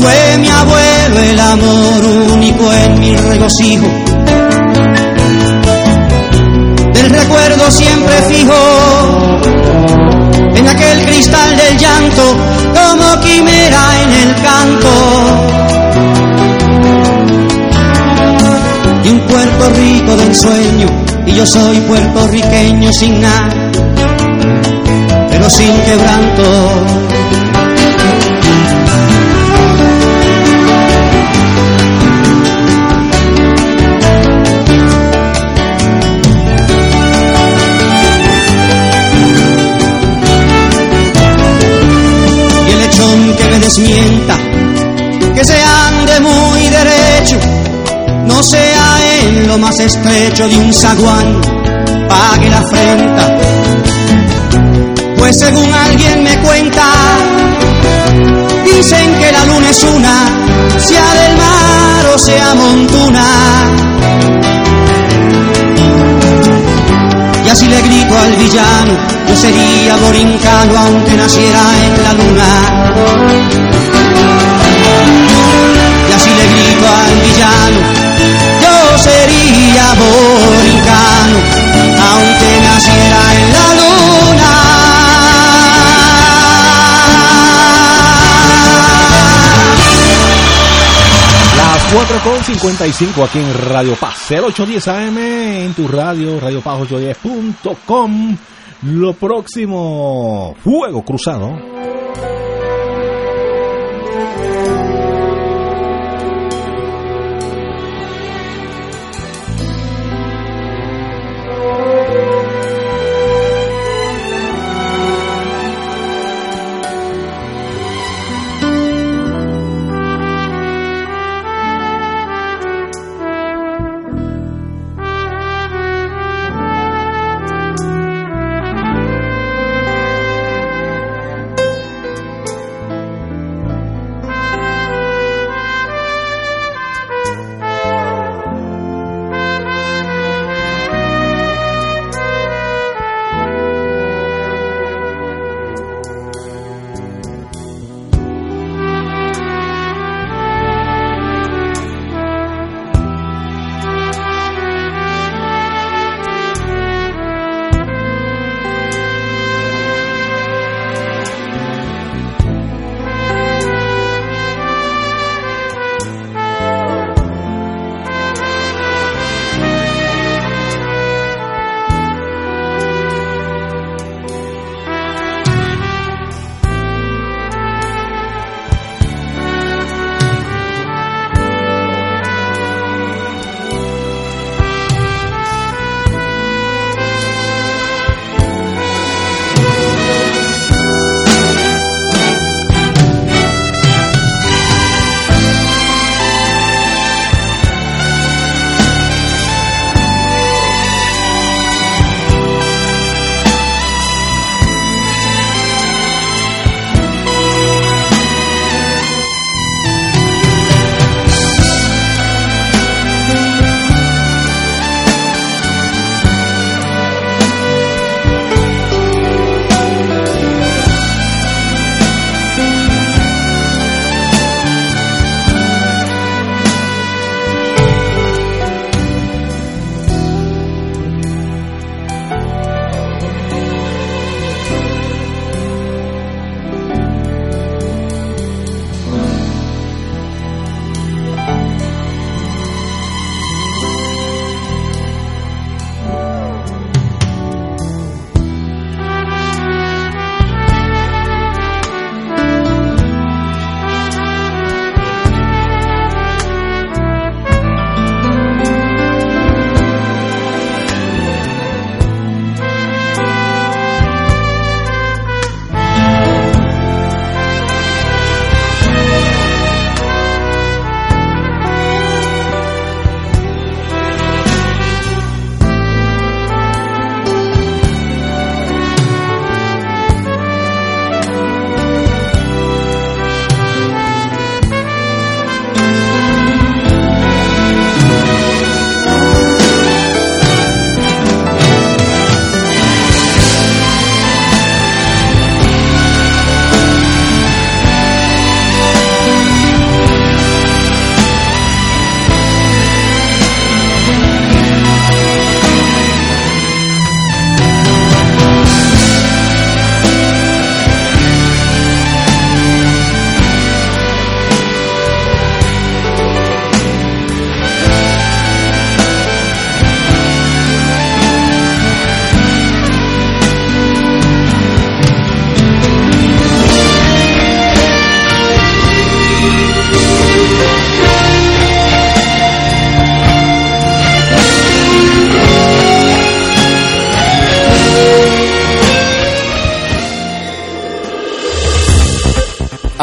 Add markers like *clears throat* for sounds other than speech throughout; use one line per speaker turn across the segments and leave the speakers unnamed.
Fue mi abuelo el amor único en mi regocijo. Del recuerdo siempre fijo en aquel cristal del llanto como quimera en el canto. Y un Puerto Rico de ensueño y yo soy puertorriqueño sin nada, pero sin quebranto. Desmienta, que se ande muy derecho, no sea en lo más estrecho de un zaguán, pague la afrenta. Pues según alguien me cuenta, dicen que la luna es una, sea del mar o sea montuna. Y le grito al villano, yo sería borincano aunque naciera en la luna. Y así le grito al villano, yo sería boricano,
4.55 aquí en Radio Paz, el 810 AM, en tu radio, radiopaz810.com. Lo próximo, Fuego Cruzado.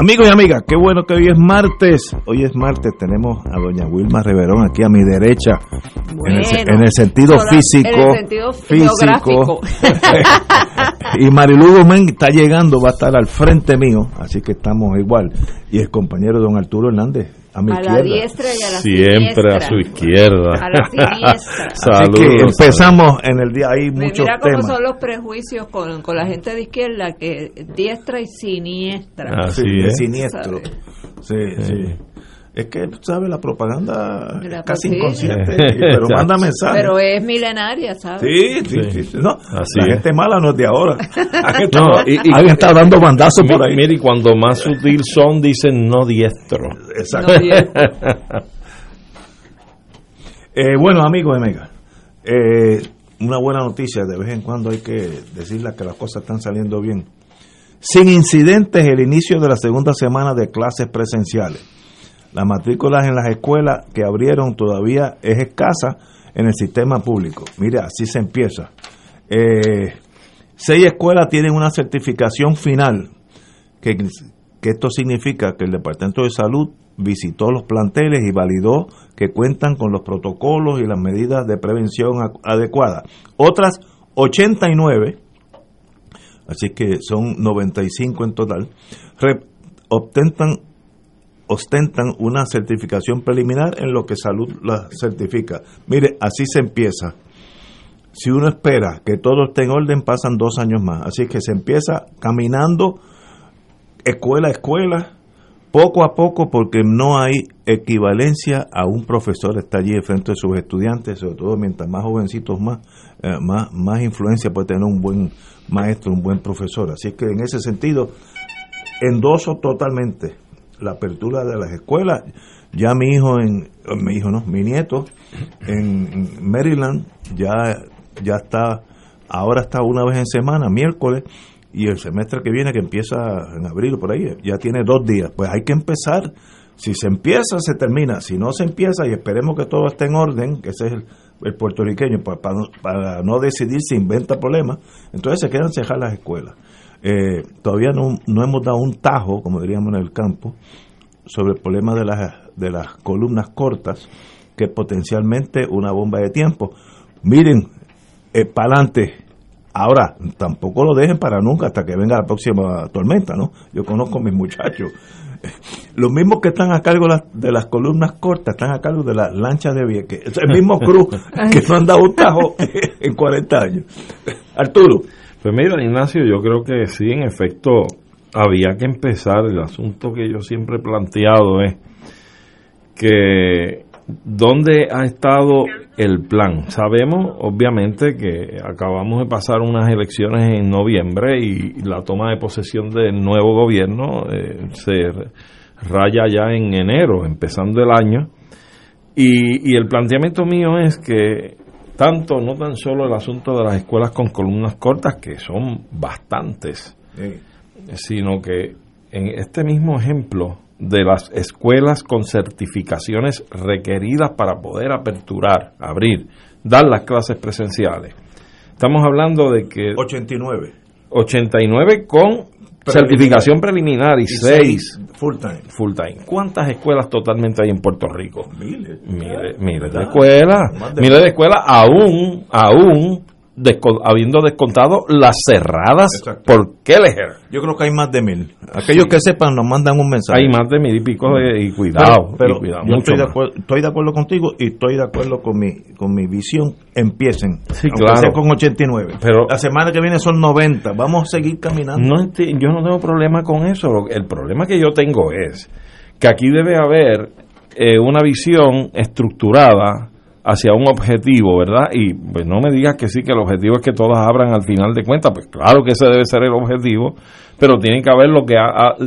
Amigos y amigas, qué bueno que hoy es martes. Hoy es martes, tenemos a doña Wilma Reverón aquí a mi derecha. en, el, sentido físico. En
el sentido físico.
y Marilu *laughs* Gómez está llegando, va a estar al frente mío, así que estamos igual. Y el compañero don Arturo Hernández a
la diestra y a la
Siempre a su izquierda.
A la siniestra. *laughs*
Así que empezamos en el día, hay muchos
Mira cómo son los prejuicios con, con, la gente de izquierda, que diestra y siniestra.
Así es. Siniestro. Sí, sí. Es que, ¿sabes? La propaganda es casi inconsciente, *laughs* pero manda mensajes.
Pero es milenaria, ¿sabes?
Sí, sí, sí. No, la gente mala no es de ahora. *laughs* Alguien está dando bandazos por ahí.
Mire, y cuando más sutil son, dicen no diestro.
Exacto. *laughs* eh, bueno, amigos de Mega, eh, una buena noticia, de vez en cuando hay que decirle que las cosas están saliendo bien. Sin incidentes, el inicio de la segunda semana de clases presenciales las matrículas en las escuelas que abrieron todavía es escasa en el sistema público. Mira, así se empieza. Eh, seis escuelas tienen una certificación final, que, que esto significa que el Departamento de Salud visitó los planteles y validó que cuentan con los protocolos y las medidas de prevención adecuadas. Otras 89, así que son 95 en total, obtentan ostentan una certificación preliminar en lo que salud la certifica. Mire, así se empieza. Si uno espera que todo esté en orden, pasan dos años más. Así que se empieza caminando escuela a escuela, poco a poco, porque no hay equivalencia a un profesor estar allí frente de sus estudiantes, sobre todo mientras más jovencitos más, eh, más, más influencia puede tener un buen maestro, un buen profesor. Así que en ese sentido, endoso totalmente la apertura de las escuelas. Ya mi hijo, en, mi hijo no, mi nieto en, Maryland ya, ya está, ahora está una vez en semana, miércoles, y el semestre que viene, que empieza en abril por ahí, ya tiene dos días. Pues hay que empezar. Si se empieza, se termina. Si no se empieza, y esperemos que todo esté en orden, que ese es el, puertorriqueño, para, para, no decidir si inventa problemas, entonces se quedan cejar las escuelas. Eh, todavía no, no, hemos dado un tajo, como diríamos en el campo, sobre el problema de las, de las columnas cortas, que es potencialmente una bomba de tiempo. Miren, eh, para adelante. Ahora, tampoco lo dejen para nunca hasta que venga la próxima tormenta, ¿no? Yo conozco a mis muchachos. *laughs* Los mismos que están a cargo de las columnas cortas están a cargo de las lanchas de Vieques. el mismo cruz *laughs* que no han dado un tajo *laughs* en 40 años. Arturo.
Pues mira, Ignacio, yo creo que sí, en efecto, había que empezar. El asunto que yo siempre he planteado es que ¿dónde ha estado el plan? Sabemos, obviamente, que acabamos de pasar unas elecciones en noviembre y la toma de posesión del nuevo gobierno eh, se raya ya en enero, empezando el año. Y, y el planteamiento mío es que tanto, no tan solo el asunto de las escuelas con columnas cortas, que son bastantes, sino que en este mismo ejemplo de las escuelas con certificaciones requeridas para poder aperturar, abrir, dar las clases presenciales. Estamos hablando de que...
89.
89 con certificación preliminar y, seis,
full time.
Full time. ¿Cuántas escuelas totalmente hay en Puerto Rico?
Miles.
Miles, de escuelas. Miles de escuelas aún, aún desco- habiendo descontado las cerradas
Exacto.
por Kelleher.
Yo creo que hay más de mil. Aquellos que sepan nos mandan un mensaje.
Hay más de mil y pico de, y cuidado,
Pero, pero
y cuidado,
yo
mucho
estoy de, acuerdo, estoy de acuerdo contigo y estoy de acuerdo con mi, con mi visión. Empiecen.
Sí,
aunque
claro.
sea con 89.
Pero-
la semana que viene son 90. Vamos a seguir caminando.
No yo no tengo problema con eso. El problema que yo tengo es que aquí debe haber eh, una visión estructurada hacia un objetivo, ¿verdad? Y pues no me digas que sí, que el objetivo es que todas abran al final de cuentas. Pues claro que ese debe ser el objetivo, pero tiene que haber lo que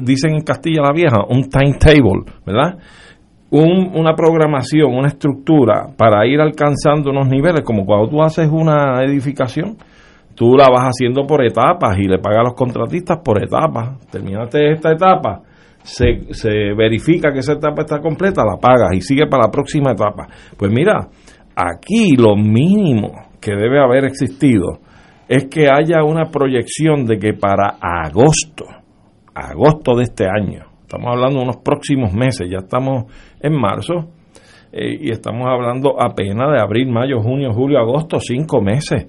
dicen en Castilla la Vieja, un timetable, ¿verdad? Un- una programación, una estructura para ir alcanzando unos niveles, como cuando tú haces una edificación, tú la vas haciendo por etapas y le pagas a los contratistas por etapas. Terminaste esta etapa, se, se verifica que esa etapa está completa, la pagas y sigue para la próxima etapa. Pues mira, aquí lo mínimo que debe haber existido es que haya una proyección de que para agosto, agosto de este año, estamos hablando de unos próximos meses, ya estamos en marzo, eh, y estamos hablando apenas de abril, mayo, junio, julio, agosto, cinco meses.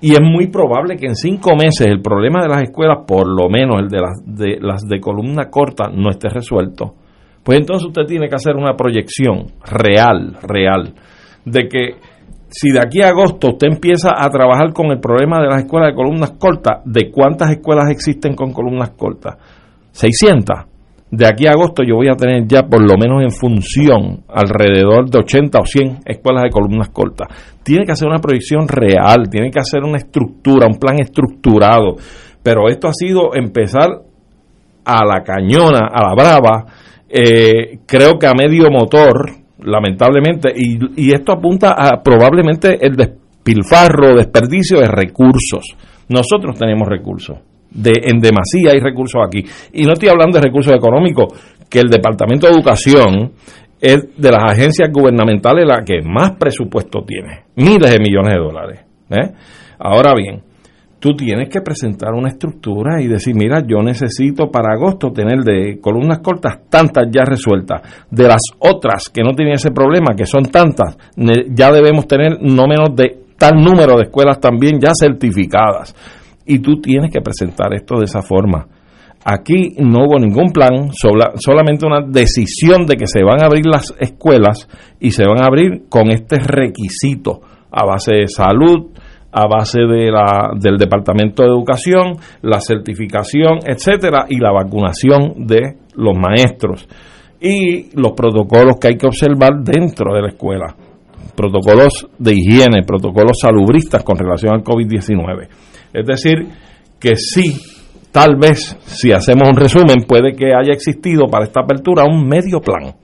Y es muy probable que en cinco meses el problema de las escuelas, por lo menos el de las de, las de columna corta, no esté resuelto. Pues entonces usted tiene que hacer una proyección real, real, de que si de aquí a agosto usted empieza a trabajar con el problema de las escuelas de columnas cortas, ¿de cuántas escuelas existen con columnas cortas? 600. De aquí a agosto yo voy a tener ya por lo menos en función alrededor de 80 o 100 escuelas de columnas cortas. Tiene que hacer una proyección real, tiene que hacer una estructura, un plan estructurado. Pero esto ha sido empezar a la cañona, a la brava, eh, creo que a medio motor, lamentablemente, y, esto apunta a probablemente el despilfarro, desperdicio de recursos. Nosotros tenemos recursos, de, en demasía hay recursos aquí. Y no estoy hablando de recursos económicos, que el Departamento de Educación es de las agencias gubernamentales la que más presupuesto tiene, miles de millones de dólares. ¿eh? Ahora bien, tú tienes que presentar una estructura y decir, mira, yo necesito para agosto tener de columnas cortas tantas ya resueltas. De las otras que no tienen ese problema, que son tantas, ya debemos tener no menos de tal número de escuelas también ya certificadas. Y tú tienes que presentar esto de esa forma. Aquí no hubo ningún plan, sola- solamente una decisión de que se van a abrir las escuelas y se van a abrir con este requisito a base de salud, a base de la, del Departamento de Educación, la certificación, etcétera, y la vacunación de los maestros y los protocolos que hay que observar dentro de la escuela, protocolos de higiene, protocolos salubristas con relación al COVID-19. Es decir, que sí, tal vez, si hacemos un resumen, puede que haya existido para esta apertura un medio plan,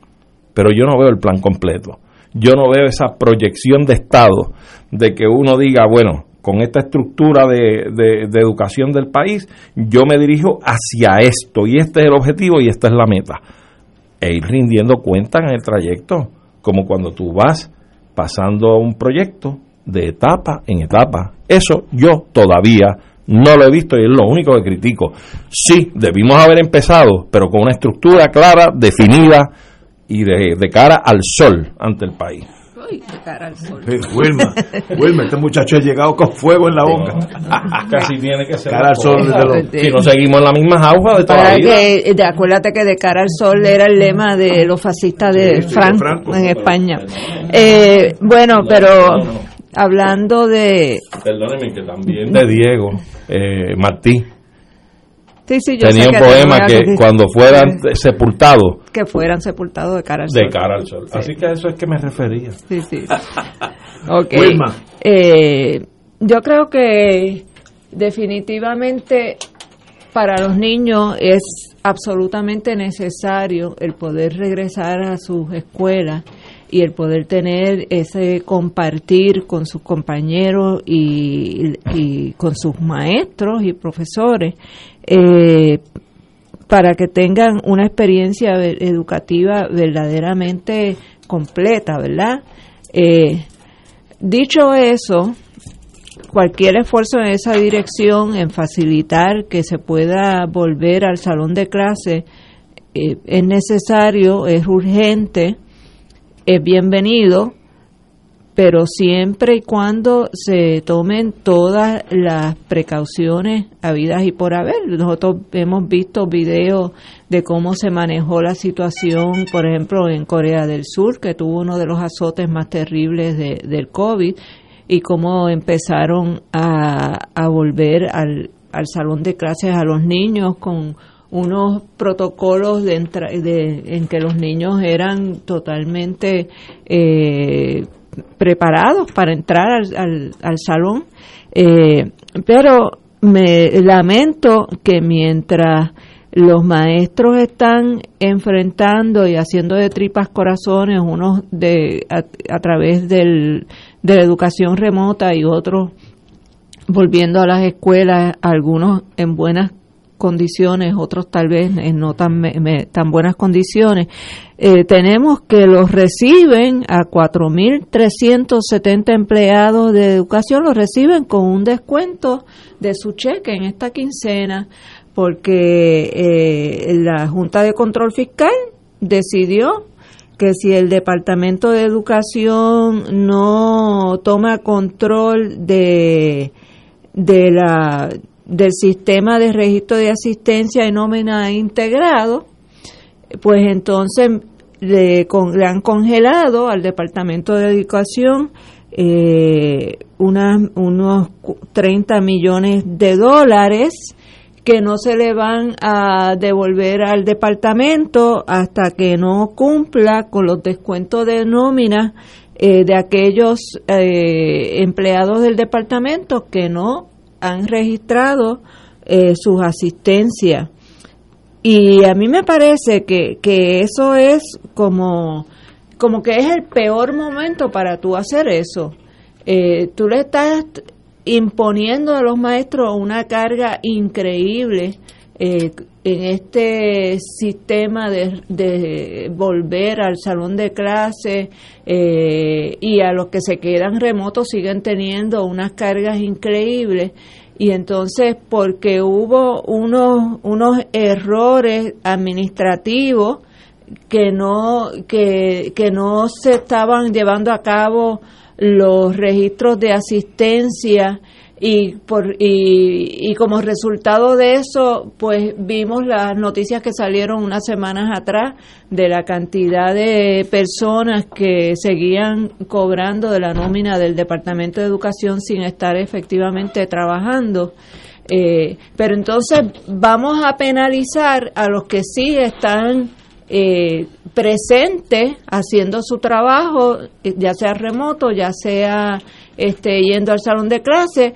pero yo no veo el plan completo. Yo no veo esa proyección de Estado de que uno diga, bueno, con esta estructura de, de- educación del país, yo me dirijo hacia esto y este es el objetivo y esta es la meta. E ir rindiendo cuenta en el trayecto, como cuando tú vas pasando un proyecto de etapa en etapa. Eso yo todavía no lo he visto y es lo único que critico. Sí, debimos haber empezado, pero con una estructura clara, definida y de, de cara al sol ante el país.
Uy, de cara al sol.
Eh, Wilma, Wilma, este muchacho ha llegado con fuego en la boca. *laughs*
Casi tiene que ser
Cara al sol desde lo-
Si no seguimos en la misma jauja de toda la vida.
que, de, acuérdate que de cara al sol era el lema de los fascistas de
Sí, sí,
Franco,
de Franco.
en España. Eh, bueno, pero hablando de...
Perdóneme que también de Diego eh, Martí
Sí, sí, yo
tenía un
que
poema que
que-
cuando fueran sepultados
Que fueran sepultados de cara al
de
sol.
cara al sol. Así que a eso es que me refería.
Sí, sí. *laughs* Ok.
Wilma.
Eh, yo creo que definitivamente para los niños es absolutamente necesario el poder regresar a sus escuelas y el poder tener ese compartir con sus compañeros y, y con sus maestros y profesores eh, para que tengan una experiencia educativa verdaderamente completa, ¿verdad? Eh, dicho eso, cualquier esfuerzo en esa dirección, en facilitar que se pueda volver al salón de clase, eh, es necesario, es urgente, es bienvenido, pero siempre y cuando se tomen todas las precauciones habidas y por haber. Nosotros hemos visto videos de cómo se manejó la situación, por ejemplo, en Corea del Sur, que tuvo uno de los azotes más terribles de, del COVID, y cómo empezaron a, a volver al, al salón de clases a los niños con unos protocolos de, de en que los niños eran totalmente eh, preparados para entrar al, al, salón, eh, pero me lamento que mientras los maestros están enfrentando y haciendo de tripas corazones, unos de a, través del, de la educación remota y otros volviendo a las escuelas, algunos en buenas condiciones, otros tal vez en no tan, tan buenas condiciones, eh, tenemos que los reciben a 4.370 empleados de educación, los reciben con un descuento de su cheque en esta quincena, porque eh, la Junta de Control Fiscal decidió que si el Departamento de Educación no toma control de, de la del sistema de registro de asistencia y nómina integrado, pues entonces le, han congelado al Departamento de Educación eh, unos 30 millones de dólares que no se le van a devolver al departamento hasta que no cumpla con los descuentos de nómina eh, de aquellos eh, empleados del departamento que no han registrado eh, sus asistencias. Y a mí me parece que, que eso es como, como que es el peor momento para tú hacer eso. Eh, tú le estás imponiendo a los maestros una carga increíble eh, en este sistema de, volver al salón de clase eh, y a los que se quedan remotos siguen teniendo unas cargas increíbles. Y entonces porque hubo unos unos errores administrativos que no que, que no se estaban llevando a cabo los registros de asistencia y, por, y, y, como resultado de eso, pues vimos las noticias que salieron unas semanas atrás de la cantidad de personas que seguían cobrando de la nómina del Departamento de Educación sin estar efectivamente trabajando. Eh, pero entonces vamos a penalizar a los que sí están eh, presentes haciendo su trabajo, ya sea remoto, ya sea este, yendo al salón de clase,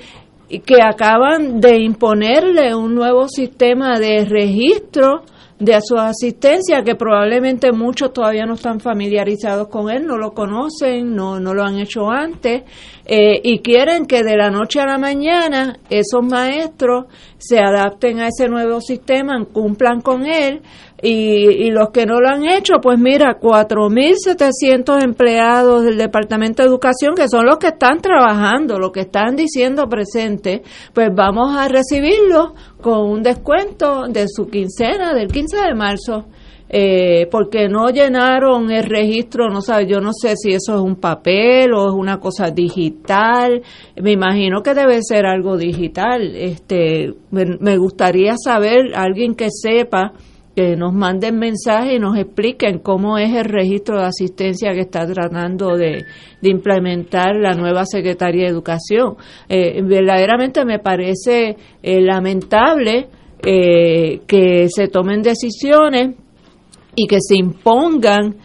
que acaban de imponerle un nuevo sistema de registro de su asistencia que probablemente muchos todavía no están familiarizados con él, no lo conocen, no, no lo han hecho antes eh, y quieren que de la noche a la mañana esos maestros se adapten a ese nuevo sistema, cumplan con él y, y los que no lo han hecho, pues mira, 4.700 empleados del Departamento de Educación, que son los que están trabajando, los que están diciendo presente, pues vamos a recibirlos con un descuento de su quincena del 15 de marzo. Eh, porque no llenaron el registro, no sabe, yo no sé si eso es un papel o es una cosa digital, me imagino que debe ser algo digital, este, me gustaría saber, alguien que sepa, que nos manden mensajes y nos expliquen cómo es el registro de asistencia que está tratando de, implementar la nueva Secretaría de Educación. Eh, verdaderamente me parece eh, lamentable eh, que se tomen decisiones y que se impongan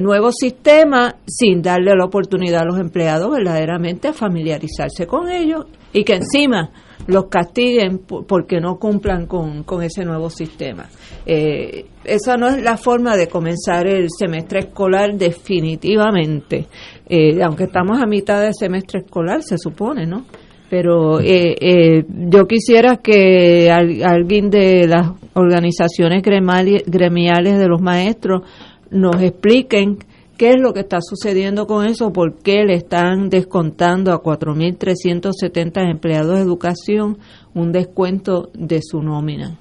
nuevos sistemas sin darle la oportunidad a los empleados verdaderamente a familiarizarse con ellos y que encima los castiguen porque no cumplan con, ese nuevo sistema. Eh, esa no es la forma de comenzar el semestre escolar definitivamente, eh, aunque estamos a mitad del semestre escolar, se supone, ¿no? Pero eh, eh, yo quisiera que alguien de las organizaciones gremiales de los maestros nos expliquen ¿Qué es lo que está sucediendo con eso? ¿Por qué le están descontando a 4.370 empleados de educación un descuento de su nómina?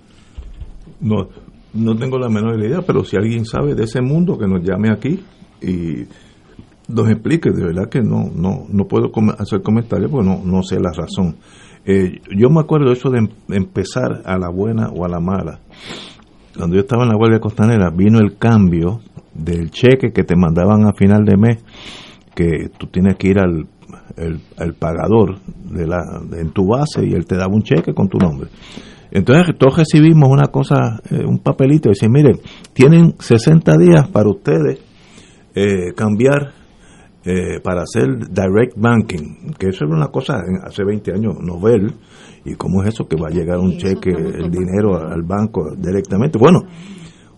No, no tengo la menor idea, pero si alguien sabe de ese mundo, que nos llame aquí y nos explique, de verdad que no no no puedo hacer comentarios porque no, no sé la razón. Eh, yo me acuerdo eso de em- empezar a la buena o a la mala. Cuando yo estaba en la Guardia Costanera, vino el cambio del cheque que te mandaban a final de mes, que tú tienes que ir al el, pagador de la, de- en tu base y él te daba un cheque con tu nombre. Entonces todos recibimos una cosa, eh, un papelito, y dice, miren, tienen 60 días para ustedes eh, cambiar eh, para hacer direct banking, que eso era una cosa en- hace 20 años novel, y cómo es eso que va a llegar un cheque, el dinero al banco directamente. Bueno,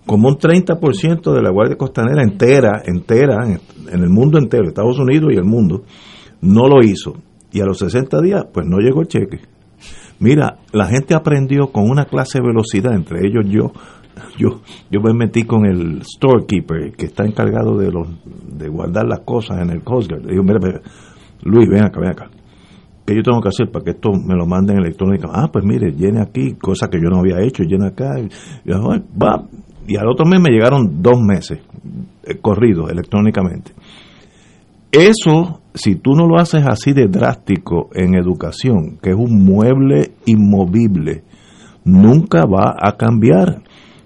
como un 30% de la Guardia Costanera entera, entera, en, el mundo entero, Estados Unidos y el mundo, no lo hizo. Y a los 60 días, pues no llegó el cheque. Mira, la gente aprendió con una clase de velocidad, entre ellos yo, yo, yo me metí con el storekeeper que está encargado de los, de guardar las cosas en el Coast Guard. Le digo, mira, Luis, ven acá, ven acá. ¿Qué yo tengo que hacer para que esto me lo manden electrónica? Ah, pues mire, llene aquí, cosa que yo no había hecho, llene acá. Y, "Ay, va. Y al otro mes me llegaron dos meses eh, corridos electrónicamente. Eso, si tú no lo haces así de drástico en educación, que es un mueble inmovible, nunca va a cambiar.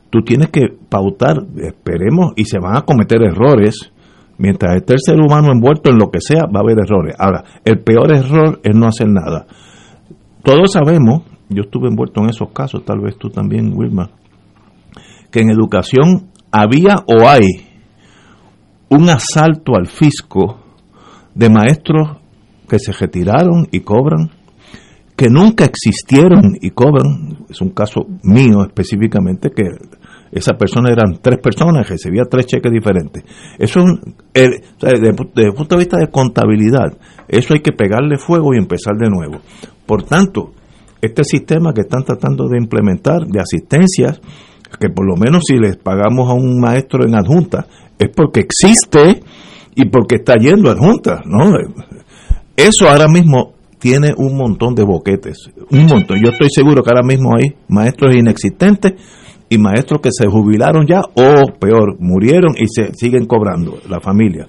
Tú tienes que pautar, esperemos, y se van a cometer errores. Mientras esté el ser humano envuelto en lo que sea, va a haber errores. Ahora, el peor error es no hacer nada. Todos sabemos, yo estuve envuelto en esos casos, tal vez tú también, Wilma, que en educación había o hay un asalto al fisco de maestros que se retiraron y cobran, que nunca existieron y cobran. Es un caso mío específicamente que esa persona eran tres personas, recibía tres cheques diferentes. Eso desde el punto de vista de contabilidad, eso hay que pegarle fuego y empezar de nuevo. Por tanto, este sistema que están tratando de implementar de asistencias, que por lo menos si les pagamos a un maestro en adjunta, es porque existe y porque está yendo adjunta, ¿no? Eso ahora mismo tiene un montón de boquetes, un montón. Yo estoy seguro que ahora mismo hay maestros inexistentes y maestros que se jubilaron ya o peor, murieron y se siguen cobrando la familia.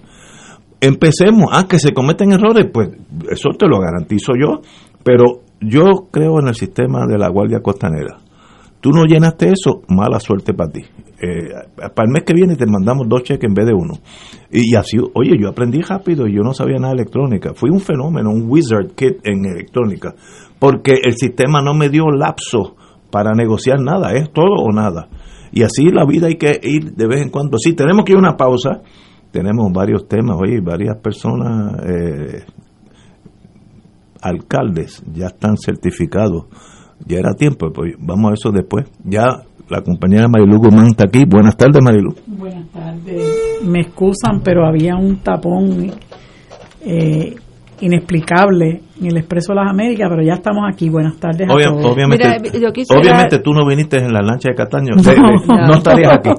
Empecemos, ah, que se cometen errores, pues eso te lo garantizo yo, pero yo creo en el sistema de la Guardia Costanera. Tú no llenaste eso, mala suerte para ti. Eh, para el mes que viene te mandamos dos cheques en vez de uno. Y así, oye, yo aprendí rápido y yo no sabía nada de electrónica. Fui un fenómeno, un wizard kid en electrónica, porque el sistema no me dio lapso para negociar nada, es todo o nada. Y así la vida hay que ir de vez en cuando. Sí, tenemos que ir a una pausa. Tenemos varios temas, oye, varias personas, eh, alcaldes ya están certificados. Ya era tiempo, pues vamos a eso después. Ya la compañera Marilu Guzmán está aquí. Buenas tardes, Marilu.
Buenas tardes. Me excusan, pero había un tapón eh, inexplicable en el Expreso de las Américas, pero ya estamos aquí. Buenas tardes a
Obvia-
todos.
obviamente,
Mira, yo quisiera-
obviamente tú no viniste en la lancha de Cataño.
No.
estarías aquí.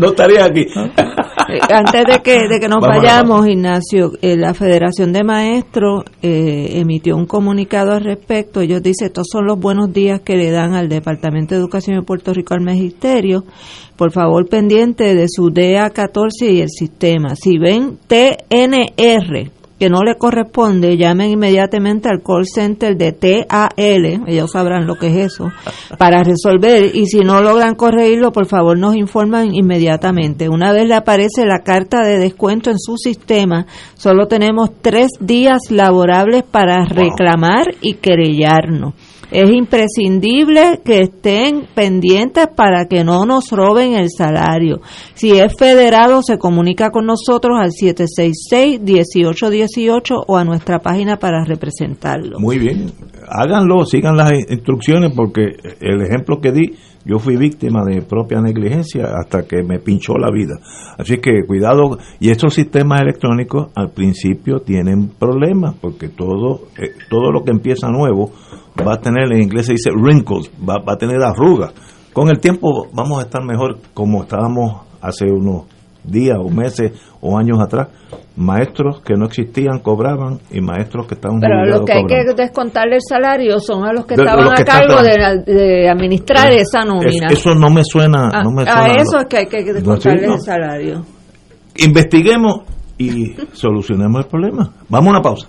no estarías aquí. *laughs*
Eh, Antes de que, de que nos vayamos, Ignacio, eh, la Federación de Maestros eh, emitió un comunicado al respecto. Ellos dicen, estos son los buenos días que le dan al Departamento de Educación de Puerto Rico al Magisterio. Por favor, pendiente de su DA14 y el sistema. Si ven TNR, que no le corresponde, llamen inmediatamente al call center de TAL, ellos sabrán lo que es eso, *laughs* para resolver y si no logran corregirlo, por favor nos informan inmediatamente. Una vez le aparece la carta de descuento en su sistema, solo tenemos tres días laborables para reclamar y querellarnos. Es imprescindible que estén pendientes para que no nos roben el salario. Si es federado, se comunica con nosotros al 766-1818 o a nuestra página para representarlo.
Muy bien, háganlo, sigan las instrucciones porque el ejemplo que di, yo fui víctima de propia negligencia hasta que me pinchó la vida. Así que cuidado, y estos sistemas electrónicos al principio tienen problemas porque todo, eh, todo lo que empieza nuevo va a tener, en inglés se dice wrinkles, va, va a tener arrugas. Con el tiempo vamos a estar mejor como estábamos hace unos días o meses o años atrás. Maestros que no existían cobraban y maestros que estaban
Pero a los que hay que
cobraban.
descontarle el salario son a los que
De-
estaban
los que
a cargo de, la- de administrar esa nómina.
Es- eso no me suena,
Ah,
no me
a
suena.
eso es que hay que descontarles
no.
el salario.
Investiguemos y solucionemos el problema. Vamos a una pausa.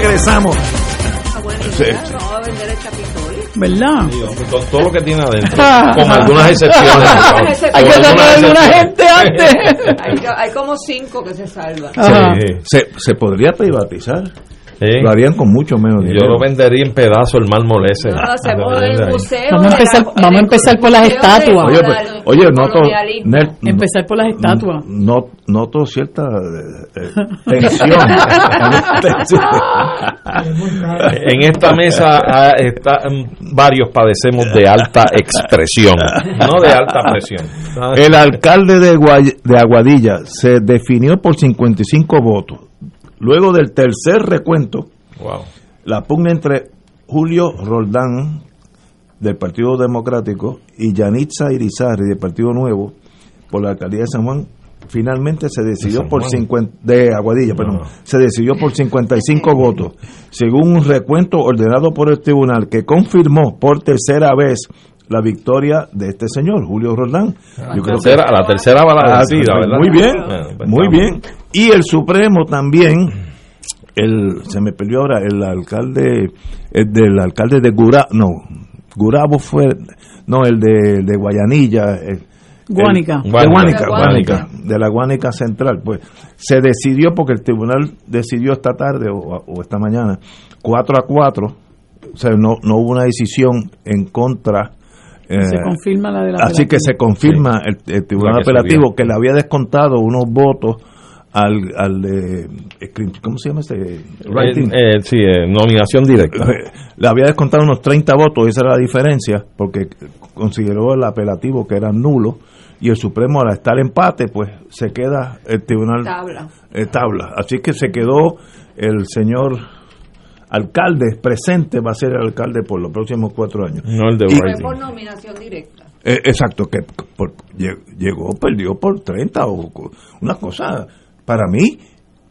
Regresamos. Sí.
No va a vender el Capitolio.
¿Verdad?
Con todo lo que tiene adentro,
Ah. *laughs*
con algunas excepciones.
Hay que sacar alguna gente antes. *laughs*
Hay, hay como cinco que se salvan.
Se, se podría privatizar.
Sí.
Lo harían con mucho menos
Yo
dinero.
lo vendería en pedazos el mármol ese.
No, hacemos
De
el
ahí.
museo.
Vamos a empezar-
la-
vamos a empezar por las estatuas.
Oye, pues, oye, noto. Nel-
Empezar por las estatuas.
no, noto cierta eh, eh, *laughs* tensión. *laughs*
En esta mesa ah, está, mm, varios padecemos de alta expresión, no de alta presión.
El alcalde de, Guay- de Aguadilla se definió por 55 votos. Luego del tercer recuento,
Wow.
la pugna entre Julio Roldán del Partido Democrático y Yanitza Irizarry del Partido Nuevo por la alcaldía de San Juan finalmente se decidió por
Juan?
50 de Aguadilla, perdón, se decidió por 55 votos, según un recuento ordenado por el tribunal que confirmó por tercera vez la victoria de este señor, Julio Roldán. Yo creo que
Tercera- la tercera va la
Ah,
vencida, ¿verdad?
Muy bien,
Bueno, pues
muy bien. Y el Supremo también, el se me perdió ahora, el alcalde, el del alcalde de Gura, no, Gurabo fue, no, el de, de Guayanilla, el-
Guánica.
Guánica,
de la Guánica Central, pues se decidió porque el tribunal decidió esta tarde o, o esta mañana, 4 a 4, o sea, no, no hubo una decisión en contra. Eh,
Se confirma la de la
Así que se confirma el, el Tribunal
que
Apelativo que le había descontado unos votos al, al de, ¿cómo se llama este? Writing.
Eh, eh, sí, eh, nominación directa.
le había descontado unos 30 votos, esa era la diferencia, porque consideró el apelativo que era nulo, y el Supremo al estar empate, pues se queda el Tribunal
Tabla.
eh, tabla. Así que se quedó el señor alcalde presente, va a ser el alcalde por los próximos cuatro años.
No el de
Y-
Fue por nominación directa.
Eh, exacto, que por- lle- llegó, perdió por 30 o una cosa, para mí,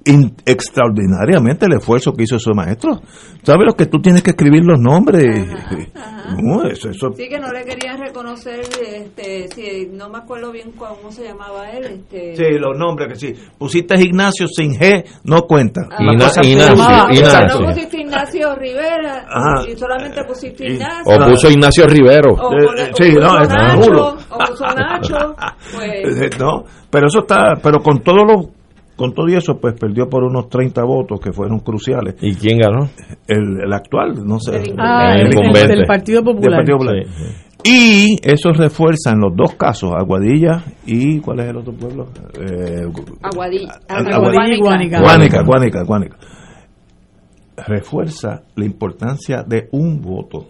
in- extraordinariamente el esfuerzo que hizo su maestro. ¿Sabes lo que tú tienes que escribir los nombres? *laughs* No, eso, eso-
Sí, que no le querían reconocer, este, si, no me acuerdo bien cómo se llamaba él. Este,
Sí, los nombres que sí. Pusiste Ignacio sin G, no cuenta.
Ah,
Ignacio,
llamaba-
Ignacio.
No pusiste Ignacio Rivera
Ajá.
y solamente pusiste
Y-
Ignacio.
O puso Ignacio Rivero.
O,
Eh, eh,
o puso
no, es
Nacho, o puso Nacho, *laughs* pues
Eh, No, pero eso está, pero con todo lo, con todo y eso, pues perdió por unos 30 votos que fueron cruciales.
¿Y quién ganó?
El, el actual, no sé.
El
Ah,
El
el, el
incumbente.
del Partido Popular.
Partido Popular.
Sí.
Y eso refuerza en los dos casos, Aguadilla y ¿cuál es el otro pueblo? Eh,
Aguadilla.
Aguadilla y Guánica.
Guánica, Guánica, Guánica. Refuerza la importancia de un voto.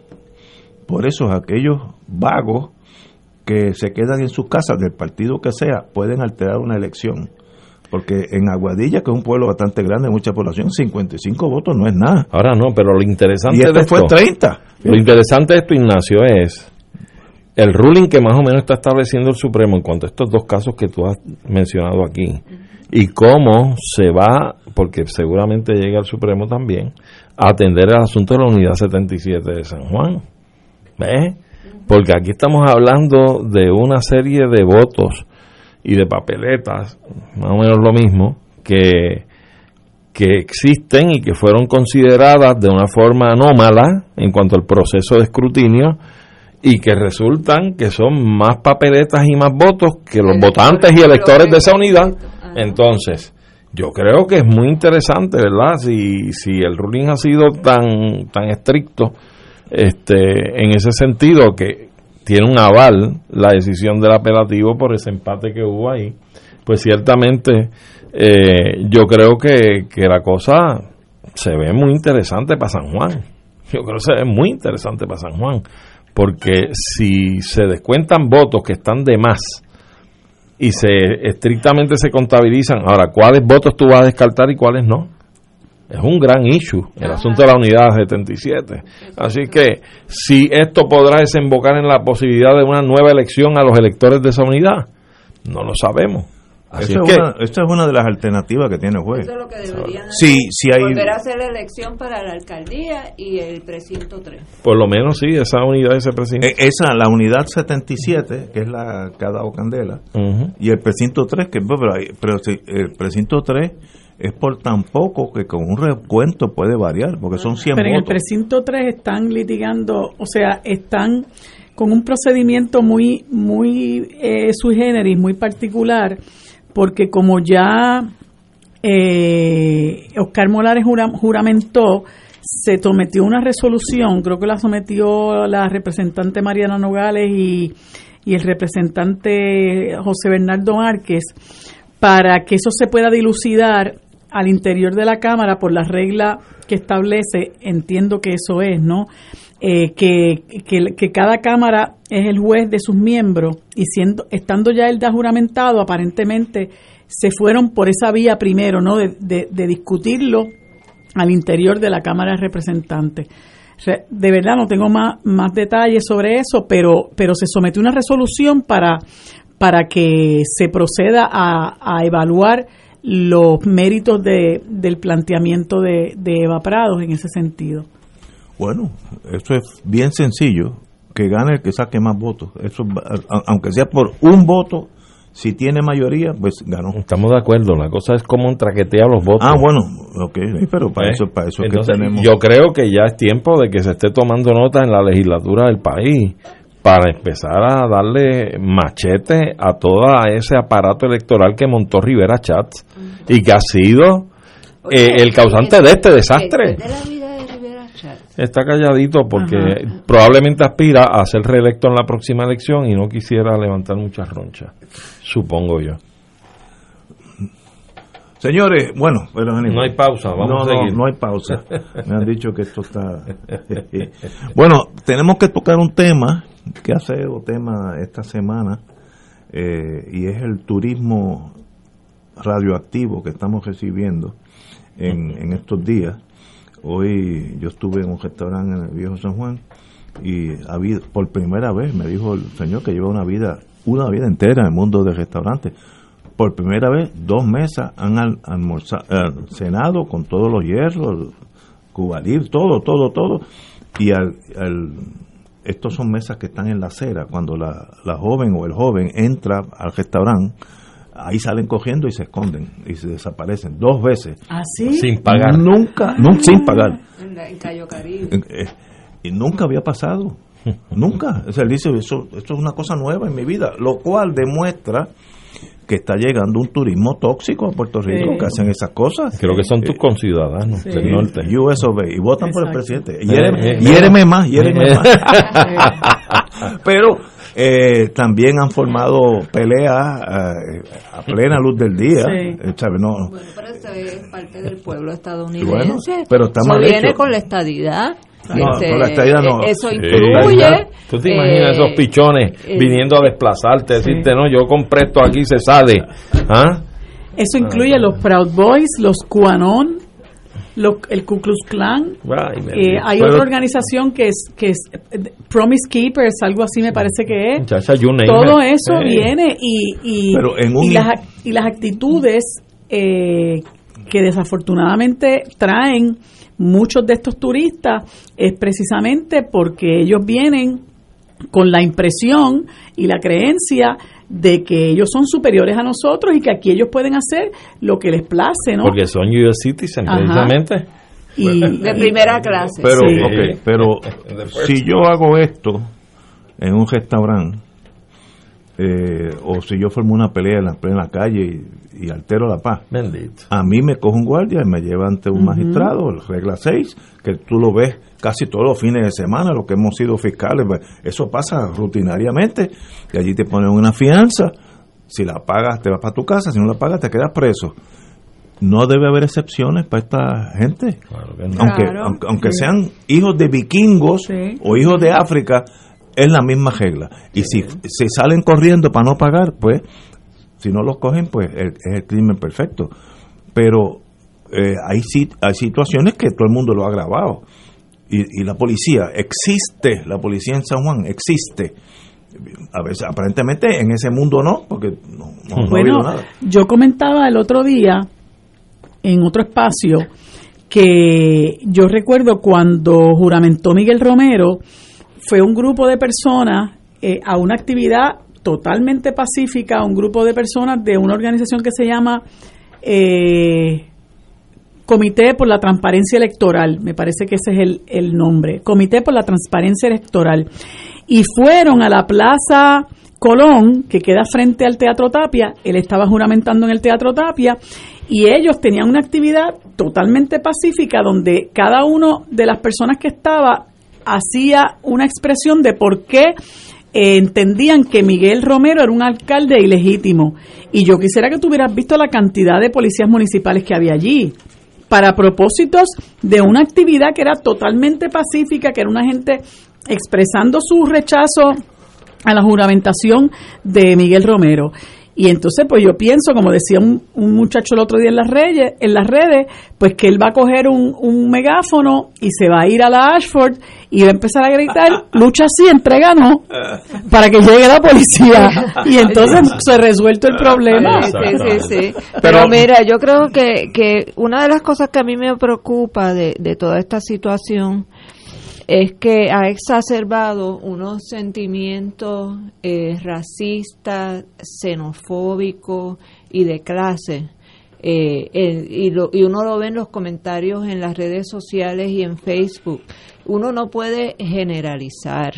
Por eso aquellos vagos que se quedan en sus casas del partido que sea pueden alterar una elección. Porque en Aguadilla, que es un pueblo bastante grande, mucha población, 55 votos no es nada.
Ahora no, pero lo interesante
Y
de
este fue
esto,
30.
lo interesante de esto, Ignacio, es el ruling que más o menos está estableciendo el Supremo en cuanto a estos dos casos que tú has mencionado aquí y cómo se va, porque seguramente llega al Supremo también, a atender el asunto de la unidad 77 de San Juan. ¿Ves? Porque aquí estamos hablando de una serie de votos y de papeletas, más o menos lo mismo, que, que existen y que fueron consideradas de una forma anómala en cuanto al proceso de escrutinio y que resultan que son más papeletas y más votos que los votantes y electores de esa unidad. Entonces, yo creo que es muy interesante, ¿verdad? Si, si el ruling ha sido tan, tan estricto este, en ese sentido que tiene un aval la decisión del apelativo por ese empate que hubo ahí, pues ciertamente eh, yo creo que, que la cosa se ve muy interesante para San Juan. Yo creo que se ve muy interesante para San Juan, porque si se descuentan votos que están de más y se estrictamente se contabilizan, ahora, ¿cuáles votos tú vas a descartar y cuáles no? Es un gran issue, el asunto de la unidad 77. Así que si esto podrá desembocar en la posibilidad de una nueva elección a los electores de esa unidad, no lo sabemos. Así es que,
una, esta es una de las alternativas que tiene el juez.
Eso es lo que deberían
Sí,
hacer.
sí hay-
Volver a hacer la elección para la alcaldía y el precinto 3.
por lo menos sí, esa unidad ese presidente.
E- Esa, la unidad 77, que es la que ha dado Candela,
Ujú.
y el precinto 3, que pero, pero si el precinto 3 es por tan poco que con un recuento puede variar, porque son 100
Pero en el precinto 3 están litigando, o sea, están con un procedimiento muy muy eh, sui generis, muy particular, porque como ya eh, Oscar Molares jura- juramentó, se sometió una resolución, creo que la sometió la representante Mariana Nogales y, y el representante José Bernardo Márquez, para que eso se pueda dilucidar al interior de la Cámara por la regla que establece, entiendo que eso es, ¿no? Eh, que, que, cada Cámara es el juez de sus miembros y siendo estando ya el da juramentado, aparentemente se fueron por esa vía primero, ¿no? De, de, de discutirlo al interior de la Cámara de Representantes. Re- De verdad no tengo más, más detalles sobre eso, pero, pero se sometió una resolución para, para que se proceda a, a evaluar los méritos de, del planteamiento de, de Eva Prados en ese sentido.
Bueno, eso es bien sencillo, que gane el que saque más votos. Eso, aunque sea por un voto, si tiene mayoría, pues ganó.
Estamos de acuerdo, la cosa es cómo traquetea los votos.
Ah, bueno, ok, pero para
¿Eh?
eso, para eso
Entonces,
que tenemos...
Yo creo que ya es tiempo de que se esté tomando nota en la legislatura del país para empezar a darle machete a todo ese aparato electoral que montó Rivera Chats y que ha sido eh, el causante de este desastre. Está calladito porque probablemente aspira a ser reelecto en la próxima elección y no quisiera levantar muchas ronchas, supongo yo.
Señores, bueno, pero
No hay pausa, vamos
no,
a
no,
seguir.
no hay pausa. *laughs* Me han dicho que esto está. *laughs* bueno, tenemos que tocar un tema que ha sido tema esta semana eh, y es el turismo radioactivo que estamos recibiendo en, en estos días. Hoy yo estuve en un restaurante en el Viejo San Juan y había, por primera vez me dijo el señor que lleva una vida, una vida entera en el mundo del restaurante. Por primera vez, dos mesas han al- almorzado, eh, cenado con todos los hierros, Cuba Libre, todo, todo, todo. Y al, al- estos son mesas que están en la acera. Cuando la, la joven o el joven entra al restaurante, ahí salen cogiendo y se esconden y se desaparecen dos veces.
¿Así?
Sin pagar.
Nunca, no, sin pagar.
En, Cayo Caribe.
Eh, y nunca había pasado. *laughs* Nunca. O sea, él dice, eso, esto es una cosa nueva en mi vida, lo cual demuestra que está llegando un turismo tóxico a Puerto Rico,
Sí.
que hacen esas cosas.
Creo que son tus conciudadanos
Sí.
del norte.
US y votan por el presidente. Hiéreme,
Eh, eh,
hiéreme más, hiéreme
eh. *laughs*
más. Pero eh, también han formado peleas eh, a plena luz del día.
Sí.
eh, ¿sabe? No,
Bueno, pero eso es parte del pueblo estadounidense.
Bueno, pero está mal
viene
hecho.
con la estadidad.
No, con la estadidad no.
Eso
Sí.
incluye.
¿Tú te imaginas
eh,
esos pichones
eh,
viniendo a desplazarte, decirte, no, yo compré esto aquí, se sale? ¿Ah?
Eso incluye los Proud Boys, los QAnon, los- el Ku Klux Klan.
Ay,
Eh, hay
Pero-
otra organización que es que es eh, Promise Keepers, algo así me parece que es.
Muchacha,
Todo eso
Eh.
viene y, y,
Pero en un
y, las, ac- y las actitudes eh, que desafortunadamente traen muchos de estos turistas es precisamente porque ellos vienen con la impresión y la creencia de que ellos son superiores a nosotros y que aquí ellos pueden hacer lo que les place, ¿no?
Porque son US citizens,
Ajá.
precisamente.
y,
de *laughs* primera clase.
Pero,
Sí.
ok, pero *laughs* si yo hago esto en un restaurante, eh, o si yo formo una pelea en la plena calle y, altero la paz,
Bendito.
a mí me coge un guardia y me lleva ante un magistrado, regla 6, que tú lo ves casi todos los fines de semana, lo que hemos sido fiscales, pues, eso pasa rutinariamente, y allí te ponen una fianza, si la pagas te vas para tu casa, si no la pagas te quedas preso. No debe haber excepciones para esta gente
Claro que no.
aunque,
Claro.
aunque, aunque sean hijos de vikingos
Sí.
o hijos de África, es la misma regla. Y si, si salen corriendo para no pagar, pues, si no los cogen, pues el- es el crimen perfecto. Pero eh, hay, hay situaciones que todo el mundo lo ha grabado. Y, y la policía, existe, la policía en San Juan, existe. A veces, aparentemente en ese mundo no, porque no, no- no
Bueno,
nada.
yo comentaba el otro día en otro espacio que yo recuerdo cuando juramentó Miguel Romero, fue un grupo de personas eh, a una actividad totalmente pacífica, un grupo de personas de una organización que se llama eh, Comité por la Transparencia Electoral, me parece que ese es el, el nombre, Comité por la Transparencia Electoral. Y fueron a la Plaza Colón, que queda frente al Teatro Tapia, él estaba juramentando en el Teatro Tapia, y ellos tenían una actividad totalmente pacífica donde cada uno de las personas que estaba hacía una expresión de por qué entendían que Miguel Romero era un alcalde ilegítimo. Y yo quisiera que tú hubieras visto la cantidad de policías municipales que había allí para propósitos de una actividad que era totalmente pacífica, que era una gente expresando su rechazo a la juramentación de Miguel Romero. Y entonces, pues yo pienso, como decía un, un muchacho el otro día en las, redes, en las redes, pues que él va a coger un, un megáfono y se va a ir a la Ashford y va a empezar a gritar, *laughs* lucha así, entréganos, para que llegue la policía. Y entonces se ha resuelto el problema.
Sí, sí, sí. Pero,
Pero-
mira, yo creo que, que una de las cosas que a mí me preocupa de, de toda esta situación es que ha exacerbado unos sentimientos eh, racistas, xenofóbicos y de clase. Eh, y, lo- y uno lo ve en los comentarios en las redes sociales y en Facebook. Uno no puede generalizar.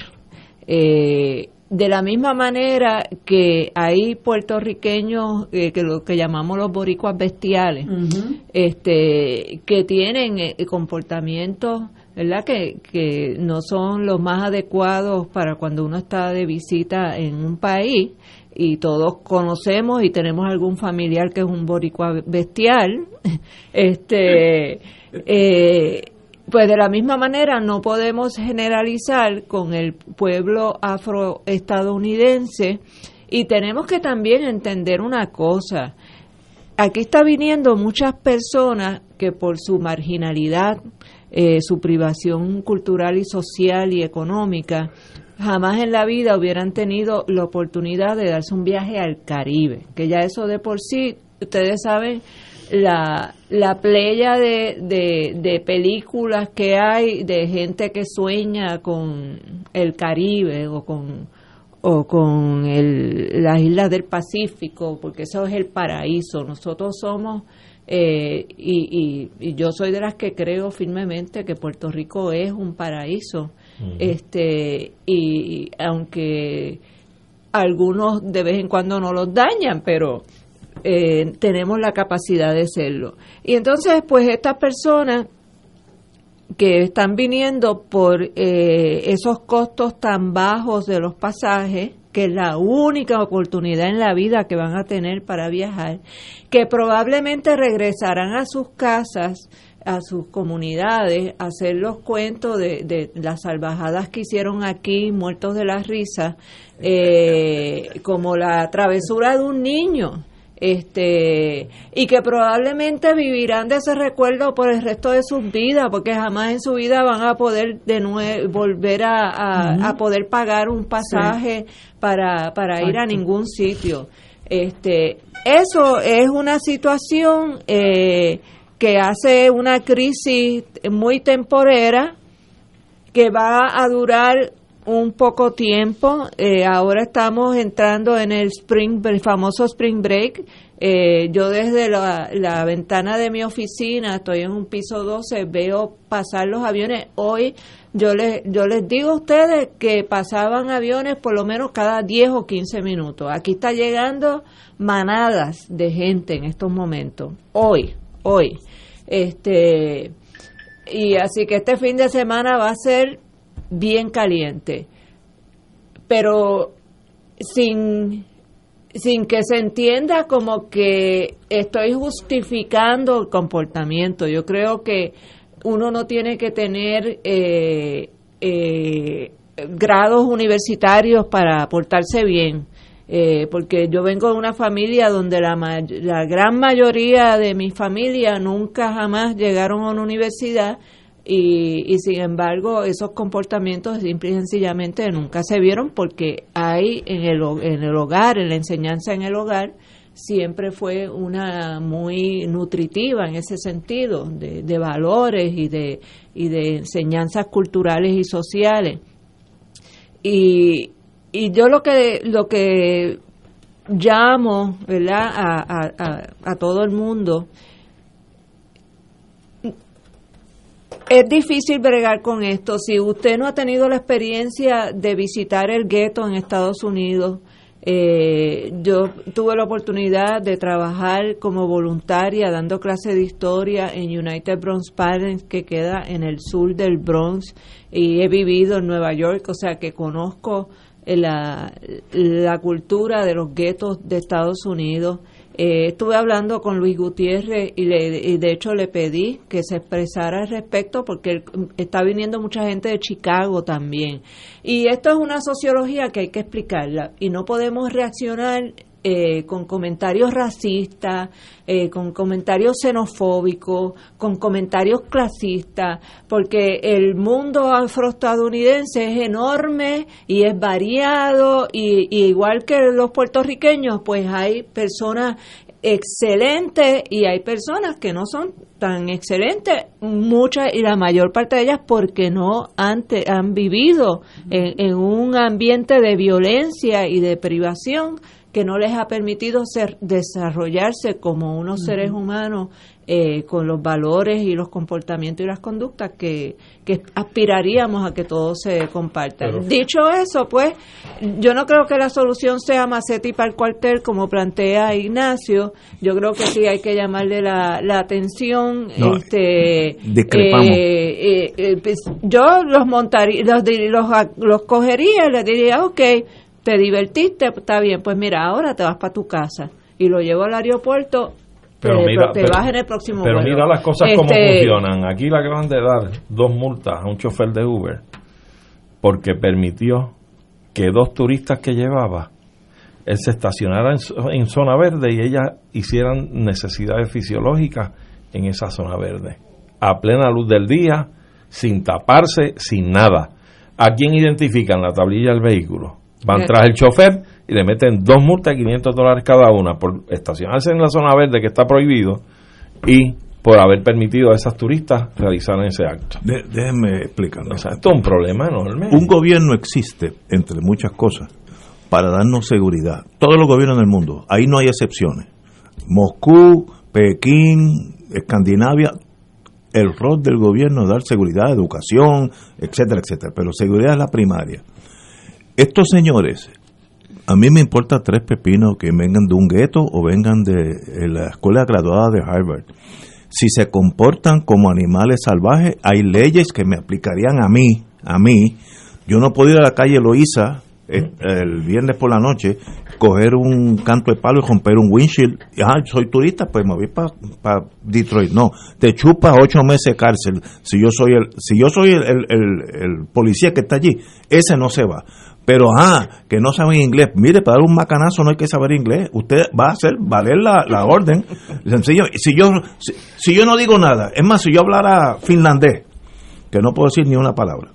Eh, de la misma manera que hay puertorriqueños eh, que lo que llamamos los boricuas bestiales, este, que tienen eh, comportamientos, ¿verdad? Que, que no son los más adecuados para cuando uno está de visita en un país y todos conocemos y tenemos algún familiar que es un boricua bestial, *laughs* este, *laughs* eh, pues de la misma manera no podemos generalizar con el pueblo afroestadounidense y tenemos que también entender una cosa. Aquí está viniendo muchas personas que por su marginalidad eh, su privación cultural y social y económica, jamás en la vida hubieran tenido la oportunidad de darse un viaje al Caribe, que ya eso de por sí, ustedes saben, la, la playa de, de, películas que hay de gente que sueña con el Caribe o con o con el, las islas del Pacífico, porque eso es el paraíso. Nosotros somos, eh, y, y, yo soy de las que creo firmemente que Puerto Rico es un paraíso. este Y aunque algunos de vez en cuando no los dañan, pero eh, tenemos la capacidad de serlo. Y entonces, pues estas personas que están viniendo por eh, esos costos tan bajos de los pasajes, que es la única oportunidad en la vida que van a tener para viajar, que probablemente regresarán a sus casas, a sus comunidades, a hacer los cuentos de, de las salvajadas que hicieron aquí, muertos de la risa, eh, como la travesura de un niño este y que probablemente vivirán de ese recuerdo por el resto de sus vidas porque jamás en su vida van a poder de nuevo volver a, a, poder pagar un pasaje para, para ir a ningún sitio. Este eso es una situación eh, que hace una crisis muy temporera que va a durar un poco tiempo. Eh, ahora estamos entrando en el spring, el famoso spring break. Eh, yo desde la, la, ventana de mi oficina, estoy en un piso 12, veo pasar los aviones. Hoy yo les, yo les digo a ustedes que pasaban aviones por lo menos cada 10 o 15 minutos. Aquí está llegando manadas de gente en estos momentos. Hoy, hoy. Este, y así que este fin de semana va a ser bien caliente, pero sin, sin que se entienda como que estoy justificando el comportamiento. Yo creo que uno no tiene que tener eh, eh, grados universitarios para portarse bien. Eh, porque yo vengo de una familia donde la, la gran mayoría de mi familia nunca jamás llegaron a una universidad y, sin embargo esos comportamientos simple y sencillamente nunca se vieron porque hay en el, en el hogar, en la enseñanza en el hogar, siempre fue una muy nutritiva en ese sentido, de, de valores y de, y de enseñanzas culturales y sociales. Y, y yo lo que, lo que llamo ¿verdad? A, a, a todo el mundo Es difícil bregar con esto. Si usted no ha tenido la experiencia de visitar el gueto en Estados Unidos, eh, yo tuve la oportunidad de trabajar como voluntaria dando clases de historia en United Bronx Parents, que queda en el sur del Bronx, y he vivido en Nueva York, o sea que conozco la cultura de los guetos de Estados Unidos. Eh, estuve hablando con Luis Gutiérrez y, le, de hecho le pedí que se expresara al respecto porque está viniendo mucha gente de Chicago también. Y esto es una sociología que hay que explicarla y no podemos reaccionar eh, con comentarios racistas, eh, con comentarios xenofóbicos, con comentarios clasistas, porque el mundo afroestadounidense es enorme y es variado y, igual que los puertorriqueños, pues hay personas excelentes y hay personas que no son tan excelentes, muchas y la mayor parte de ellas porque no han, vivido en un ambiente de violencia y de privación que no les ha permitido ser, desarrollarse como unos seres humanos eh, con los valores y los comportamientos y las conductas que, que aspiraríamos a que todos se compartan. Dicho eso, pues, yo no creo que la solución sea Macetti para el cuartel, como plantea Ignacio. Yo creo que sí hay que llamarle la, la atención. este, eh, eh, pues, yo los montaría, los, los, los cogería y les diría, ok, te divertiste, está bien, pues mira, ahora te vas para tu casa y lo llevo al aeropuerto, pero te, vas en el próximo
Pero mira las cosas como este, funcionan. Aquí le acaban de dar dos multas a un chofer de Uber porque permitió que dos turistas que llevaba él se estacionara en, zona verde y ellas hicieran necesidades fisiológicas en esa zona verde. A plena luz del día, sin taparse, sin nada. ¿A quién identifican la tablilla del vehículo? Van
Eh.
tras el chofer y le meten dos multas de 500 dólares cada una por estacionarse en la zona verde que está prohibido y por haber permitido a esas turistas realizar ese acto.
De- déjenme explicarlo.
O sea, esto es un problema enorme.
Un gobierno existe, entre muchas cosas, para darnos seguridad. Todos los gobiernos del mundo, ahí no hay excepciones. Moscú, Pekín, Escandinavia, el rol del gobierno es dar seguridad, educación, etcétera, etcétera. Pero seguridad es la primaria. Estos señores, a mí me importa tres pepinos que vengan de un gueto o vengan de la escuela graduada de Harvard. Si se comportan como animales salvajes, hay leyes que me aplicarían a mí, a mí. Yo no puedo ir a la calle Loíza eh, el viernes por la noche, coger un canto de palo y romper un windshield. Ah, soy turista, pues me voy para Detroit. No, te chupa ocho meses de cárcel. Si yo soy el, si yo soy el, el- el- el policía que está allí, ese no se va. Pero, ah, que no saben inglés. Mire, para dar un macanazo no hay que saber inglés. Usted va a hacer valer la, la orden. Sencillo. Si yo, si, yo no digo nada, es más, si yo hablara finlandés, que no puedo decir ni una palabra,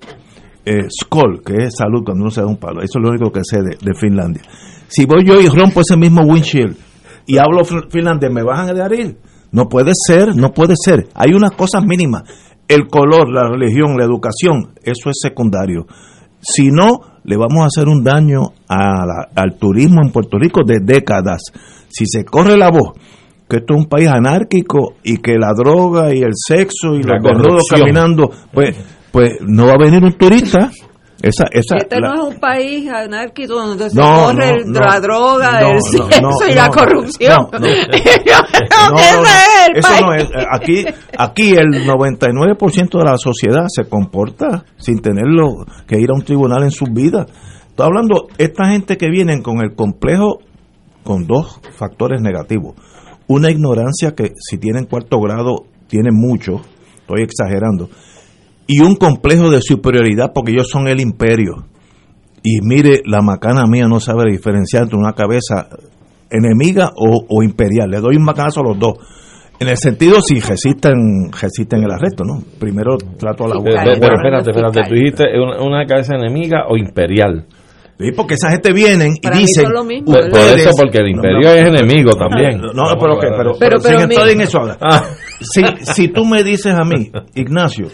eh, skol, que es salud cuando uno se da un palo, eso es lo único que sé de, de Finlandia. Si voy yo y rompo ese mismo windshield y hablo fin- finlandés, ¿me bajan a dejar ir? No puede ser, no puede ser. Hay unas cosas mínimas. El color, la religión, la educación, eso es secundario. Si no, le vamos a hacer un daño a la- al turismo en Puerto Rico de décadas. Si se corre la voz que esto es un país anárquico y que la droga y el sexo y
La
los
corrupción.
caminando, pues, pues no va a venir un turista. Esa, esa,
Este
la-
no es un país anárquico donde se
No,
corre
no,
la droga, el sexo y la corrupción.
Eso no es. eh, Aquí, aquí el 99% de la sociedad se comporta sin tenerlo que ir a un tribunal en sus vidas. Estoy hablando, esta gente que vienen con el complejo, con dos factores negativos. Una ignorancia que si tienen cuarto grado, tienen mucho, estoy exagerando. Y un complejo de superioridad porque ellos son el imperio. Y mire, la macana mía no sabe diferenciar entre una cabeza enemiga o, o imperial. Le doy un macanazo a los dos. En el sentido si resisten, resisten el arresto, ¿no? Primero trato a la buena.
eh, pero espérate, espérate, tú dijiste una, una cabeza enemiga o imperial.
Sí, porque esa gente vienen y
Para
dicen,
mismo,
Por, por eso, porque el imperio
No, no.
es enemigo también.
No, no, pero, que- pero,
Pero-
pero
pero
sin
mi-
entrar en eso ahora.
Ah,
Si, si tú me dices a mí, *laughs* Ignacio,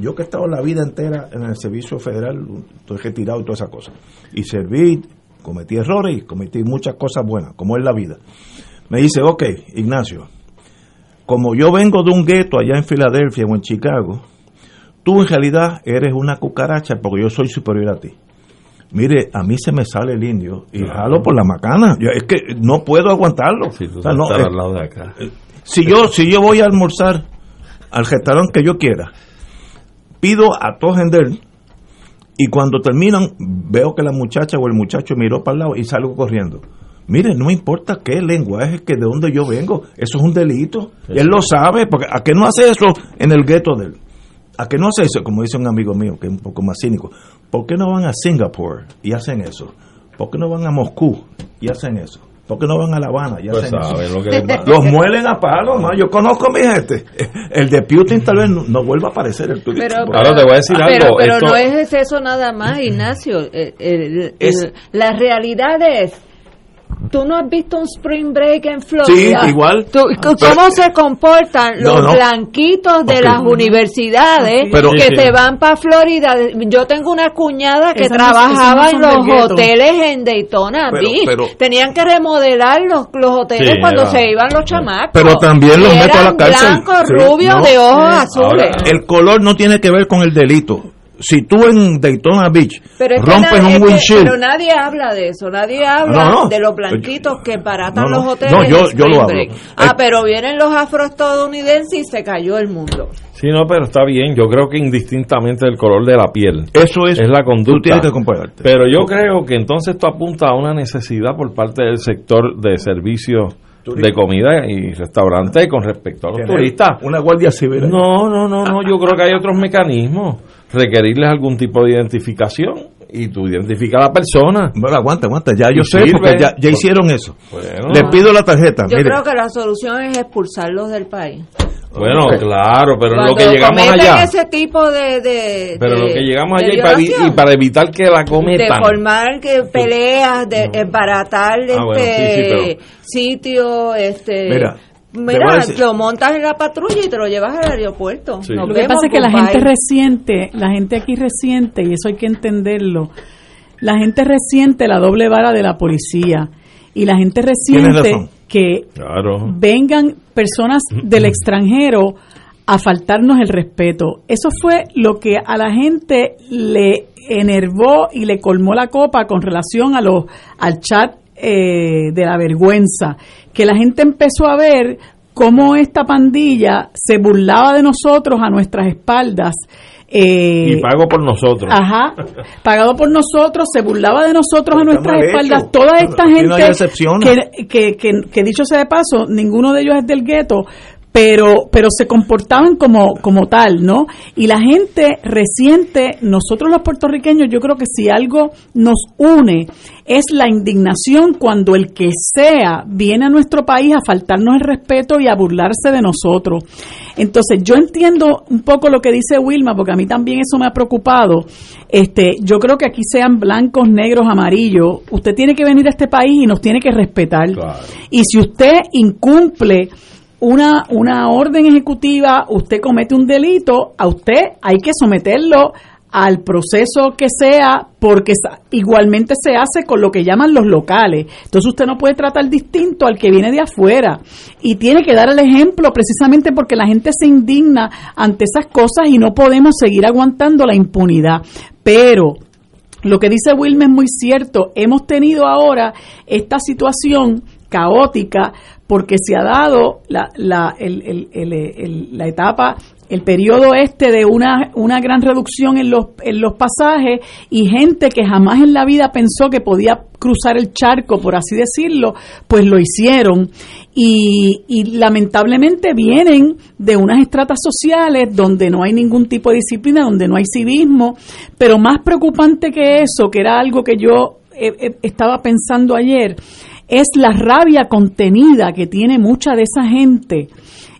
yo que he estado la vida entera en el servicio federal, estoy retirado y todas esas cosas, y serví, cometí errores y cometí muchas cosas buenas, como es la vida. Me dice, ok, Ignacio, como yo vengo de un gueto allá en Filadelfia o en Chicago, tú en realidad eres una cucaracha porque yo soy superior a ti. Mire, a mí se me sale el indio y jalo por la macana. Yo- es que no puedo aguantarlo.
si
O sea, no, eh,
al lado de acá.
si yo si yo voy a almorzar al restaurante que yo quiera pido a Tojender y cuando terminan veo que la muchacha o el muchacho miró para el lado y salgo corriendo. Mire no me importa qué lenguaje que de dónde yo vengo eso es un delito. Él lo sabe porque a qué no hace eso en el gueto de él a qué no hace eso como dice un amigo mío que es un poco más cínico. ¿por qué no van a Singapur y hacen eso? ¿por qué no van a Moscú y hacen eso? ¿Por qué no van a La Habana y
Pues sabes lo que *laughs* les va.
Los muelen a palo, ¿no? Yo conozco a mi gente. El de Putin tal vez no, no vuelva a aparecer el turismo.
Pero,
Ahora te voy a decir
pero,
algo,
Pero
esto-
no es eso nada más, Ignacio. El- el-
Es-
el- la realidad es, tú no has visto un spring break en Florida.
Sí, igual.
Tú- ¿Cómo se comportan los
no.
blanquitos de las universidades
Pero-
que
Sí, sí.
se van para Florida? Yo tengo una cuñada que
Esas
trabajaba en los
gueto.
hoteles en Daytona
Pero-
Beach.
pero-
Tenían que remodelar los, los hoteles
Sí,
cuando
era-
se iban los chamacos.
Pero también los meto a la cárcel.
blancos,
Sí,
rubios,
no.
de ojos
Ahora-
azules.
El color no tiene que ver con el delito. Si tú en Daytona Beach
Pero es que
rompes un windshield,
pero nadie habla de eso, nadie habla
No, no.
de los blanquitos que baratan los hoteles.
No, yo- lo hablo.
Ah, pero vienen los afroestadounidenses y se cayó el mundo.
Sí, no, pero está bien. Yo creo que indistintamente del color de la piel.
eso es,
Es la
tú
conducta.
tienes que comportarte.
Pero yo creo que entonces esto apunta a una necesidad por parte del sector de servicios de comida y restaurantes con respecto a los turistas.
Una guardia civil.
No, no, no, no. Yo creo que hay otros mecanismos. Requerirles algún tipo de identificación y tú identificas a la persona.
Bueno, aguanta, aguanta. Ya yo
Y
sé,
sirve.
porque ya, ya hicieron eso.
Bueno.
Le pido la tarjeta.
Yo
mire.
creo que la solución es expulsarlos del país.
Bueno, claro, pero en lo
Cuando
que llegamos
cometen
allá.
ese tipo de, de
Pero
de-
lo que llegamos
de
allá y para, y para evitar que la
de
cometan.
formar que peleas, de embaratar
Ah, bueno,
este
sí, sí,
sitio, este
Mira, te voy a
mira, lo montas en la patrulla y te lo llevas al aeropuerto.
Sí.
Nos
Lo que
vemos,
pasa es que la gente reciente, la gente aquí reciente, y eso hay que entenderlo, la gente reciente la doble vara de la policía y la gente
razón.
que
Claro.
vengan personas del *clears throat* extranjero a faltarnos el respeto. Eso fue lo que a la gente le enervó y le colmó la copa con relación a los al chat eh, de la vergüenza, que la gente empezó a ver cómo esta pandilla se burlaba de nosotros a nuestras espaldas. eh,
Y pago por nosotros.
Ajá, pagado por nosotros, se burlaba de nosotros a nuestras espaldas.
hecho.
Toda esta gente
no hay excepciones.
que, que, que, que dicho sea de paso, ninguno de ellos es del gueto, pero, pero se comportaban como, como tal, ¿no? Y la gente reciente, nosotros los puertorriqueños, yo creo que si algo nos une es la indignación cuando el que sea viene a nuestro país a faltarnos el respeto y a burlarse de nosotros. Entonces, yo entiendo un poco lo que dice Wilma, porque a mí también eso me ha preocupado. Este, yo creo que aquí sean blancos, negros, amarillos. Usted tiene que venir a este país y nos tiene que respetar.
Claro.
Y si usted incumple una, una orden ejecutiva, usted comete un delito, a usted hay que someterlo al proceso que sea, porque igualmente se hace con lo que llaman los locales. Entonces usted no puede tratar distinto al que viene de afuera y tiene que dar el ejemplo precisamente porque la gente se indigna ante esas cosas y no podemos seguir aguantando la impunidad. Pero lo que dice Wilma es muy cierto. Hemos tenido ahora esta situación caótica porque se ha dado la, la, el- la etapa, el periodo este de una, una gran reducción en los, en los pasajes y gente que jamás en la vida pensó que podía cruzar el charco, por así decirlo, pues lo hicieron. Y, y lamentablemente vienen de unas estratas sociales donde no hay ningún tipo de disciplina, donde no hay civismo, pero más preocupante que eso, que era algo que yo eh, eh, estaba pensando ayer, es la rabia contenida que tiene mucha de esa gente,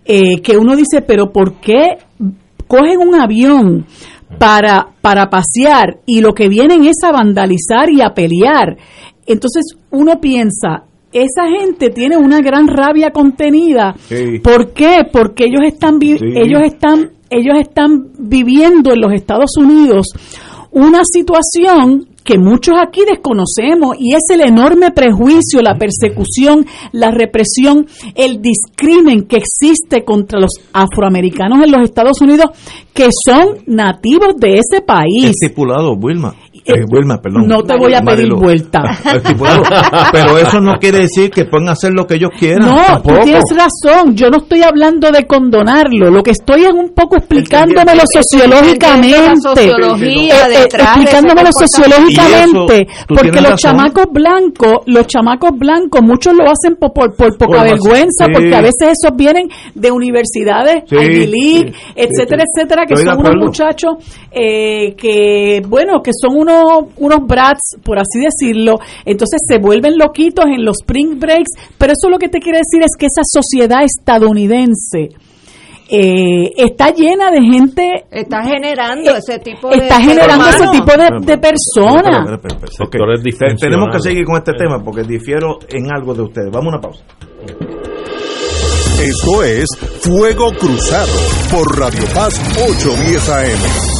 eh, que uno dice, pero ¿por qué cogen un avión para, para pasear y lo que vienen es a vandalizar y a pelear? Entonces uno piensa, esa gente tiene una gran rabia contenida.
Sí.
¿Por qué? Porque ellos están, vi-
Sí.
ellos están, ellos están viviendo en los Estados Unidos una situación que muchos aquí desconocemos y es el enorme prejuicio, la persecución, la represión, el discrimen que existe contra los afroamericanos en los Estados Unidos que son nativos de ese país.
Estipulado, Wilma. Eh,
Eh,
Wilma, perdón.
no te voy a pedir vuelta. *laughs*
Pero eso no quiere decir que puedan hacer lo que ellos quieran.
No,
tampoco.
tú tienes razón. Yo no estoy hablando de condonarlo. Lo que estoy es un poco explicándomelo sociológicamente.
La sociología
Eh,
detrás de ese
explicándomelo sociológicamente.
Y eso,
Porque los
razón.
chamacos blancos, los chamacos blancos, muchos lo hacen por, por, por poca
Por
vergüenza,
sí.
porque a veces esos vienen de universidades,
Sí,
Ivy League,
sí,
etcétera, etcétera, que son unos muchachos eh, que, bueno, que son unos, unos brats, por así decirlo. Entonces se vuelven loquitos en los spring breaks, pero eso lo que te quiere decir es que esa sociedad estadounidense eh, está llena de gente
Está generando ese tipo de
está generando ese tipo de, personas.
disfuncionales.
Tenemos que seguir con este tema porque difiero en algo de ustedes. Vamos a una pausa.
Esto es Fuego Cruzado por Radio Paz 810 AM.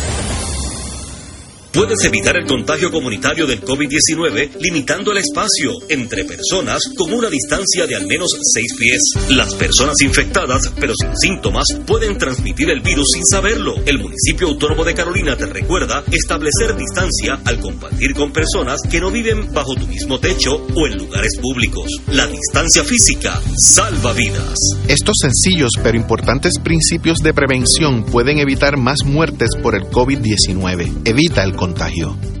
Puedes evitar el contagio comunitario del COVID-19 limitando el espacio entre personas con una distancia de al menos 6 pies. Las personas infectadas pero sin síntomas pueden transmitir el virus sin saberlo. El municipio autónomo de Carolina te recuerda establecer distancia al compartir con personas que no viven bajo tu mismo techo o en lugares públicos. La distancia física salva vidas.
Estos sencillos pero importantes principios de prevención pueden evitar más muertes por el COVID-19. Evita el contagio.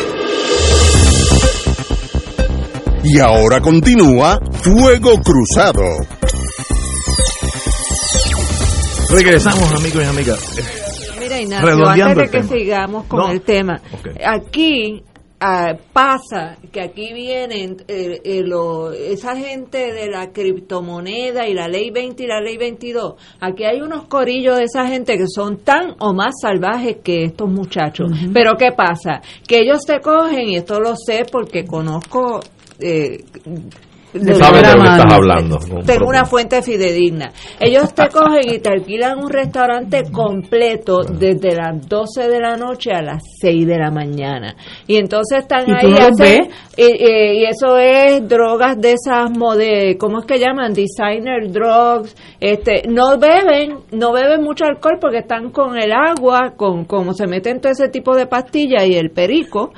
Y ahora continúa Fuego Cruzado.
Regresamos, amigos y amigas.
Mira, Ignacio, antes de que sigamos con el tema, aquí ah, pasa que aquí vienen eh, eh, lo, esa gente de la criptomoneda y la ley 20 y la ley 22. Aquí hay unos corillos de esa gente que son tan o más salvajes que estos muchachos. Pero ¿qué pasa? Que ellos se cogen, y esto lo sé porque conozco eh,
de Sabes de lo que estás hablando.
Tengo una fuente fidedigna. Ellos te *laughs* cogen y te alquilan un restaurante completo desde las 12 de la noche a las 6 de la mañana. Y entonces están ahí. Hacen, y, y, eso es drogas de esas, mode, ¿cómo es que llaman? Designer drugs. Este, no beben, no beben mucho alcohol porque están con el agua, con como se meten todo ese tipo de pastillas y el perico.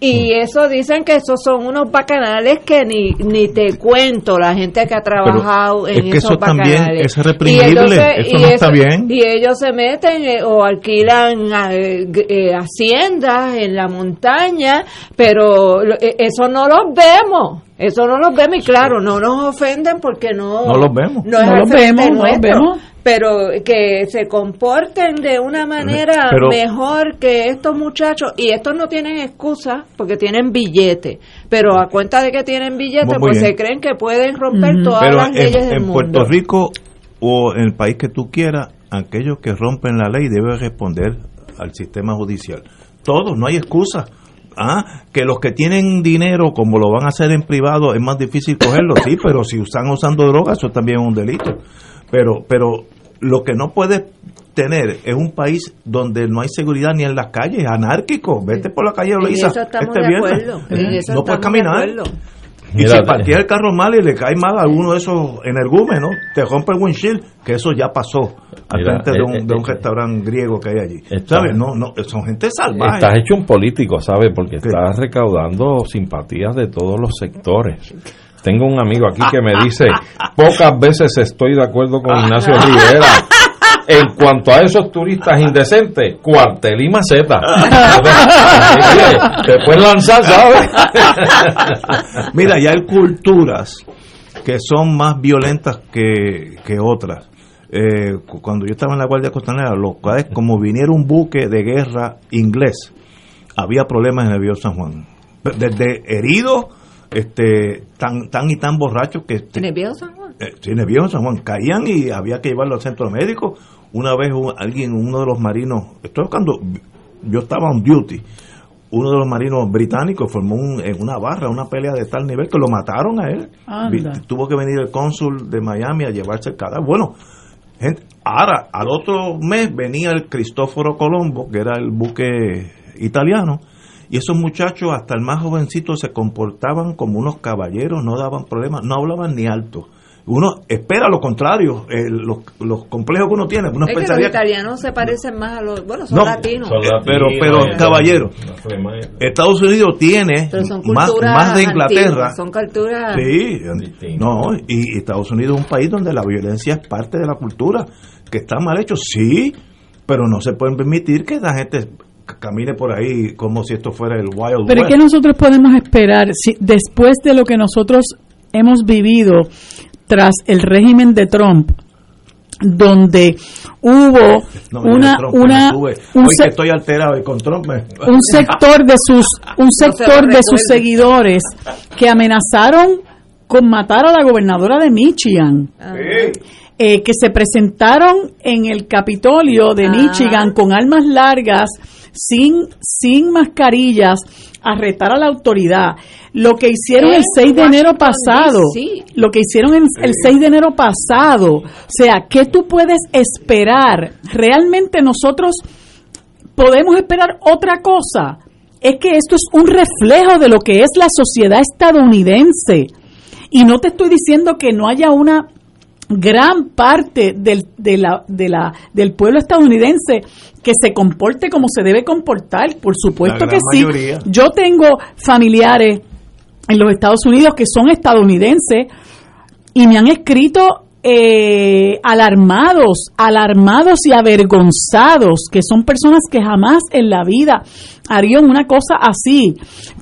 Y eso dicen que esos son unos bacanales que ni, ni te cuento, la gente que ha trabajado en esos
eso
bacanales.
También es reprimible, eso no está bien.
Y ellos se meten eh, o alquilan eh, eh, haciendas en la montaña, pero eh, eso no los vemos. Eso no los vemos y claro, no nos ofenden porque no,
no los vemos.
No,
no los vemos, no los vemos
pero que se comporten de una manera
Pero-
mejor que estos muchachos y estos no tienen excusa porque tienen billete pero a cuenta de que tienen billete pues
bien.
se creen que pueden romper todas
Pero
las
en,
leyes del
en
mundo
Puerto Rico o en el país que tú quieras, aquellos que rompen la ley deben responder al sistema judicial. Todos, no hay excusa. Ah, que los que tienen dinero, como lo van a hacer en privado, es más difícil cogerlo, sí, pero si están usando drogas, eso también es un delito. Pero, pero lo que no puedes tener es un país donde no hay seguridad ni en las calles, anárquico. Vete por la calle
estamos
este
de
viernes.
eso
no puedes caminar. Y
Mira,
si partía el carro mal y le cae mal a alguno de esos energúmenos, te rompe el windshield, que eso ya pasó al
Mira,
frente de un,
eh,
de un
eh,
restaurante griego que hay allí.
está-
¿Sabes? No, no, son gente salvaje.
Estás hecho un político, ¿sabes? Porque estás recaudando simpatías de todos los sectores. Tengo un amigo aquí que me dice, pocas veces estoy de acuerdo con Ignacio Rivera. En cuanto a esos turistas indecentes, cuartel y maceta. Te puedes lanzar, ¿sabes? *laughs*
Mira, ya hay culturas que son más violentas que, que otras. Eh, cu- cuando yo estaba en la Guardia Costanera, los como viniera un buque de guerra inglés, había problemas en el Río San Juan. Desde heridos, este, tan, tan y tan borrachos que
¿En el viejo San Juan?
eh, sí, viejo San Juan, caían y había que llevarlo al centro médico. Una vez un- alguien, uno de los marinos, estoy buscando, yo estaba on duty, uno de los marinos británicos formó un, en una barra una pelea de tal nivel que lo mataron a él.
Anda.
Tuvo que venir el cónsul de Miami a llevarse el cadáver. Bueno, gente, ahora, al otro mes venía el Cristóforo Colombo, que era el buque italiano, y esos muchachos, hasta el más jovencito, se comportaban como unos caballeros, no daban problemas, no hablaban ni alto. Uno espera lo contrario, eh, los, los complejos que uno tiene. Uno
Es que los italianos se parecen más a los. Bueno, son
No,
latinos.
son latinos. pero- pero, caballero, Estados Unidos tiene más, más de Inglaterra.
antiguas, son culturas.
Sí, no, y, y Estados Unidos es un país donde la violencia es parte de la cultura, que está mal hecho, sí, pero no se pueden permitir que la gente camine por ahí como si esto fuera el Wild
Pero
West.
¿qué nosotros podemos esperar si después de lo que nosotros hemos vivido tras el régimen de Trump, donde hubo
No,
una,
Trump
un,
Hoy
se-
que estoy alterado y con Trump me-
un *laughs* sector de sus un sector de sus seguidores que amenazaron con matar a la gobernadora de Michigan. eh, que se presentaron en el Capitolio de Michigan con armas largas, sin, sin mascarillas, a retar a la autoridad. Lo que hicieron el
En
6 de enero pasado, lo que hicieron el 6 de enero pasado, o sea, ¿qué tú puedes esperar? Realmente nosotros podemos esperar otra cosa. Es que esto es un reflejo de lo que es la sociedad estadounidense. Y no te estoy diciendo que no haya una gran parte del, de la, de la, del pueblo estadounidense que se comporte como se debe comportar. Por supuesto que sí. Yo tengo familiares en los Estados Unidos que son estadounidenses y me han escrito eh, alarmados, alarmados y avergonzados, que son personas que jamás en la vida harían una cosa así.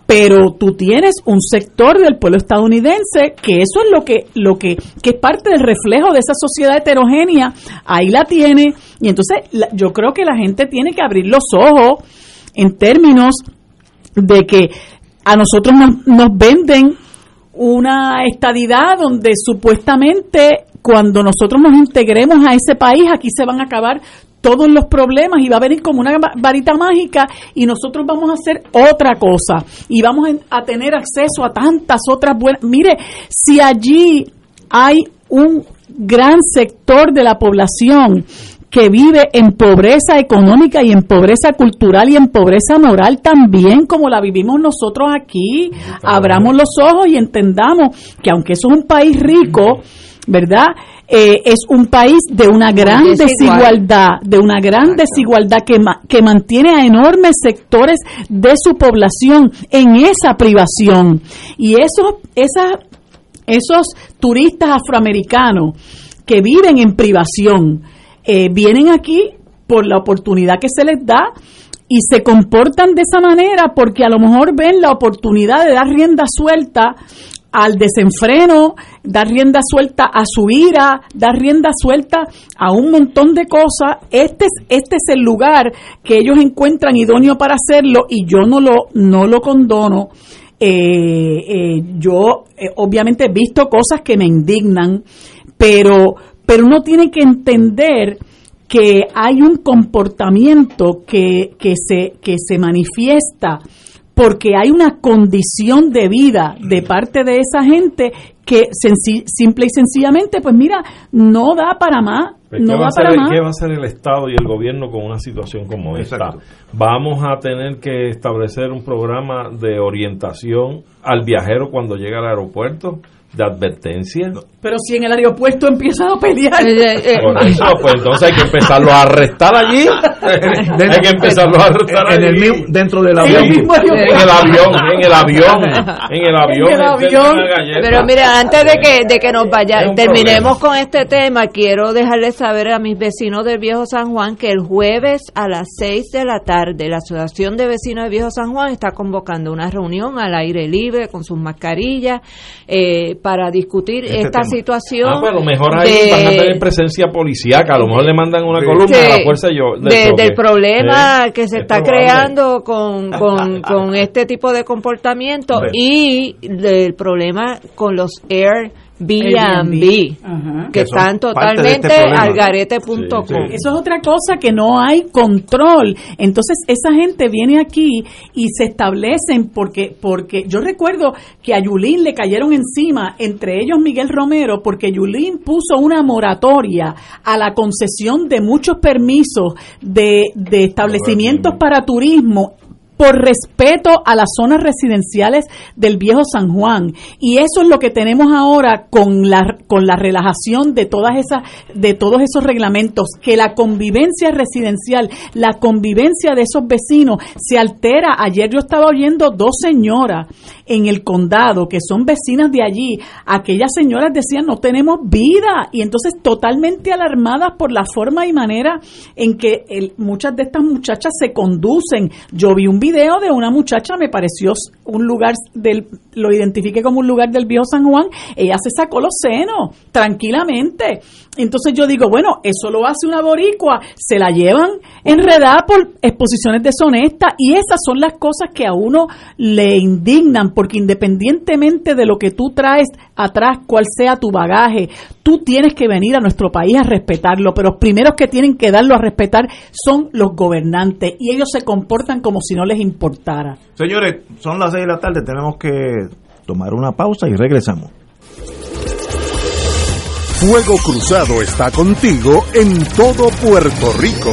Pero tú tienes un sector del pueblo estadounidense que eso es lo que, lo que, que es parte del reflejo de esa sociedad heterogénea. Ahí la tiene. Y entonces yo creo que la gente tiene que abrir los ojos en términos de que a nosotros nos, nos venden una estadidad donde supuestamente cuando nosotros nos integremos a ese país, aquí se van a acabar todos los problemas y va a venir como una va- varita mágica y nosotros vamos a hacer otra cosa y vamos a tener acceso a tantas otras buenas. Mire, si allí hay un gran sector de la población que vive en pobreza económica y en pobreza cultural y en pobreza moral también como la vivimos nosotros aquí. Abramos los ojos y entendamos que aunque eso es un país rico, ¿verdad? Eh, es un país de una gran
desigual.
desigualdad, de una gran desigualdad que, ma- que mantiene a enormes sectores de su población en esa privación. Y esos, esas, esos turistas afroamericanos que viven en privación, eh, vienen aquí por la oportunidad que se les da y se comportan de esa manera porque a lo mejor ven la oportunidad de dar rienda suelta al desenfreno, dar rienda suelta a su ira, dar rienda suelta a un montón de cosas. Este es, este es el lugar que ellos encuentran idóneo para hacerlo y yo no lo, no lo condono. Eh, eh, yo eh, obviamente he visto cosas que me indignan, pero, pero uno tiene que entender que hay un comportamiento que, que, se, que se manifiesta porque hay una condición de vida de parte de esa gente que simple y sencillamente, pues mira, no da para más,
Pues, ¿qué,
no
va
da
a hacer,
para más.
qué va a hacer el Estado y el gobierno con una situación como esta? Vamos a tener que establecer un programa de orientación al viajero cuando llega al aeropuerto, de advertencia.
Pero si en el aeropuerto empiezan a pelear.
Eh,
Por eso, pues entonces hay que empezarlo a arrestar allí. hay que empezarlo a arrestar
en el
allí.
mismo- dentro del
Sí,
avión.
En el avión, en el avión, en el avión.
En el avión.
una galleta.
Pero mira, antes de que, de que nos vaya, terminemos con este tema, quiero dejarles saber a mis vecinos del Viejo San Juan que el jueves a las 6 de la tarde la Asociación de Vecinos de Viejo San Juan está convocando una reunión al aire libre con sus mascarillas eh, para discutir
Este
esta
tema.
situación.
Ah, pues a lo mejor ahí
de-
van a tener presencia policíaca, a lo mejor le mandan una columna a la fuerza yo, del,
de-
choque.
del problema que se
es
está
probable.
creando con, *laughs* con, con este tipo de comportamiento y del problema con los air B&B, que
Que
están
este
totalmente al garete.com.
Eso es otra cosa que no hay control. Entonces esa gente viene aquí y se establecen porque porque yo recuerdo que a Yulín le cayeron encima, entre ellos Miguel Romero, porque Yulín puso una moratoria a la concesión de muchos permisos de, de establecimientos para turismo por respeto a las zonas residenciales del viejo San Juan. Y eso es lo que tenemos ahora con la con la relajación de todas esas de todos esos reglamentos que la convivencia residencial la convivencia de esos vecinos se altera. Ayer yo estaba oyendo dos señoras en el condado que son vecinas de allí. Aquellas señoras decían no tenemos vida y entonces totalmente alarmadas por la forma y manera en que muchas de estas muchachas se conducen. Yo vi un video de una muchacha me pareció un lugar del lo identifiqué como un lugar del viejo San Juan ella se sacó los senos tranquilamente. Entonces yo digo bueno eso lo hace una boricua se la llevan enredada por exposiciones deshonestas y esas son las cosas que a uno le indignan porque independientemente de lo que tú traes atrás cuál sea tu bagaje tú tienes que venir a nuestro país a respetarlo pero los primeros que tienen que darlo a respetar son los gobernantes y ellos se comportan como si no les importara
Señores, son las 6 de la tarde, tenemos que tomar una pausa y regresamos.
Fuego Cruzado está contigo en todo Puerto Rico.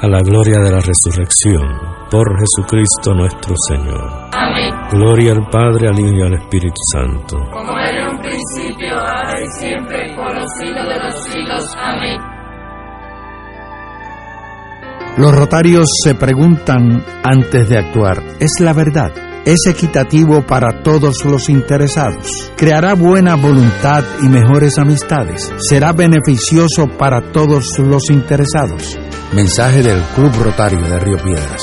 a la gloria de la resurrección, por Jesucristo nuestro Señor.
Amén.
Gloria al Padre, al Hijo y al Espíritu Santo.
Como era en un principio, ahora y siempre, por los siglos de los siglos. Amén.
Los rotarios se preguntan antes de actuar, ¿es la verdad? ¿Es equitativo para todos los interesados? ¿Creará buena voluntad y mejores amistades? ¿Será beneficioso para todos los interesados? Mensaje del Club Rotario de Río Piedras.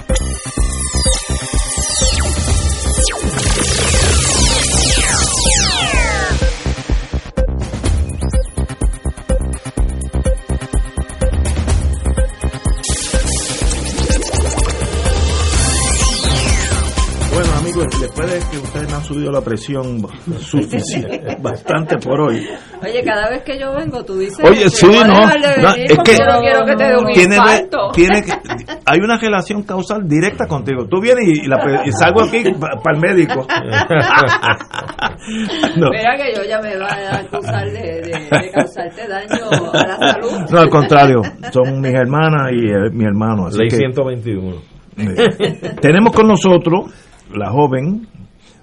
Después de que ustedes me han subido la presión suficiente, bastante por hoy,
Oye, cada vez que yo vengo, tú dices.
Oye,
que
sí, no, es que
yo no quiero que te dé un
tiene, tiene que, hay una relación causal directa contigo. Tú vienes y, la- y salgo aquí para el médico. *laughs* No.
Mira que yo ya me va a acusar de, de- de causarte daño a la salud.
No, al contrario, son mis hermanas y eh, mi hermano. Así
Ley
que,
121.
Eh, tenemos con nosotros la joven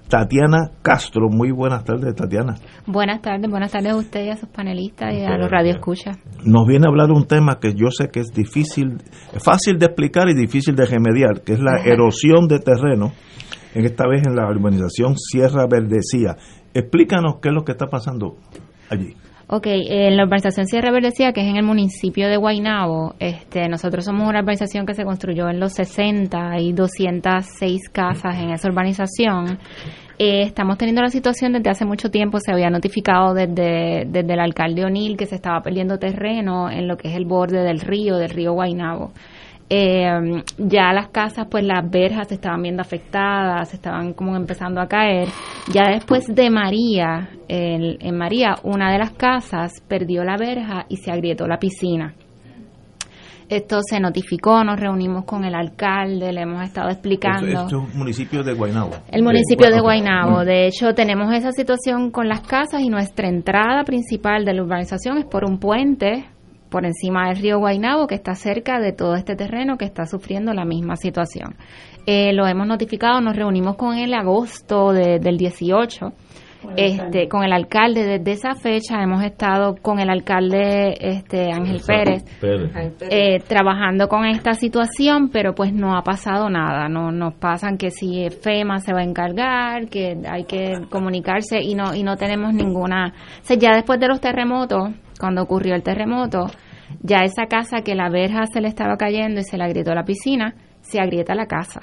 Tatiana Castro. Muy buenas tardes, Tatiana.
Buenas tardes, buenas tardes a usted y a sus panelistas y a los radioescuchas.
Nos viene a hablar un tema que yo sé que es difícil, fácil de explicar y difícil de remediar, que es la erosión de terreno, en esta vez en la urbanización Sierra Verdecía. Explícanos qué es lo que está pasando allí.
Ok, en la urbanización Sierra Verdecía, que es en el municipio de Guaynabo, este, nosotros somos una urbanización que se construyó en los 60 y 206 casas en esa urbanización. Eh, estamos teniendo la situación desde hace mucho tiempo, se había notificado desde, desde el alcalde O'Neill que se estaba perdiendo terreno en lo que es el borde del río, del río Guaynabo eh, ya las casas, pues las verjas se estaban viendo afectadas, estaban como empezando a caer. Ya después de María, en, María, una de las casas perdió la verja y se agrietó la piscina. Esto se notificó, nos reunimos con el alcalde, le hemos estado explicando.
Esto es municipio de Guaynabo.
El municipio de Guaynabo. De hecho, tenemos esa situación con las casas y nuestra entrada principal de la urbanización es por un puente por encima del río Guainabo, que está cerca de todo este terreno que está sufriendo la misma situación. Eh, lo hemos notificado, nos reunimos con él agosto del 18, este, con el alcalde. Desde esa fecha hemos estado con el alcalde este, Ángel Pérez, eh, trabajando con esta situación, pero pues no ha pasado nada. No nos pasan que si FEMA se va a encargar, que hay que comunicarse y no y no tenemos ninguna. O ya después de los terremotos cuando ocurrió el terremoto, ya esa casa que la verja se le estaba cayendo y se le agrietó la piscina, se agrieta la casa.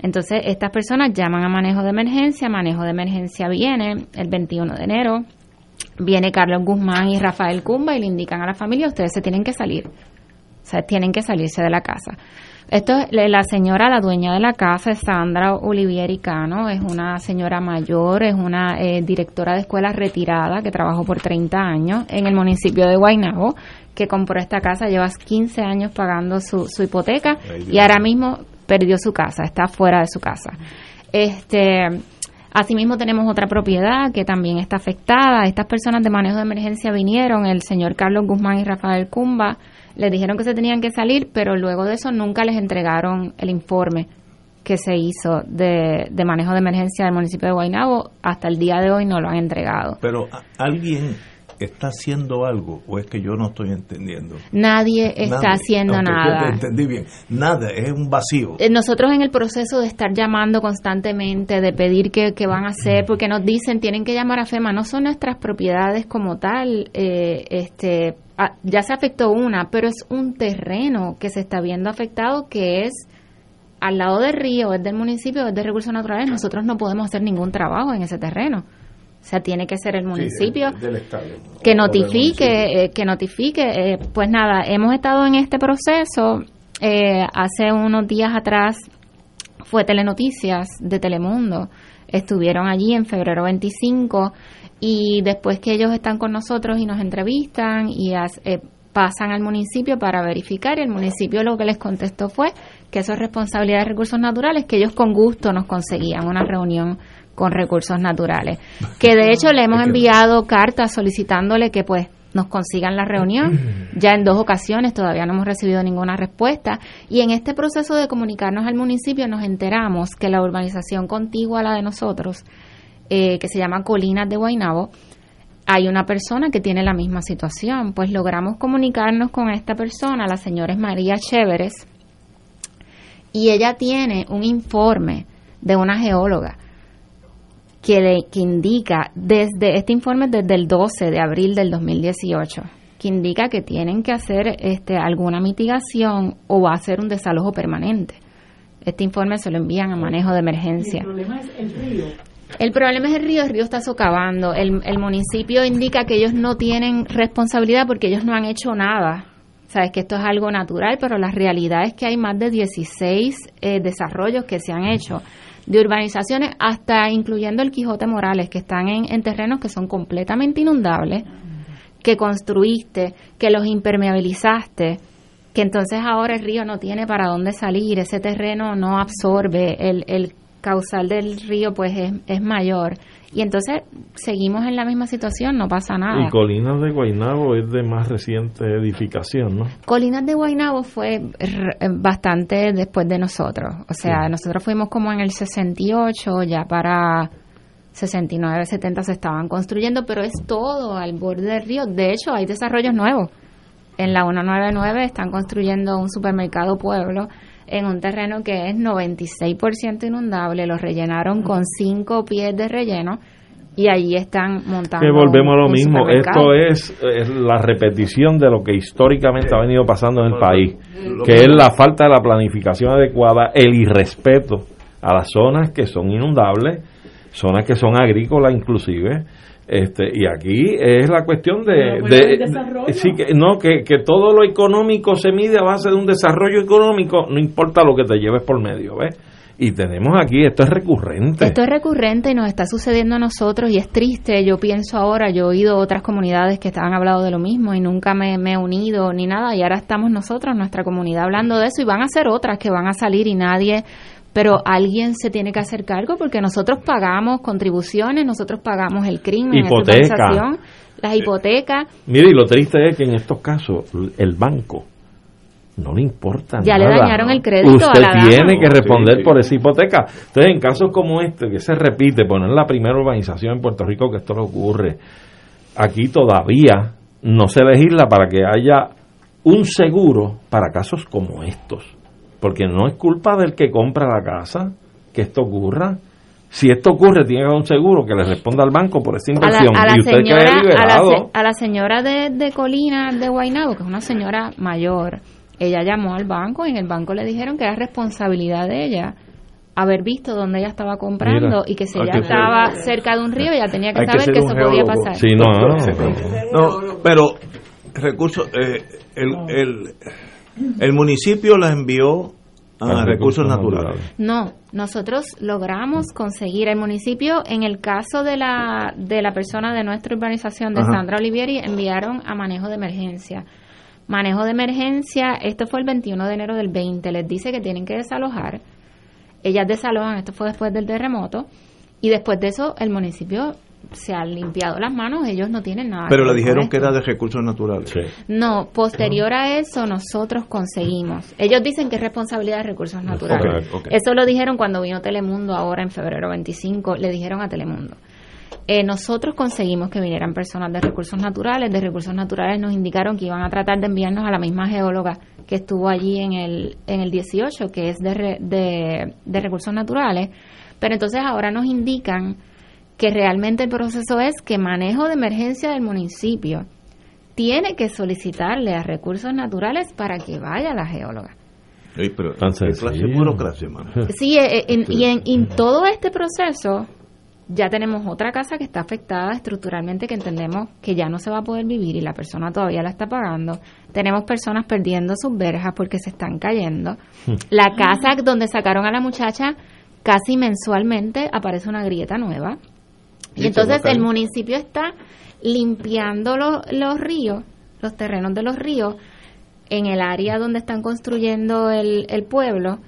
Entonces, estas personas llaman a manejo de emergencia, manejo de emergencia viene el 21 de enero, viene Carlos Guzmán y Rafael Cumba y le indican a la familia, ustedes se tienen que salir, o sea, tienen que salirse de la casa. Esto es la señora, la dueña de la casa, es Sandra Olivieri Cano, es una señora mayor, es una eh, directora de escuela retirada que trabajó por 30 años en el municipio de Guaynabo, que compró esta casa, lleva 15 años pagando su, su hipoteca y ahora mismo perdió su casa, está fuera de su casa. Este, Asimismo tenemos otra propiedad que también está afectada. Estas personas de manejo de emergencia vinieron, el señor Carlos Guzmán y Rafael Cumba, les dijeron que se tenían que salir, pero luego de eso nunca les entregaron el informe que se hizo de, manejo de emergencia del municipio de Guaynabo. Hasta el día de hoy no lo han entregado.
Pero alguien está haciendo algo o es que yo no estoy entendiendo?
Nadie está haciendo nada.
entendí bien. Nada, es un vacío.
Eh, nosotros en el proceso de estar llamando constantemente, de pedir que, van a hacer, porque nos dicen tienen que llamar a FEMA, no son nuestras propiedades como tal, eh, este Ah, ya se afectó una, pero es un terreno que se está viendo afectado que es al lado del río, es del municipio, es de recursos naturales, nosotros no podemos hacer ningún trabajo en ese terreno. O sea, tiene que ser el municipio que notifique, eh, que notifique. Eh, pues nada, hemos estado en este proceso. Eh, hace unos días atrás fue Telenoticias de Telemundo. Estuvieron allí en febrero 25 y después que ellos están con nosotros y nos entrevistan y eh, pasan al municipio para verificar, el municipio lo que les contestó fue que eso es responsabilidad de recursos naturales, que ellos con gusto nos conseguían una reunión con recursos naturales. *laughs* Que de hecho le hemos enviado cartas solicitándole que pues nos consigan la reunión. *clears throat* Ya en dos ocasiones todavía no hemos recibido ninguna respuesta. Y en este proceso de comunicarnos al municipio nos enteramos que la urbanización contigua a la de nosotros eh, que se llama Colinas de Guainabo, hay una persona que tiene la misma situación. Pues logramos comunicarnos con esta persona, la señora es María Chéveres, y ella tiene un informe de una geóloga que, le, que indica desde este informe desde el 12 de abril del 2018 que indica que tienen que hacer este, alguna mitigación o ser un desalojo permanente. Este informe se lo envían a manejo de emergencia. El problema es el río. El problema es el río, el río está socavando. El, el municipio indica que ellos no tienen responsabilidad porque ellos no han hecho nada. Sabes que esto es algo natural, pero la realidad es que hay más de 16 eh, desarrollos que se han hecho de urbanizaciones, hasta incluyendo el Quijote Morales, que están en, en terrenos que son completamente inundables, que construiste, que los impermeabilizaste, que entonces ahora el río no tiene para dónde salir, ese terreno no absorbe el, el causal del río pues es, es mayor. Y entonces seguimos en la misma situación, no pasa nada.
Y Colinas de Guaynabo es de más reciente edificación, ¿no?
Colinas de Guaynabo fue eh, bastante después de nosotros. O sea, nosotros fuimos como en el 68, ya para 69, 70 se estaban construyendo, pero es todo al borde del río. De hecho, hay desarrollos nuevos. En la 199 están construyendo un supermercado pueblo en un terreno que es 96% inundable. Lo rellenaron con 5 pies de relleno y allí están montando.
Que volvemos a lo mismo. Esto es, es la repetición de lo que históricamente ha venido pasando en el país, que es la falta de la planificación adecuada, el irrespeto a las zonas que son inundables, zonas que son agrícolas inclusive. Este, y aquí es la cuestión de, sí que no que, que todo lo económico se mide a base de un desarrollo económico no importa lo que te lleves por medio ¿ves? y tenemos aquí esto es recurrente
Esto es recurrente y nos está sucediendo a nosotros y es triste. Yo pienso ahora, yo he oído otras comunidades que han hablado de lo mismo y nunca me, me he unido ni nada y ahora estamos nosotros, nuestra comunidad, hablando de eso y van a ser otras que van a salir y nadie, pero alguien se tiene que hacer cargo porque nosotros pagamos contribuciones, nosotros pagamos el crimen,
Hipoteca.
las hipotecas.
Mire, y lo triste es que en estos casos el banco no le importa
Ya le
nada.
dañaron el crédito a
Usted
la dama.
tiene que responder
sí.
por esa hipoteca. Entonces, en casos como este, que se repite, poner la primera urbanización en Puerto Rico que esto le ocurre, aquí todavía no se legisla para que haya un seguro para casos como estos. Porque no es culpa del que compra la casa que esto ocurra. Si esto ocurre, tiene que haber un seguro que le responda al banco por esa
A la,
inversión.
a la
y usted
señora, a la, a la señora de, de Colina de Guaynabo, que es una señora mayor, ella llamó al banco y en el banco le dijeron que era responsabilidad de ella haber visto dónde ella estaba comprando
Mira,
y que si ella
que ser-
estaba cerca de un río, ella tenía que saber que, eso podía pasar.
Sí, no, no.
No, pero recursos, eh, el, el, el municipio las envió a
A
recursos
recursos
naturales.
No, nosotros logramos conseguir el municipio, en el caso de la, de la persona de nuestra urbanización, de
Ajá.
Sandra Olivieri, enviaron a manejo de emergencia. Manejo de emergencia, esto fue el 21 de enero del 20, les dice que tienen que desalojar. Ellas desalojan, esto fue después del terremoto, y después de eso el municipio se ha limpiado las manos, ellos no tienen nada.
Pero
que
le dijeron que era de recursos naturales.
No, posterior a eso nosotros conseguimos. Ellos dicen que es responsabilidad de recursos naturales. Eso lo dijeron cuando vino Telemundo ahora en febrero 25, le dijeron a Telemundo. Eh, nosotros conseguimos que vinieran personas de recursos naturales. De recursos naturales nos indicaron que iban a tratar de enviarnos a la misma geóloga que estuvo allí en el, en el 18, que es de, re- de, de recursos naturales. Pero entonces ahora nos indican que realmente el proceso es que manejo de emergencia del municipio tiene que solicitarle a recursos naturales para que vaya la geóloga.
Ey, pero
Tan
¿qué clase burocracia, mano? *laughs*
Sí, eh, en- y en, en todo este proceso ya tenemos otra casa que está afectada estructuralmente que entendemos que ya no se va a poder vivir y la persona todavía la está pagando. Tenemos personas perdiendo sus verjas porque se están cayendo. La casa donde sacaron a la muchacha casi mensualmente aparece una grieta nueva. Y entonces el municipio está limpiando lo- los ríos, los terrenos de los ríos, en el área donde están construyendo el, el pueblo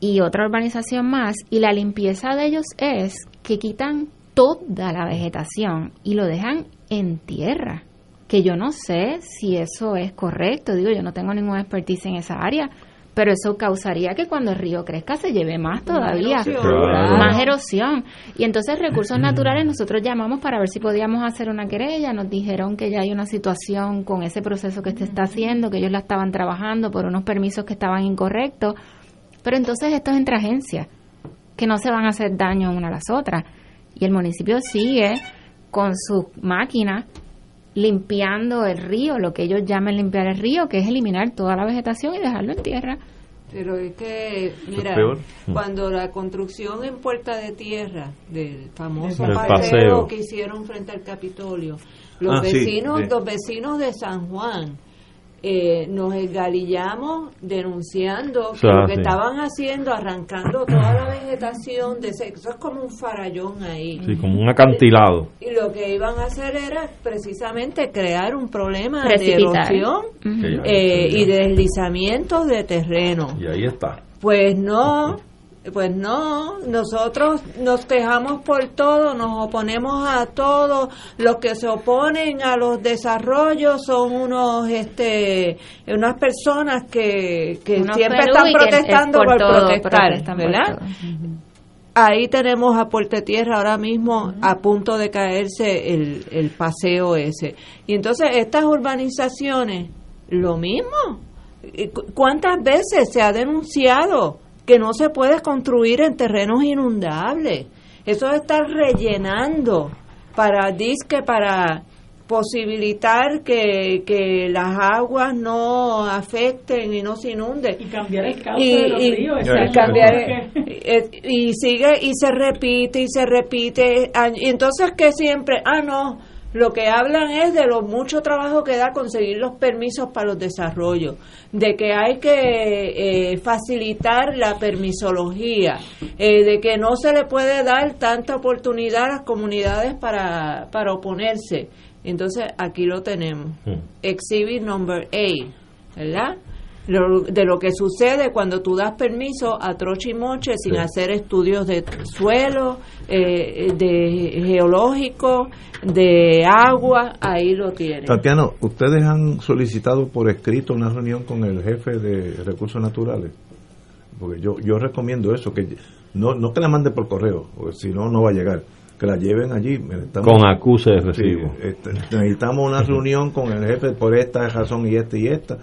y otra urbanización más. Y la limpieza de ellos es que quitan toda la vegetación y lo dejan en tierra. Que yo no sé si eso es correcto, digo, yo no tengo ninguna expertise en esa área, pero eso causaría que cuando el río crezca se lleve más todavía,
erosión. Claro.
más erosión. Y entonces recursos naturales nosotros llamamos para ver si podíamos hacer una querella, nos dijeron que ya hay una situación con ese proceso que se está haciendo, que ellos la estaban trabajando por unos permisos que estaban incorrectos, pero entonces esto es entre agencias, que no se van a hacer daño una a las otras. Y el municipio sigue con sus máquinas limpiando el río, lo que ellos llaman limpiar el río, que es eliminar toda la vegetación y dejarlo en tierra.
Pero es que, mira,
peor.
cuando la construcción en Puerta de Tierra del famoso paseo,
paseo.
que hicieron frente al Capitolio, los
Ah, sí,
vecinos,
sí.
los vecinos de San Juan eh, nos esgalillamos denunciando que
Ah,
lo que
sí.
estaban haciendo, arrancando toda la vegetación, de ese, eso es como un farallón ahí.
Sí, como un acantilado.
Y lo que iban a hacer era precisamente crear un problema de erosión eh, y de deslizamientos de terreno.
Y ahí está.
Pues no, Pues no, nosotros nos quejamos por todo, nos oponemos a todo. Los que se oponen a los desarrollos son unos, este, unas personas que, que
Unos
siempre están
es
protestando
por
por,
todo,
protestar,
por
¿verdad?
todo.
Ahí tenemos a Puerto Tierra ahora mismo a punto de caerse el, el paseo ese. Y entonces estas urbanizaciones, lo mismo. ¿Y cu- ¿Cuántas veces se ha denunciado que no se puede construir en terrenos inundables? Eso de estar rellenando para disque para posibilitar que, que las aguas no afecten y no se inunden.
Y cambiar el cauce
Y-
de los
y-
ríos.
y cambiar- eh, y sigue y se repite y se repite y entonces que siempre ah no lo que hablan es de lo mucho trabajo que da conseguir los permisos para los desarrollos, de que hay que eh, facilitar la permisología, eh, de que no se le puede dar tanta oportunidad a las comunidades para, para oponerse. Entonces aquí lo tenemos. Exhibit number 8, ¿verdad? Lo- de lo que sucede cuando tú das permiso a troche y moche sin
Sí.
hacer estudios de suelo, eh, de geológico, de agua, ahí lo tienen.
Tatiana, ¿ustedes han solicitado por escrito una reunión con el jefe de recursos naturales? Porque yo, yo recomiendo eso, que no, no que la mande por correo, porque si no, no va a llegar. Que la lleven allí. Necesitamos-
Con acuse de recibo.
Sí, este, necesitamos una *laughs* reunión con el jefe por esta razón y esta y esta,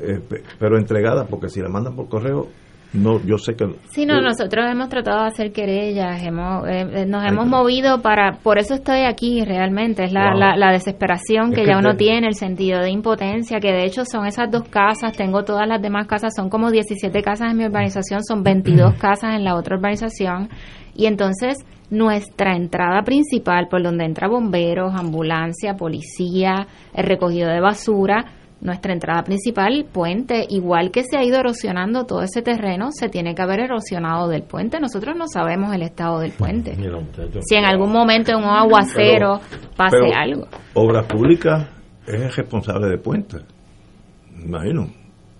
eh, pe- pero entregada, porque si la mandan por correo, no, yo sé que...
Sí, no,
yo-
nosotros hemos tratado de hacer querellas, hemos, eh, eh, nos hemos movido para, por eso estoy aquí realmente, es la,
Wow.
la, la desesperación
Es
que
que
ya uno
te-
tiene, el sentido de impotencia, que de hecho son esas dos casas, tengo todas las demás casas, son como 17 casas en mi urbanización, son 22 *clears throat* casas en la otra urbanización, y entonces nuestra entrada principal, por donde entra bomberos, ambulancia, policía, el recogido de basura, nuestra entrada principal, puente, igual que se ha ido erosionando todo ese terreno, se tiene que haber erosionado del puente. Nosotros no sabemos el estado del puente.
Mira, muchacho.
Si en algún momento en un aguacero pase
pero
algo.
Obras Públicas es el responsable de puentes, imagino.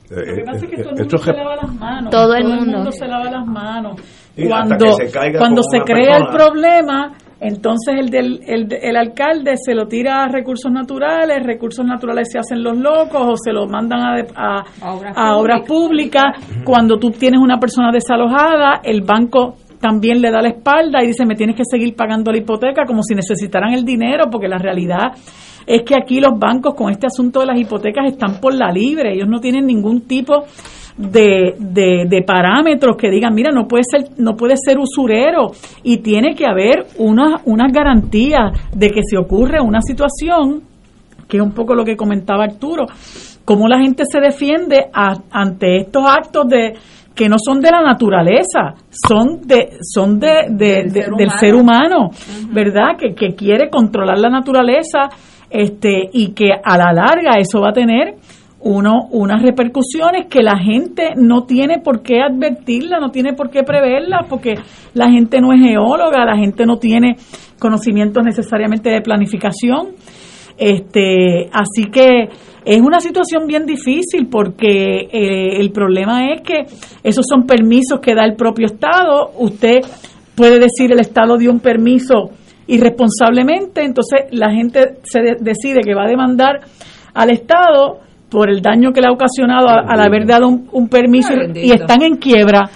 Lo que
Eh,
pasa es que
eh,
todo el mundo se lava las manos.
Todo el mundo.
se lava las manos.
Y hasta
Cuando,
se caiga
cuando se crea el problema, entonces el, del, el, el alcalde se lo tira a recursos naturales, recursos naturales se hacen los locos o se lo mandan a, de- a, a obras públicas. Cuando tú tienes una persona desalojada, el banco también le da la espalda y dice me tienes que seguir pagando la hipoteca como si necesitaran el dinero porque la realidad es que aquí los bancos con este asunto de las hipotecas están por la libre, ellos no tienen ningún tipo de, de, de parámetros que digan, mira, no puede ser, no puede ser usurero y tiene que haber unas unas garantías de que si ocurre una situación, que es un poco lo que comentaba Arturo, cómo la gente se defiende a- ante estos actos de que no son de la naturaleza, son de son de, de-
Del
de-
ser
del
humano.
ser humano, ¿verdad? Que, que quiere controlar la naturaleza este y que a la larga eso va a tener uno unas repercusiones que la gente no tiene por qué advertirla, no tiene por qué preverla, porque la gente no es geóloga, la gente no tiene conocimientos necesariamente de planificación. Este, así que es una situación bien difícil porque eh, el problema es que esos son permisos que da el propio Estado. Usted puede decir el Estado dio un permiso irresponsablemente, entonces la gente se de- decide que va a demandar al Estado por el daño que le ha ocasionado a- al haber dado un, un permiso
Ay,
y- están en quiebra.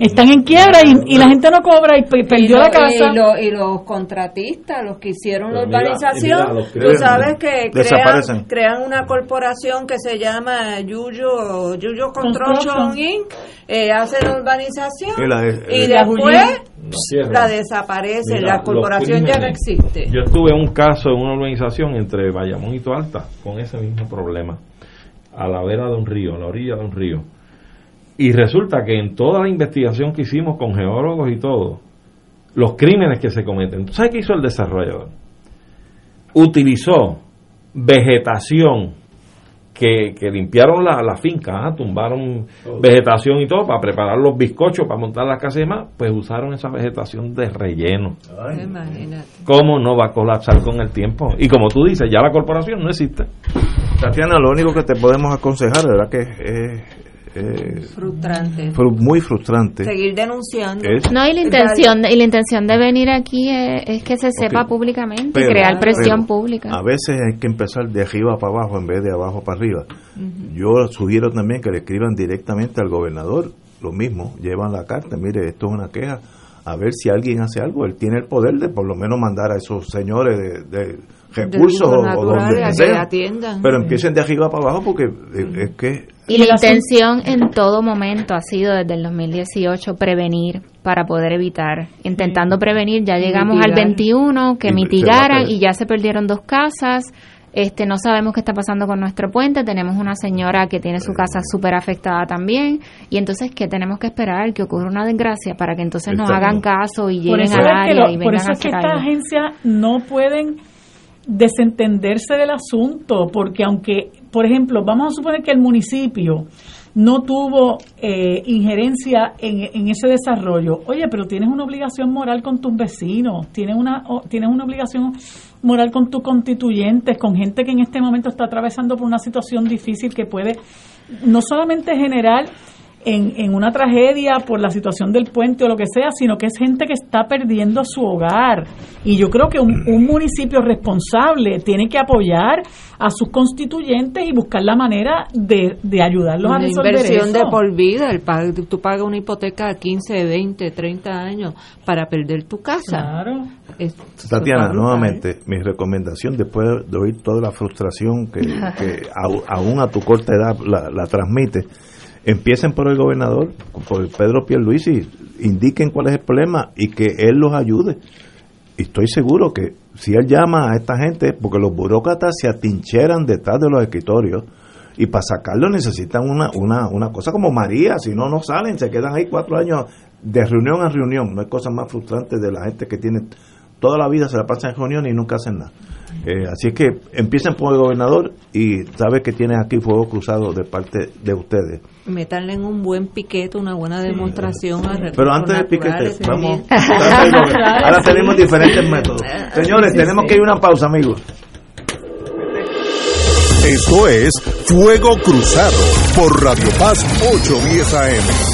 Están en quiebra y, y la gente no cobra y pe- perdió
y,
la casa.
y lo- y los contratistas, los que hicieron la
Pues mira,
urbanización,
mira, los
tú sabes que
desaparecen.
crean, crean una corporación que se llama Yuyo, Yuyo Construction. Inc., eh, hacen la urbanización
Y la-
y
eh,
después la desaparece,
Mira,
la corporación ya no existe.
Yo estuve en un caso en una organización entre Bayamón y Toalta con ese mismo problema, a la vera de un río, a la orilla de un río. Y resulta que en toda la investigación que hicimos con geólogos y todo, los crímenes que se cometen, ¿tú sabes qué hizo el desarrollador? Utilizó vegetación que, que limpiaron la, la finca, ah, tumbaron vegetación y todo para preparar los bizcochos, para montar las casas y demás, pues usaron esa vegetación de relleno.
Imagínate.
¿Cómo no va a colapsar con el tiempo? Y como tú dices, ya la corporación no existe.
Tatiana, lo único que te podemos aconsejar, ¿verdad? Que es
frustrante.
muy frustrante.
Seguir denunciando.
no, y la intención, y la intención de venir aquí es, que se sepa públicamente y crear presión pública.
A veces hay que empezar de arriba para abajo en vez de abajo para arriba. Yo sugiero también que le escriban directamente al gobernador, lo mismo, llevan la carta, mire, esto es una queja, a ver si alguien hace algo, él tiene el poder de por lo menos mandar a esos señores de recursos o, donde sea. Pero empiecen de arriba para abajo porque es que...
Y la intención en todo momento ha sido desde el 2018 prevenir para poder evitar. Intentando prevenir, ya llegamos al 21, que mitigaran y ya se perdieron dos casas. Este, no sabemos qué está pasando con nuestro puente. Tenemos una señora que tiene su casa súper afectada también. Y entonces, ¿qué tenemos que esperar? Que ocurra una desgracia para que entonces nos hagan caso y lleguen al área y vengan
Por eso es que estas agencias no pueden desentenderse del asunto, porque aunque, por ejemplo, vamos a suponer que el municipio no tuvo eh, injerencia en, ese desarrollo. Oye, pero tienes una obligación moral con tus vecinos, tienes una, tienes una obligación moral con tus constituyentes, con gente que en este momento está atravesando por una situación difícil que puede no solamente generar en, en, una tragedia por la situación del puente o lo que sea, sino que es gente que está perdiendo su hogar. Y yo creo que un, municipio responsable tiene que apoyar a sus constituyentes y buscar la manera de, de ayudarlos a resolver
inversión de por vida. El, tú pagas una hipoteca de 15, 20, 30 años para perder tu casa.
Claro.
Tatiana, nuevamente, mi recomendación después de oír toda la frustración que, que *laughs* aún a tu corta edad la, la transmite empiecen por el gobernador, por Pedro Pierluisi, indiquen cuál es el problema y que él los ayude. Y estoy seguro que si él llama a esta gente, porque los burócratas se atincheran detrás de los escritorios, y para sacarlo necesitan una, una, una cosa como María, si no, no salen, se quedan ahí cuatro años de reunión a reunión. No hay cosa más frustrante de la gente que tiene toda la vida, se la pasa en reunión y nunca hacen nada. Eh, así es que empiecen por el gobernador y sabes que tienes aquí fuego cruzado de parte de ustedes.
Meterle en un buen piquete, una buena demostración.
Pero antes del piquete, vamos. *laughs* ahora tenemos diferentes métodos. Señores, tenemos que ir a una pausa, amigos.
Esto es Fuego Cruzado por Radio Paz 810 AM.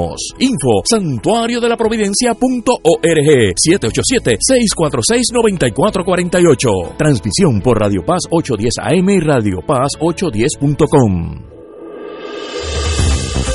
Info santuario de la providencia.org 787-646-9448. Transmisión por Radio Paz 810 AM y Radio Paz 810.com.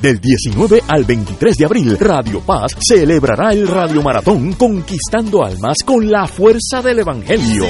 Del 19 al 23 de abril, Radio Paz celebrará el Radio Maratón Conquistando Almas con la fuerza del Evangelio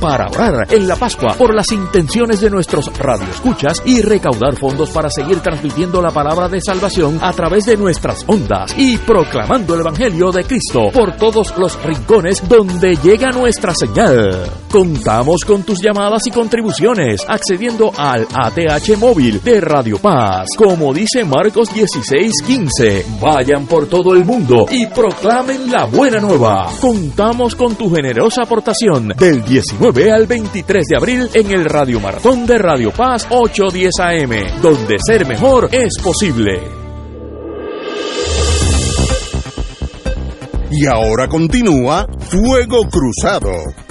para orar en la Pascua por las intenciones de nuestros radioescuchas y recaudar fondos para seguir transmitiendo la palabra de salvación a través de nuestras ondas y proclamando el Evangelio de Cristo por todos los rincones donde llega nuestra señal. Contamos con tus llamadas y contribuciones accediendo al ATH móvil de Radio Paz. Como dice Marcos 16:15, vayan por todo el mundo y proclamen la buena nueva. Contamos con tu generosa aportación del 19 Ve al 23 de abril en el Radio Maratón de Radio Paz 810 AM, donde ser mejor es posible.
Y ahora continúa Fuego Cruzado.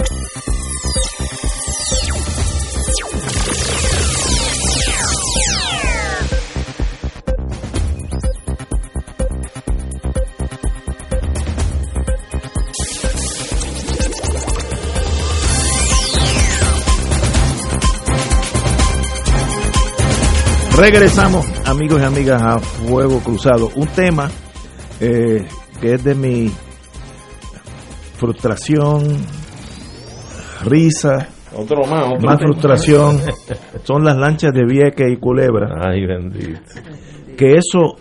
Regresamos, amigos y amigas, a Fuego Cruzado. Un tema eh, que es de mi frustración, risa,
otro más, otro
más
tema.
frustración, *laughs* son las lanchas de Vieques y Culebra.
Ay, bendito.
Que eso,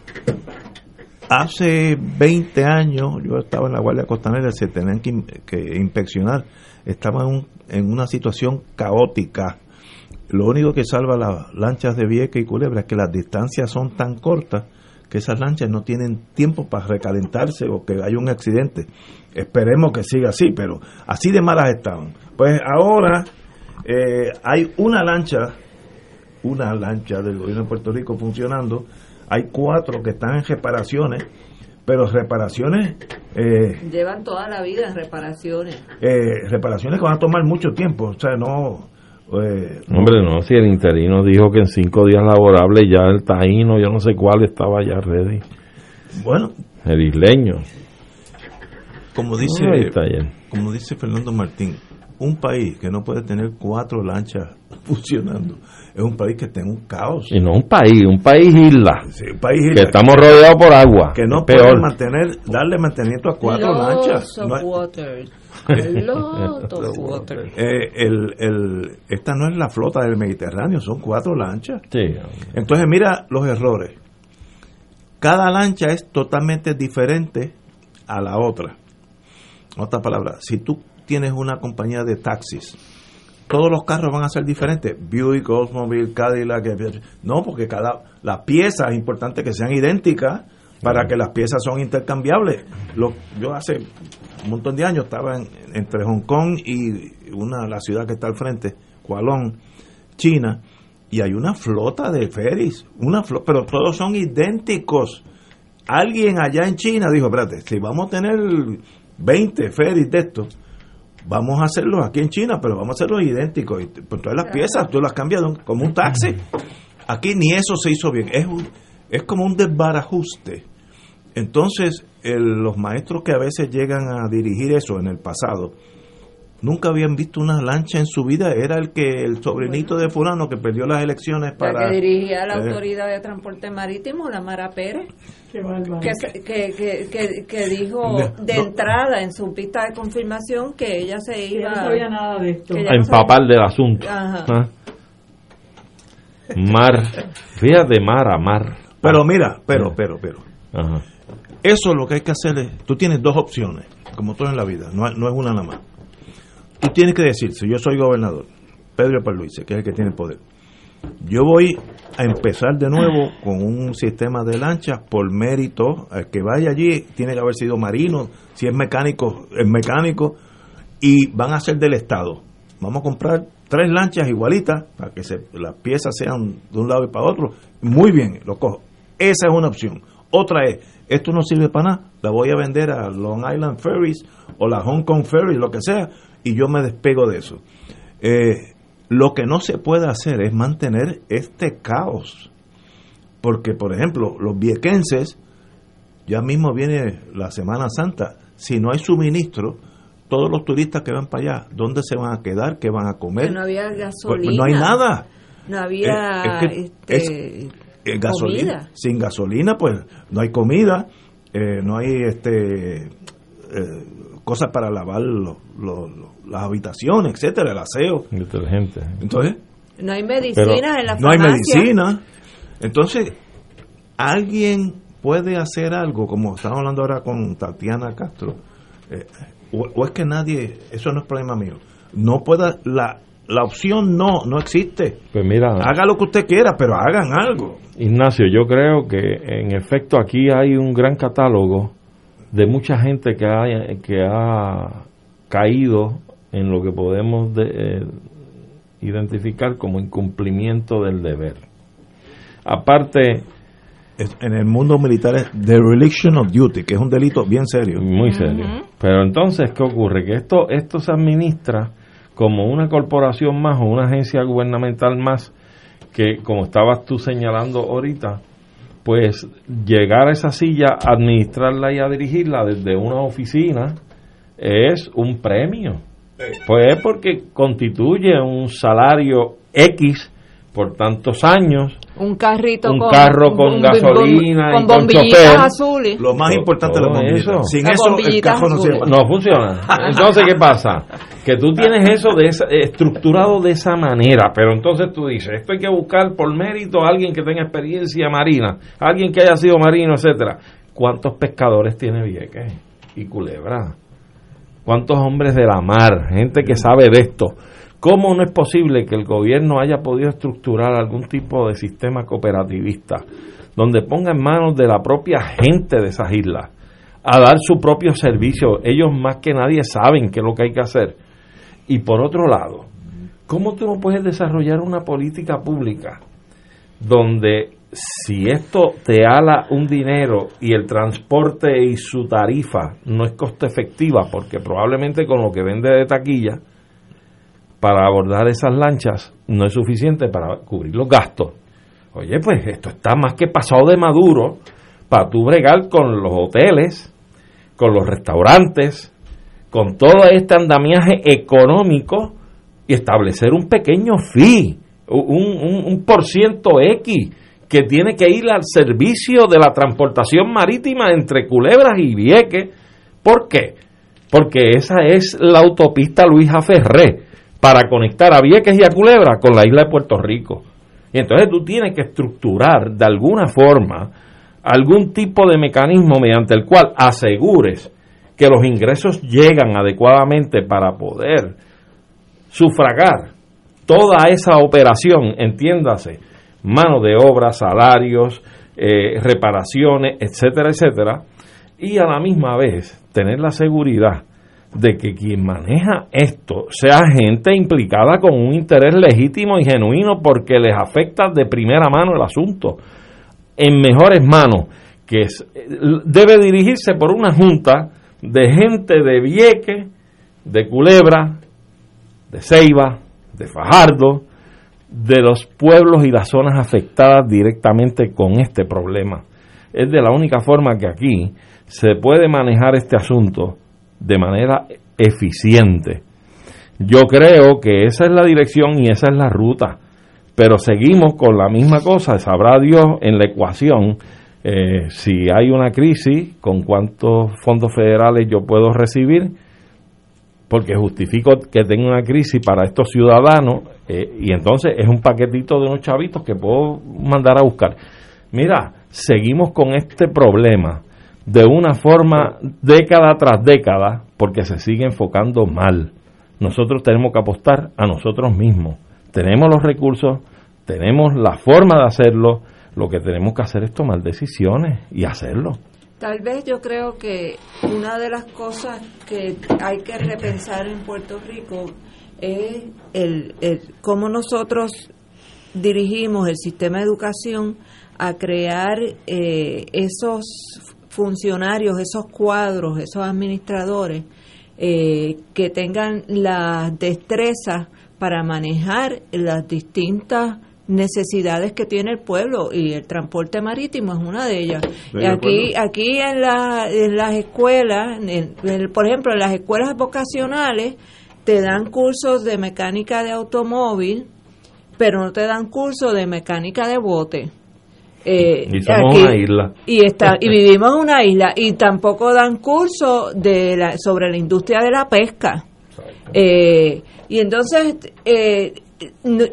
hace 20 años, yo estaba en la Guardia Costanera, se tenían que, in- que inspeccionar, estaba en, un- en una situación caótica. Lo único que salva las lanchas de Vieques y Culebra es que las distancias son tan cortas que esas lanchas no tienen tiempo para recalentarse o que haya un accidente. Esperemos que siga así, pero así de malas estaban. Pues ahora eh, hay una lancha, una lancha del gobierno de Puerto Rico funcionando, hay cuatro que están en reparaciones, pero reparaciones eh,
Llevan toda la vida en reparaciones.
eh, reparaciones que van a tomar mucho tiempo, o sea, no... eh,
Hombre, no, si el interino dijo que en cinco días laborables ya el taíno, yo no sé cuál, estaba ya ready.
Bueno.
El isleño.
como dice
está
como dice Fernando Martín, un país que no puede tener cuatro lanchas *laughs* funcionando es un país que tiene un caos.
Y no un país, un país isla.
Sí, un país isla.
Que estamos rodeados por agua.
que no puede mantener, darle mantenimiento a cuatro
Lots
lanchas.
of
No es-
water.
Eh, el, el, esta no es la flota del Mediterráneo, son cuatro lanchas.
Sí.
Entonces mira los errores. Cada lancha es totalmente diferente a la otra. Otra palabra, si tú tienes una compañía de taxis, todos los carros van a ser diferentes. Buick, Oldsmobile, Cadillac, no, porque cada la pieza es importante que sean idénticas para que las piezas son intercambiables. Lo- yo hace un montón de años estaba en- entre Hong Kong y una la ciudad que está al frente, Kualong, China, y hay una flota de ferries, una flo- pero todos son idénticos. Alguien allá en China dijo, espérate, si vamos a tener 20 ferries de estos, vamos a hacerlos aquí en China, pero vamos a hacerlos idénticos. Y pues, todas las piezas tú las cambias como un taxi. Aquí ni eso se hizo bien. Es, un- es como un desbarajuste. Entonces, el- los maestros que a veces llegan a dirigir eso en el pasado, nunca habían visto una lancha en su vida. Era el que el sobrinito de fulano que perdió las elecciones
La
para...
que dirigía la
eh,
Autoridad de Transporte Marítimo, la Mara Pérez, que, se- que, que, que, que dijo de
no.
entrada en su pista de confirmación que ella se iba
no sabía nada de esto.
que ella
A
no
empapar del asunto.
Ajá.
Ah. Mar. Fíjate, mar a mar.
Pero mira, pero, pero, pero.
Ajá.
Eso lo que hay que hacer es, tú tienes dos opciones, como todo en la vida, no, no es una nada más. Tú tienes que decir, si yo soy gobernador, Pedro Pierluisi, que es el que tiene el poder, yo voy a empezar de nuevo con un sistema de lanchas por mérito, el que vaya allí tiene que haber sido marino, si es mecánico, es mecánico, y van a ser del Estado. Vamos a comprar tres lanchas igualitas para que se, las piezas sean de un lado y para otro. Muy bien, lo cojo. Esa es una opción. Otra es, esto no sirve para nada, la voy a vender a Long Island Ferries o la Hong Kong Ferries, lo que sea, y yo me despego de eso. Eh, lo que no se puede hacer es mantener este caos. Porque, por ejemplo, los viequenses, ya mismo viene la Semana Santa, si no hay suministro, todos los turistas que van para allá, ¿dónde se van a quedar? ¿Qué van a comer?
que no había
Pues,
gasolina.
no hay nada.
no había
Es- es que
este,
Eh, gasolina.
comida.
Sin gasolina, pues no hay comida, eh, no hay este eh, cosas para lavar lo- lo- lo- las habitaciones, etcétera, el aseo.
Detergente.
Entonces,
No hay medicinas en la
no hay
farmacia.
medicina. Entonces, alguien puede hacer algo, como estamos hablando ahora con Tatiana Castro, eh, o, o es que nadie, eso no es problema mío, no pueda, la, la opción no, no existe.
Pues mira,
Haga lo que usted quiera, pero hagan algo.
Ignacio, yo creo que en efecto aquí hay un gran catálogo de mucha gente que ha, que ha caído en lo que podemos de- eh, identificar como incumplimiento del deber. Aparte,
En el mundo militar es the religion of duty, que es un delito bien serio.
muy serio. Pero entonces, ¿qué ocurre? Que esto, esto se administra como una corporación más o una agencia gubernamental más que, como estabas tú señalando ahorita, pues llegar a esa silla, administrarla y a dirigirla desde una oficina es un premio. Pues porque constituye un salario X por tantos años,
Un carrito
Un
con
carro con
un-
gasolina y
con
con
bombillitas
chofer.
azules.
Lo más importante es la
eso.
Sin eso, el carro no sirve.
no funciona. Entonces, ¿qué pasa? Que tú tienes eso de esa- estructurado de esa manera, pero entonces tú dices, esto hay que buscar por mérito a alguien que tenga experiencia marina, alguien que haya sido marino, etcétera. ¿Cuántos pescadores tiene Vieques y Culebra? ¿Cuántos hombres de la mar? Gente que sabe de esto. ¿Cómo no es posible que el gobierno haya podido estructurar algún tipo de sistema cooperativista donde ponga en manos de la propia gente de esas islas a dar su propio servicio? Ellos más que nadie saben qué es lo que hay que hacer. Y por otro lado, ¿cómo tú no puedes desarrollar una política pública donde si esto te ala un dinero y el transporte y su tarifa no es costo efectiva, porque probablemente con lo que vende de taquilla para abordar esas lanchas no es suficiente para cubrir los gastos. Oye, pues esto está más que pasado de maduro para tú bregar con los hoteles, con los restaurantes, con todo este andamiaje económico y establecer un pequeño fee, un, un, por ciento X que tiene que ir al servicio de la transportación marítima entre Culebras y Vieques. ¿Por qué? Porque esa es la autopista Luisa Ferré para conectar a Vieques y a Culebra con la isla de Puerto Rico. Y entonces tú tienes que estructurar de alguna forma algún tipo de mecanismo mediante el cual asegures que los ingresos llegan adecuadamente para poder sufragar toda esa operación, entiéndase, mano de obra, salarios, eh, reparaciones, etcétera, etcétera, y a la misma vez tener la seguridad de que quien maneja esto sea gente implicada con un interés legítimo y genuino porque les afecta de primera mano el asunto, en mejores manos, que es- debe dirigirse por una junta de gente de Vieque, de Culebra, de Ceiba, de Fajardo, de los pueblos y las zonas afectadas directamente con este problema. Es de la única forma que aquí se puede manejar este asunto de manera eficiente. Yo creo que esa es la dirección y esa es la ruta, pero seguimos con la misma cosa, sabrá Dios en la ecuación eh, si hay una crisis, con cuántos fondos federales yo puedo recibir, porque justifico que tenga una crisis para estos ciudadanos eh, y entonces es un paquetito de unos chavitos que puedo mandar a buscar. Mira, seguimos con este problema de una forma década tras década porque se sigue enfocando mal. Nosotros tenemos que apostar a nosotros mismos. Tenemos los recursos, tenemos la forma de hacerlo, lo que tenemos que hacer es tomar decisiones y hacerlo.
Tal vez yo creo que una de las cosas que hay que repensar en Puerto Rico es el, el cómo nosotros dirigimos el sistema de educación a crear eh, esos funcionarios, esos cuadros, esos administradores eh, que tengan las destrezas para manejar las distintas necesidades que tiene el pueblo y el transporte marítimo es una de ellas. Y aquí, aquí en, la, en las escuelas, en- en- por ejemplo, en las escuelas vocacionales, te dan cursos de mecánica de automóvil, pero no te dan curso de mecánica de bote. Eh,
Y somos una isla.
y está y vivimos en una isla y tampoco dan curso de la, sobre la industria de la pesca Eh, y entonces eh,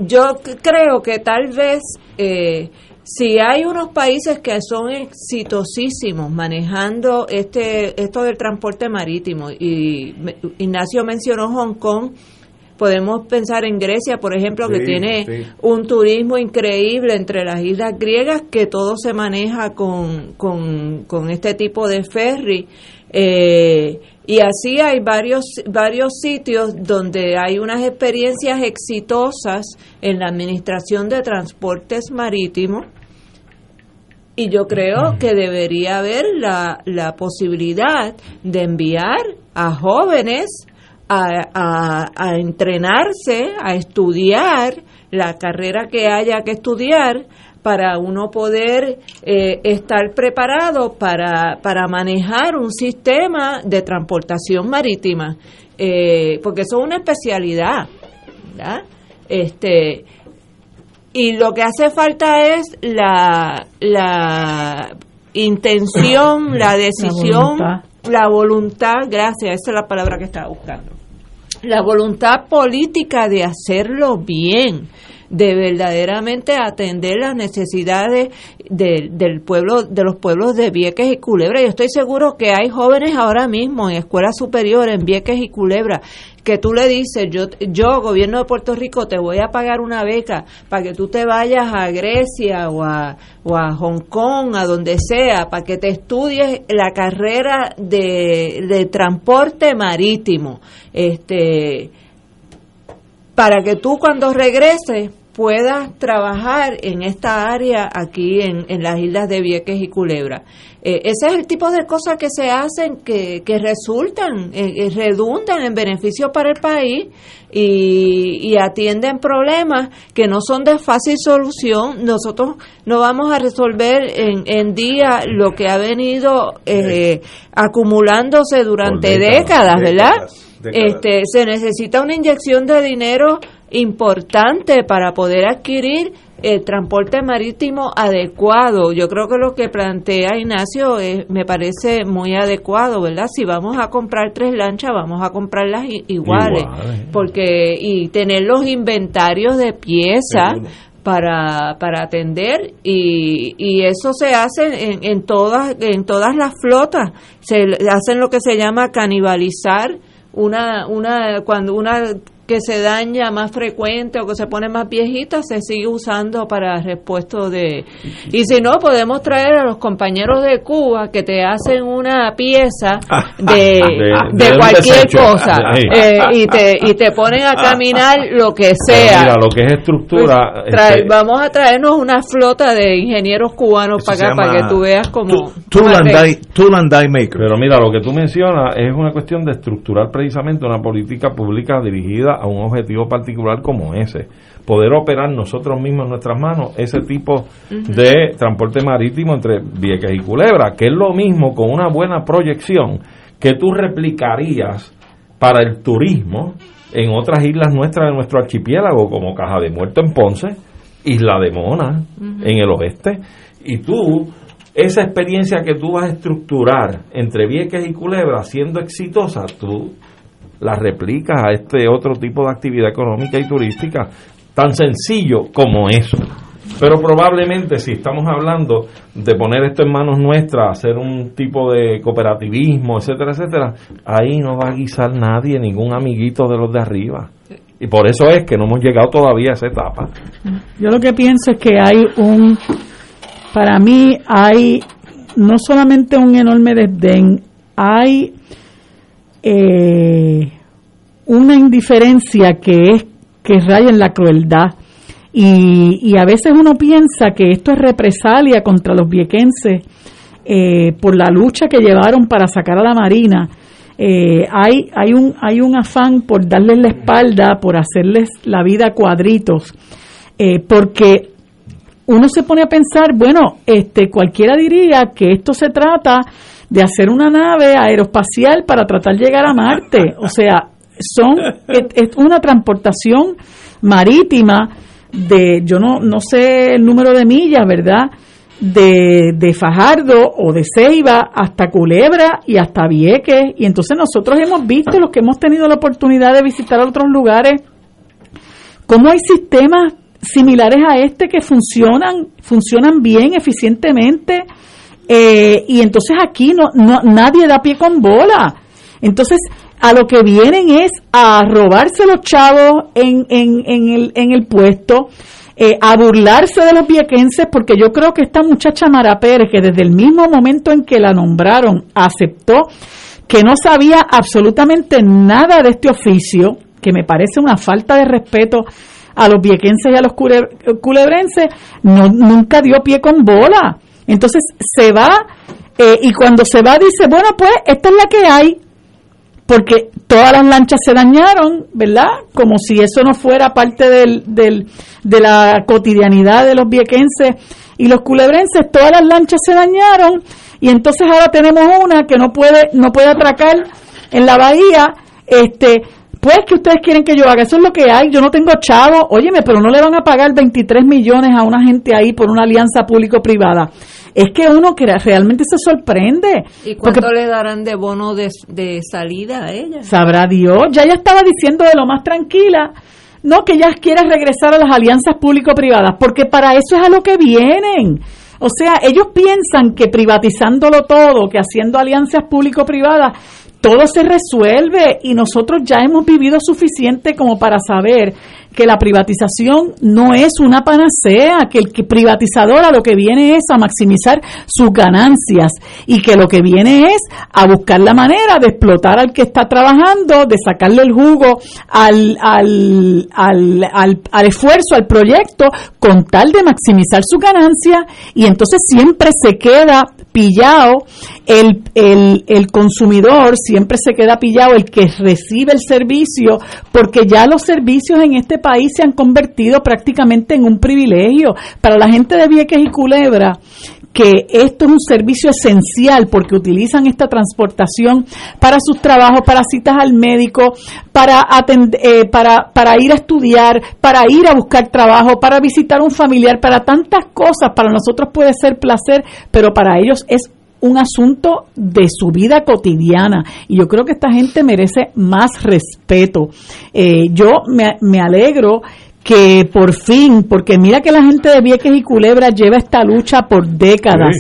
yo creo que tal vez eh, si hay unos países que son exitosísimos manejando este esto del transporte marítimo y Ignacio mencionó Hong Kong podemos pensar en Grecia por ejemplo que tiene
sí.
un turismo increíble entre las islas griegas que todo se maneja con, con, con este tipo de ferry. Eh, y así hay varios varios sitios donde hay unas experiencias exitosas en la administración de transportes marítimos. Y yo creo que debería haber la, la posibilidad de enviar a jóvenes a, a, a entrenarse, a estudiar la carrera que haya que estudiar para uno poder eh, estar preparado para, para manejar un sistema de transportación marítima, eh, porque eso es una especialidad, ¿verdad? Este, y lo que hace falta es la, la intención, la decisión,
voluntad.
la voluntad, gracias, esa es la palabra que estaba buscando. La voluntad política de hacerlo bien, de verdaderamente atender las necesidades del- del pueblo, de los pueblos de Vieques y Culebra. Yo estoy seguro que hay jóvenes ahora mismo en escuelas superiores en Vieques y Culebra que tú le dices, yo, yo, gobierno de Puerto Rico, te voy a pagar una beca para que tú te vayas a Grecia o a, o a Hong Kong, a donde sea, para que te estudies la carrera de, de transporte marítimo. Este, para que tú cuando regreses puedas trabajar en esta área aquí en, en las islas de Vieques y Culebra. Eh, ese es el tipo de cosas que se hacen que, que resultan, eh, eh, redundan en beneficio para el país y, y atienden problemas que no son de fácil solución. Nosotros no vamos a resolver en, en día lo que ha venido eh, acumulándose durante
décadas,
décadas, ¿verdad?
décadas, décadas.
Este, se necesita una inyección de dinero importante para poder adquirir el transporte marítimo adecuado. Yo creo que lo que plantea Ignacio es- me parece muy adecuado, ¿verdad? Si vamos a comprar tres lanchas, vamos a comprarlas iguales,
Iguales.
porque y tener los inventarios de piezas para, para atender y, y eso se hace en, en todas en todas las flotas se hacen lo que se llama canibalizar una una cuando una que se daña más frecuente o que se pone más viejita se sigue usando para repuesto de y si no podemos traer a los compañeros de Cuba que te hacen una pieza de,
De-
de
de
cualquier
desecho.
cosa
Sí.
eh, y te y te ponen a caminar lo que sea
Mira, lo que es estructura.
pues, trae-
este,
vamos a traernos una flota de ingenieros cubanos para acá, para que tú veas cómo...
Tool and
arregla-
die, tool and die maker.
Pero mira, lo que tú mencionas es una cuestión de estructurar precisamente una política pública dirigida a un objetivo particular como ese. Poder operar nosotros mismos en nuestras manos ese tipo de transporte marítimo entre Vieques y Culebra, que es lo mismo con una buena proyección que tú replicarías para el turismo en otras islas nuestras de nuestro archipiélago, como Caja de Muerto en Ponce, Isla de Mona en el oeste, y tú esa experiencia que tú vas a estructurar entre Vieques y Culebra siendo exitosa, tú la replicas a este otro tipo de actividad económica y turística, tan sencillo como eso. Pero probablemente si estamos hablando de poner esto en manos nuestras, hacer un tipo de cooperativismo, etcétera, etcétera, ahí no va a guisar nadie, ningún amiguito de los de arriba. Y por eso es que no hemos llegado todavía a esa etapa.
Yo lo que pienso es que hay un, para mí hay no solamente un enorme desdén, hay eh, una indiferencia que es que raya en la crueldad. Y, y a veces uno piensa que esto es represalia contra los viequenses eh, por la lucha que llevaron para sacar a la Marina. Eh, hay, hay, un, hay un afán por darles la espalda, por hacerles la vida a cuadritos, eh, porque uno se pone a pensar, bueno, este cualquiera diría que esto se trata de hacer una nave aeroespacial para tratar de llegar a Marte, o sea, son es, una transportación marítima de, yo no, no sé el número de millas, ¿verdad? De, de Fajardo o de Ceiba hasta Culebra y hasta Vieques. Y entonces nosotros hemos visto, los que hemos tenido la oportunidad de visitar otros lugares, cómo hay sistemas similares a este que funcionan, funcionan bien, eficientemente. Eh, y entonces aquí no, no, nadie da pie con bola. Entonces, a lo que vienen es a robarse los chavos en, en, en, el, en el puesto, eh, a burlarse de los viequenses, porque yo creo que esta muchacha Mara Pérez, que desde el mismo momento en que la nombraron, aceptó que no sabía absolutamente nada de este oficio, que me parece una falta de respeto a los viequenses y a los culebrenses, no, nunca dio pie con bola. Entonces se va eh, y cuando se va dice, bueno, pues esta es la que hay, porque todas las lanchas se dañaron, ¿verdad? Como si eso no fuera parte del, del, de la cotidianidad de los viequenses y los culebrenses, todas las lanchas se dañaron y entonces ahora tenemos una que no puede no puede atracar en la bahía, este pues que ustedes quieren que yo haga, eso es lo que hay, yo no tengo chavo, óyeme, pero no le van a pagar 23 millones a una gente ahí por una alianza público-privada. Es que uno que realmente se sorprende.
¿Y cuánto le darán de bono de, de salida a ella?
Sabrá Dios, ya ella estaba diciendo de lo más tranquila, no que ella quiere regresar a las alianzas público-privadas, porque para eso es a lo que vienen. O sea, ellos piensan que privatizándolo todo, que haciendo alianzas público-privadas, todo se resuelve y nosotros ya hemos vivido suficiente como para saber que la privatización no es una panacea, que el privatizador a lo que viene es a maximizar sus ganancias y que lo que viene es a buscar la manera de explotar al que está trabajando, de sacarle el jugo al, al, al, al, al esfuerzo, al proyecto, con tal de maximizar su ganancia y entonces siempre se queda pillado el, el, el, consumidor, siempre se queda pillado el que recibe el servicio, porque ya los servicios en este país se han convertido prácticamente en un privilegio. Para la gente de Vieques y Culebra, que esto es un servicio esencial porque utilizan esta transportación para sus trabajos, para citas al médico, para, eh, para, para ir a estudiar, para ir a buscar trabajo, para visitar un familiar, para tantas cosas. Para nosotros puede ser placer, pero para ellos es un asunto de su vida cotidiana y yo creo que esta gente merece más respeto. Eh, yo me, me alegro que por fin, porque mira que la gente de Vieques y Culebra lleva esta lucha por décadas.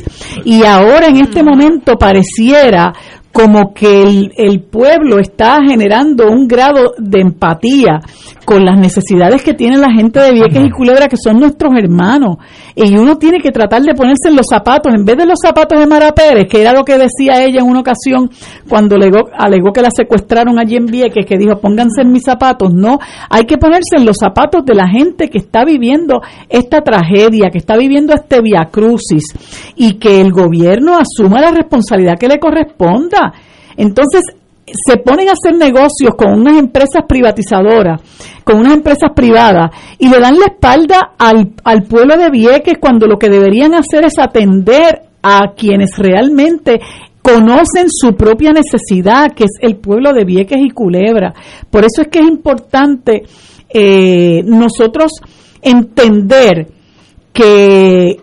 Y ahora en este momento pareciera como que el, el, pueblo está generando un grado de empatía con las necesidades que tiene la gente de Vieques y Culebra, que son nuestros hermanos. Y uno tiene que tratar de ponerse en los zapatos, en vez de los zapatos de Mara Pérez, que era lo que decía ella en una ocasión cuando alegó, alegó que la secuestraron allí en Vieques, que dijo, pónganse en mis zapatos. No, hay que ponerse en los zapatos de la gente que está viviendo esta tragedia, que está viviendo este viacrucis, y que el gobierno asuma la responsabilidad que le corresponda. Entonces, se ponen a hacer negocios con unas empresas privatizadoras, con unas empresas privadas, y le dan la espalda al, pueblo de Vieques cuando lo que deberían hacer es atender a quienes realmente conocen su propia necesidad, que es el pueblo de Vieques y Culebra. Por eso es que es importante eh, nosotros entender que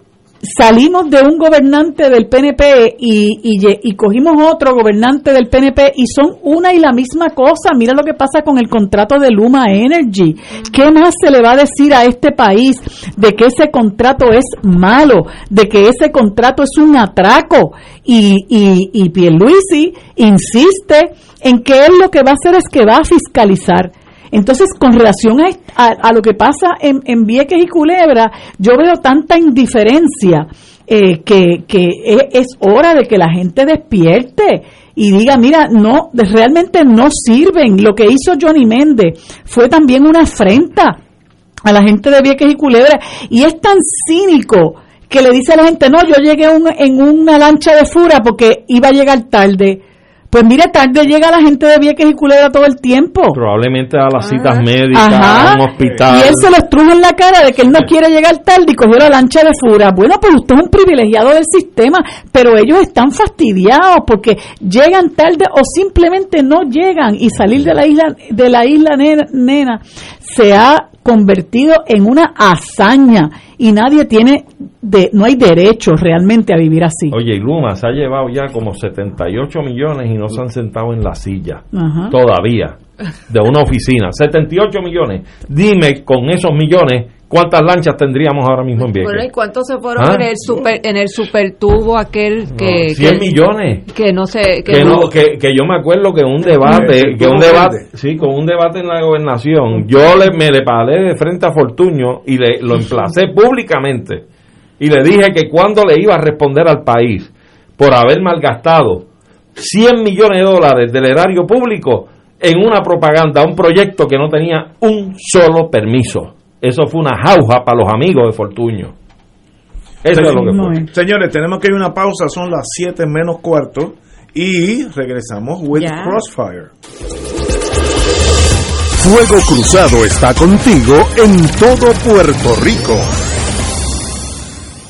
salimos de un gobernante del PNP y, cogimos otro gobernante del PNP y son una y la misma cosa. Mira lo que pasa con el contrato de Luma Energy. ¿Qué más se le va a decir a este país de que ese contrato es malo, de que ese contrato es un atraco? Y, y, y Pierluisi insiste en que él lo que va a hacer es que va a fiscalizar. Entonces, con relación a, lo que pasa en, en, Vieques y Culebra, yo veo tanta indiferencia eh, que, es, hora de que la gente despierte y diga, mira, no, realmente no sirven. Lo que hizo Johnny Méndez fue también una afrenta a la gente de Vieques y Culebra y es tan cínico que le dice a la gente, no, yo llegué en una lancha de fura porque iba a llegar tarde. Pues mire, tarde llega la gente de Vieques y Culebra todo el tiempo.
Probablemente a las
Ah.
citas médicas,
Ajá.
a un hospital.
Y él se lo estruja en la cara de que él no quiere llegar tarde y cogió la lancha de fura. Bueno, pues usted es un privilegiado del sistema, pero ellos están fastidiados porque llegan tarde o simplemente no llegan y salir de la isla de la isla nena, nena se ha convertido en una hazaña y nadie tiene de no hay derecho realmente a vivir así.
Oye, y Luma se ha llevado ya como 78 millones y no se han sentado en la silla.
Ajá.
Todavía. De una oficina. 78 millones. Dime con esos millones cuántas lanchas tendríamos ahora mismo en Vieques.
Bueno, ¿y cuántos se fueron
¿Ah?
en el super en el supertubo aquel que,
100
que-
millones.
que no sé que,
que,
no-
no, que, que yo me acuerdo que un debate,
Sí,
que un
¿cómo
debate, sí, con un debate en la gobernación, yo le, me le paré de frente a Fortuño y le, lo emplacé *laughs* públicamente y le dije que cuando le iba a responder al país por haber malgastado 100 millones de dólares del erario público en una propaganda, un proyecto que no tenía un solo permiso. Eso fue una jauja para los amigos de Fortuño. Eso es lo que fue.
Señores, tenemos que ir a una pausa, son las 7 menos cuarto y regresamos with. Crossfire.
Fuego Cruzado está contigo en todo Puerto Rico.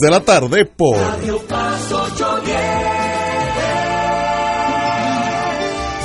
de la tarde por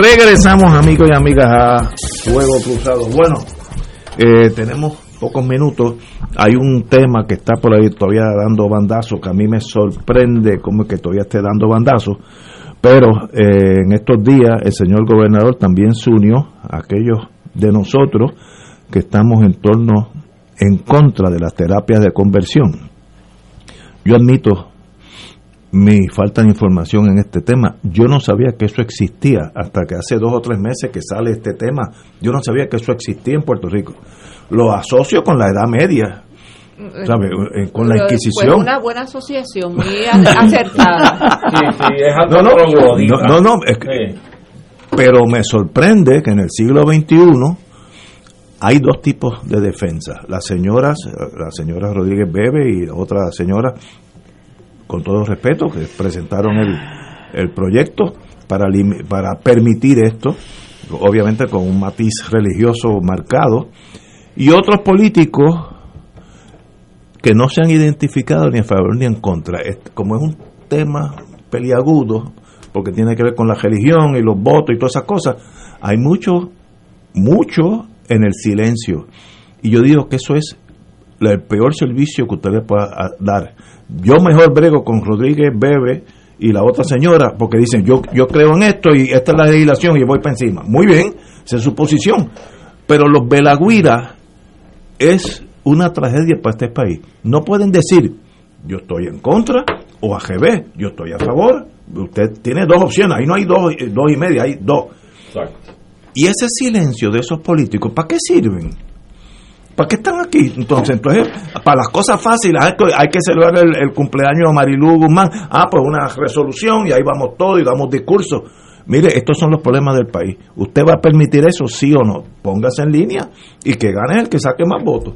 Regresamos amigos y amigas a Fuego Cruzado. Bueno, eh, tenemos pocos minutos. Hay un tema que está por ahí todavía dando bandazos, que a mí me sorprende cómo es que todavía esté dando bandazos. Pero eh, en estos días el señor gobernador también se unió a aquellos de nosotros que estamos en torno, en contra de las terapias de conversión. Yo admito mi falta de información en este tema. Yo no sabía que eso existía hasta que hace dos o tres meses que sale este tema. Yo no sabía que eso existía en Puerto Rico. Lo asocio con la Edad Media, ¿sabe? Eh, con la Inquisición.
Fue una buena asociación, muy *laughs* acertada.
No, no, no, no, no, es que- pero me sorprende que en el siglo XXI hay dos tipos de defensa. Las señoras, la señora Rodríguez Bebe y otra señora, con todo respeto, que presentaron el, el proyecto para, para permitir esto, obviamente con un matiz religioso marcado, y otros políticos que no se han identificado ni a favor ni en contra. Como es un tema peliagudo, porque tiene que ver con la religión y los votos y todas esas cosas, hay mucho, mucho en el silencio. Y yo digo que eso es el peor servicio que usted le pueda a- dar. Yo mejor brego con Rodríguez Bebe y la otra señora, porque dicen, yo, yo creo en esto y esta es la legislación y voy para encima. Muy bien, esa es su posición. Pero los Belagüira es una tragedia para este país. No pueden decir, yo estoy en contra o AGB, yo estoy a favor. Usted tiene dos opciones, ahí no hay dos, dos y media, hay dos. Y ese silencio de esos políticos, ¿para qué sirven? ¿Para qué están aquí? Entonces, entonces para las cosas fáciles, hay que celebrar el, cumpleaños de Marilú Guzmán. Ah, pues una resolución y ahí vamos todos y damos discursos. Mire, estos son los problemas del país. ¿Usted va a permitir eso, sí o no? Póngase en línea y que gane el que saque más votos.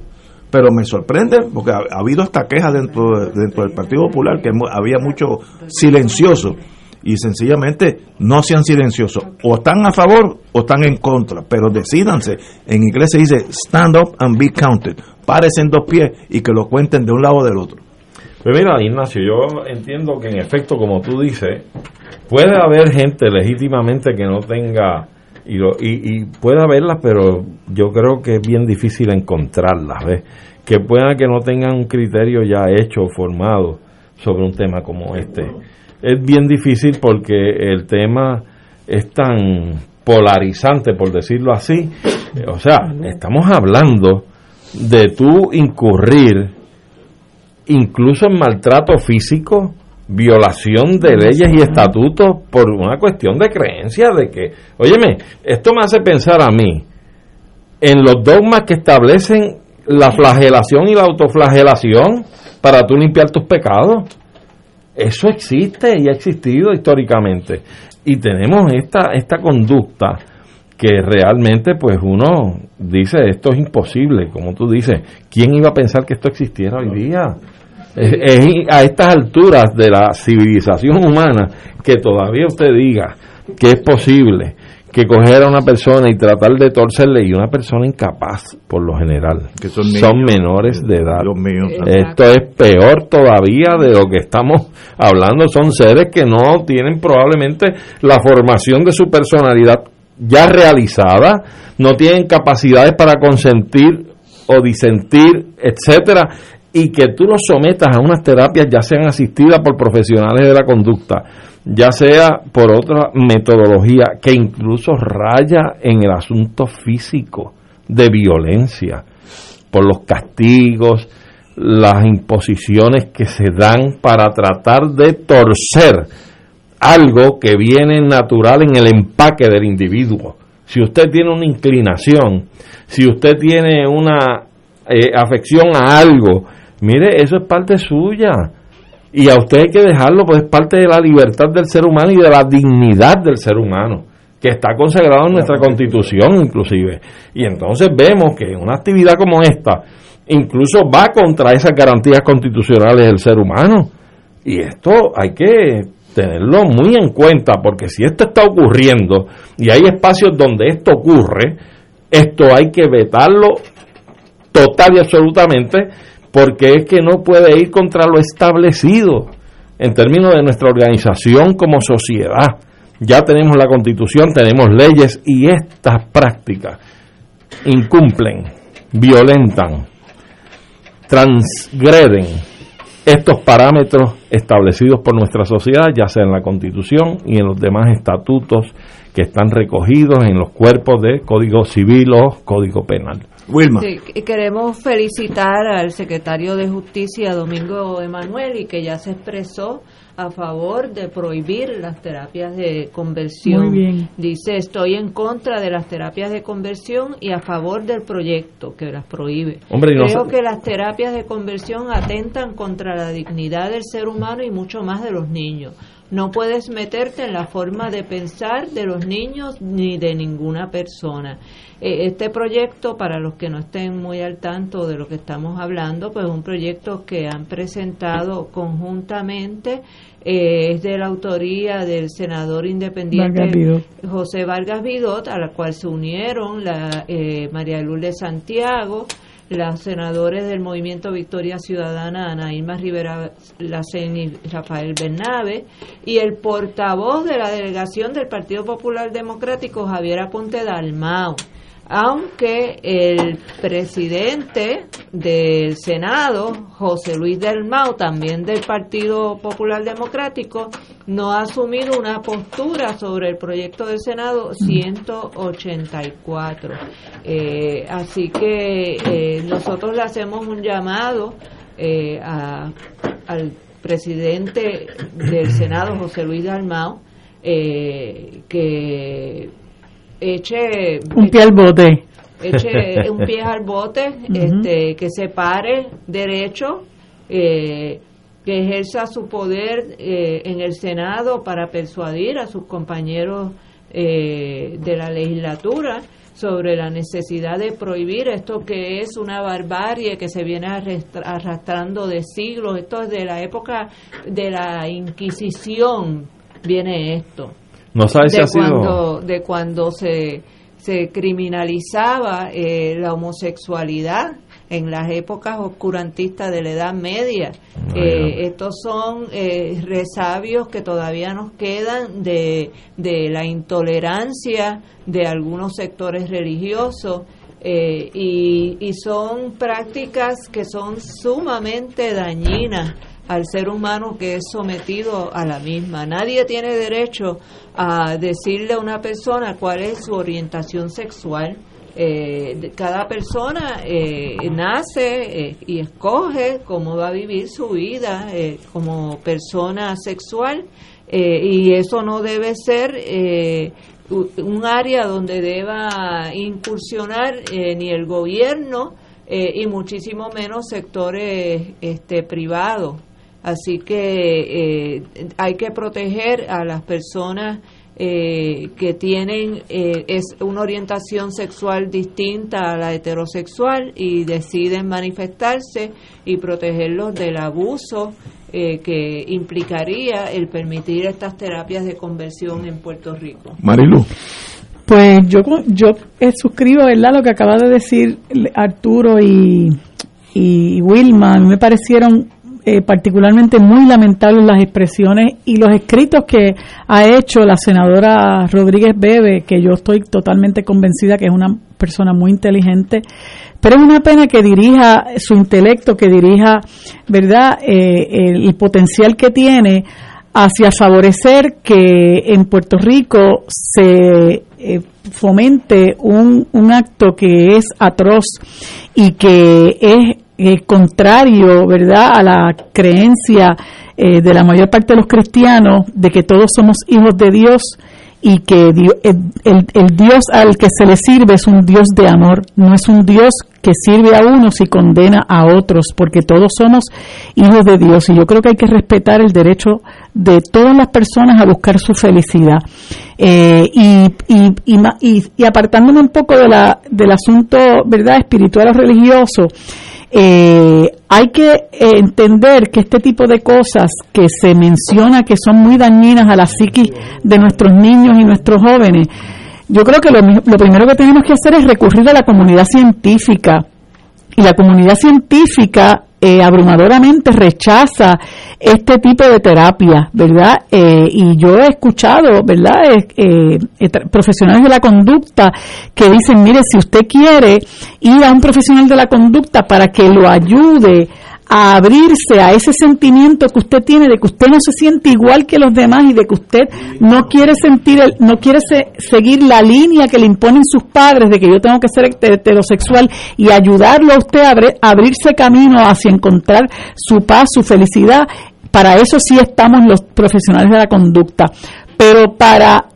Pero me sorprende porque ha, ha habido esta queja dentro, de- dentro del Partido Popular que había mucho silencioso y sencillamente no sean silenciosos. O están a favor o están en contra, pero decídanse. En inglés se dice stand up and be counted. Párese en dos pies y que lo cuenten de un lado o del otro.
Pues mira, Ignacio, yo entiendo que en efecto, como tú dices, puede haber gente legítimamente que no tenga, y, lo- y, y puede haberlas, pero yo creo que es bien difícil encontrarlas, ¿ves? Que puedan que no tengan un criterio ya hecho, formado sobre un tema como este. Es bien difícil porque el tema es tan polarizante, por decirlo así. O sea, estamos hablando de tú incurrir incluso en maltrato físico, violación de leyes y estatutos por una cuestión de creencia de que, óyeme, esto me hace pensar a mí en los dogmas que establecen la flagelación y la autoflagelación para tú limpiar tus pecados. Eso existe y ha existido históricamente. Y tenemos esta, esta conducta que realmente pues uno dice esto es imposible, como tú dices, ¿quién iba a pensar que esto existiera hoy día? Es, a estas alturas de la civilización humana que todavía usted diga que es posible que coger a una persona y tratar de torcerle y una persona incapaz por lo general
Que son
menores de edad. Esto es peor todavía de lo que estamos hablando. Son seres que no tienen probablemente la formación de su personalidad ya realizada no tienen capacidades para consentir o disentir etcétera y que tú los sometas a unas terapias ya sean asistidas por profesionales de la conducta ya sea por otra metodología que incluso raya en el asunto físico de violencia, por los castigos, las imposiciones que se dan para tratar de torcer algo que viene natural en el empaque del individuo. Si usted tiene una inclinación, si usted tiene una eh, afección a algo, mire, eso es parte suya. Y a usted hay que dejarlo, pues es parte de la libertad del ser humano y de la dignidad del ser humano, que está consagrado en nuestra constitución inclusive. Y entonces vemos que una actividad como esta incluso va contra esas garantías constitucionales del ser humano. Y esto hay que tenerlo muy en cuenta, porque si esto está ocurriendo y hay espacios donde esto ocurre, esto hay que vetarlo total y absolutamente porque es que no puede ir contra lo establecido en términos de nuestra organización como sociedad. Ya tenemos la constitución, tenemos leyes y estas prácticas incumplen, violentan, transgreden estos parámetros establecidos por nuestra sociedad, ya sea en la constitución y en los demás estatutos que están recogidos en los cuerpos de Código Civil o Código Penal.
Wilma.
Sí, y queremos felicitar al secretario de Justicia, Domingo Emanuel, y que ya se expresó a favor de prohibir las terapias de conversión.
Muy bien.
Dice, estoy en contra de las terapias de conversión y a favor del proyecto que las prohíbe.
Hombre, no
Creo
se-
que las terapias de conversión atentan contra la dignidad del ser humano y mucho más de los niños. No puedes meterte en la forma de pensar de los niños ni de ninguna persona. Eh, este proyecto, para los que no estén muy al tanto de lo que estamos hablando, pues es un proyecto que han presentado conjuntamente, eh, es de la autoría del senador independiente
Vargas.
José Vargas Vidot, a la cual se unieron la eh, María Lourdes Santiago, los senadores del Movimiento Victoria Ciudadana, Ana Rivera Lacen y Rafael Bernabe, y el portavoz de la delegación del Partido Popular Democrático, Javier Aponte Dalmau. Aunque el presidente del Senado, José Luis Dalmau, también del Partido Popular Democrático, no ha asumido una postura sobre el proyecto del Senado 184. Eh, así que eh, nosotros le hacemos un llamado eh, a- al presidente del Senado, José Luis Dalmau, eh, que eche
Un pie al bote.
eche *laughs* un pie al bote, este, que se pare derecho, eh, que ejerza su poder eh, en el Senado para persuadir a sus compañeros eh, de la legislatura sobre la necesidad de prohibir esto que es una barbarie que se viene arrastra- arrastrando de siglos, esto es de la época de la Inquisición viene esto.
No sabes si
de
ha sido...
cuando de cuando se se criminalizaba eh, la homosexualidad en las épocas oscurantistas de la Edad Media. Eh, estos son eh, resabios que todavía nos quedan de, de la intolerancia de algunos sectores religiosos eh, y, y son prácticas que son sumamente dañinas al ser humano que es sometido a la misma. Nadie tiene derecho a decirle a una persona cuál es su orientación sexual. Eh, cada persona eh, nace eh, y escoge cómo va a vivir su vida eh, como persona sexual eh, y eso no debe ser un área donde deba incursionar ni el gobierno y muchísimo menos sectores este, privados. Así que hay que proteger a las personas eh, que tienen eh, es una orientación sexual distinta a la heterosexual y deciden manifestarse y protegerlos del abuso eh, que implicaría el permitir estas terapias de conversión en Puerto Rico.
Marilu.
Pues yo yo eh, suscribo, ¿verdad? Lo que acaba de decir Arturo y, y Wilma. A mí me parecieron eh, particularmente muy lamentables las expresiones y los escritos que ha hecho la senadora Rodríguez Bebe, que yo estoy totalmente convencida que es una persona muy inteligente, pero es una pena que dirija su intelecto, que dirija, ¿verdad?, eh, el, potencial que tiene hacia favorecer que en Puerto Rico se eh, fomente un, un acto que es atroz y que es eh, contrario, ¿verdad?, a la creencia eh, de la mayor parte de los cristianos de que todos somos hijos de Dios y que el, Dios al que se le sirve es un Dios de amor, no es un Dios que sirve a unos y condena a otros, porque todos somos hijos de Dios y yo creo que hay que respetar el derecho de todas las personas a buscar su felicidad. Eh, y, y, y- y apartándome un poco de la, del asunto verdad espiritual o religioso, eh, hay que entender que este tipo de cosas que se menciona que son muy dañinas a la psiquis de nuestros niños y nuestros jóvenes, yo creo que lo, lo primero que tenemos que hacer es recurrir a la comunidad científica. Y la comunidad científica eh, abrumadoramente rechaza este tipo de terapia, ¿verdad? Eh, y yo he escuchado, ¿verdad? Eh, eh, profesionales de la conducta que dicen, mire, si usted quiere ir a un profesional de la conducta para que lo ayude a abrirse a ese sentimiento que usted tiene de que usted no se siente igual que los demás y de que usted no quiere sentir el, no quiere se- seguir la línea que le imponen sus padres de que yo tengo que ser hete- heterosexual y ayudarlo a usted a abrirse camino hacia encontrar su paz, su felicidad, para eso sí estamos los profesionales de la conducta, pero para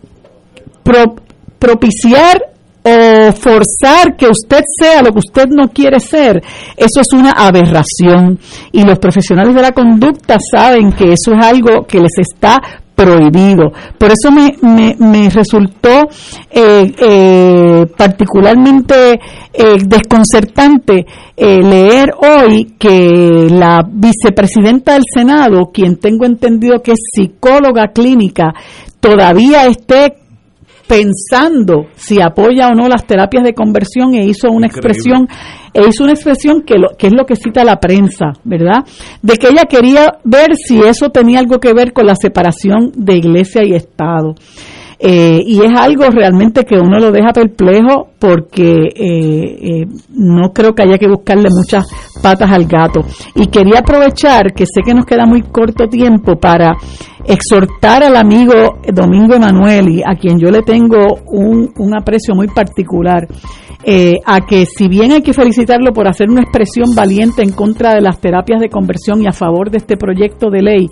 pro- propiciar o forzar que usted sea lo que usted no quiere ser, eso es una aberración. Y los profesionales de la conducta saben que eso es algo que les está prohibido. Por eso me, me, me resultó eh, eh, particularmente eh, desconcertante leer hoy que la vicepresidenta del Senado, quien tengo entendido que es psicóloga clínica, todavía esté pensando si apoya o no las terapias de conversión e hizo una expresión e hizo una expresión que, lo, que es lo que cita la prensa, ¿verdad? De que ella quería ver si eso tenía algo que ver con la separación de iglesia y Estado. Eh, y es algo realmente que uno lo deja perplejo porque eh, eh, no creo que haya que buscarle muchas patas al gato. Y quería aprovechar que sé que nos queda muy corto tiempo para exhortar al amigo Domingo Emanueli, a quien yo le tengo un, un aprecio muy particular. a que si bien hay que felicitarlo por hacer una expresión valiente en contra de las terapias de conversión y a favor de este proyecto de ley,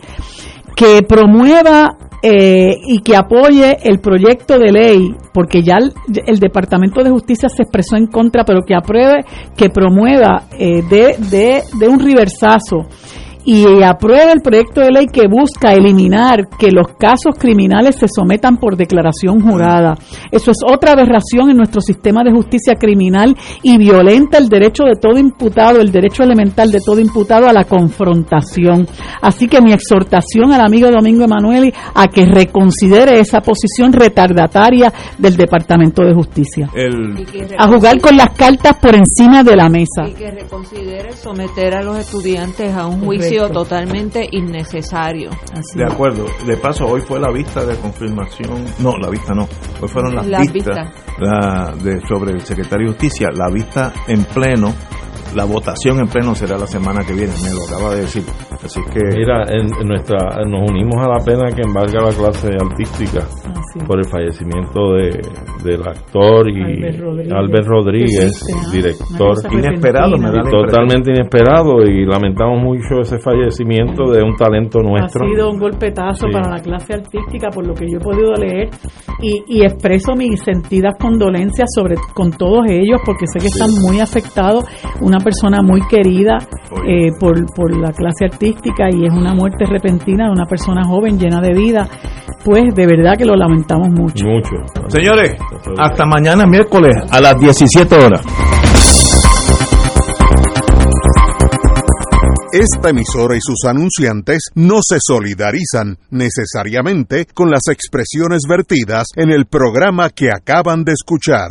que promueva eh, y que apoye el proyecto de ley, porque ya el, Departamento de Justicia se expresó en contra, pero que apruebe, que promueva eh, de, de, de un reversazo y aprueba el proyecto de ley que busca eliminar que los casos criminales se sometan por declaración jurada. Eso es otra aberración en nuestro sistema de justicia criminal y violenta el derecho de todo imputado, el derecho elemental de todo imputado a la confrontación. Así que mi exhortación al amigo Domingo Emanueli a que reconsidere esa posición retardataria del Departamento de Justicia. a jugar con las cartas por encima de la mesa.
Y que reconsidere someter a los estudiantes a un juicio totalmente innecesario.
De acuerdo. De paso, hoy fue la vista de confirmación. No, la vista no. Hoy fueron las, vistas, de, sobre el secretario de Justicia. La vista en pleno la votación en pleno será la semana que viene, me lo acaba de decir. Así que.
Mira, en, nuestra, nos unimos a la pena que embarga la clase artística ah, por el fallecimiento de, del actor y Albert Rodríguez, director.
Inesperado,
Totalmente inesperado y lamentamos mucho ese fallecimiento de un talento nuestro.
Ha sido un golpetazo para la clase artística, por lo que yo he podido leer, y, y expreso mis sentidas condolencias sobre con todos ellos, porque sé que están muy afectados. Una persona muy querida eh, por, por la clase artística y es una muerte repentina de una persona joven llena de vida, pues de verdad que lo lamentamos mucho.
Mucho.
Señores, hasta mañana miércoles a las 17 horas.
Esta emisora y sus anunciantes no se solidarizan necesariamente con las expresiones vertidas en el programa que acaban de escuchar.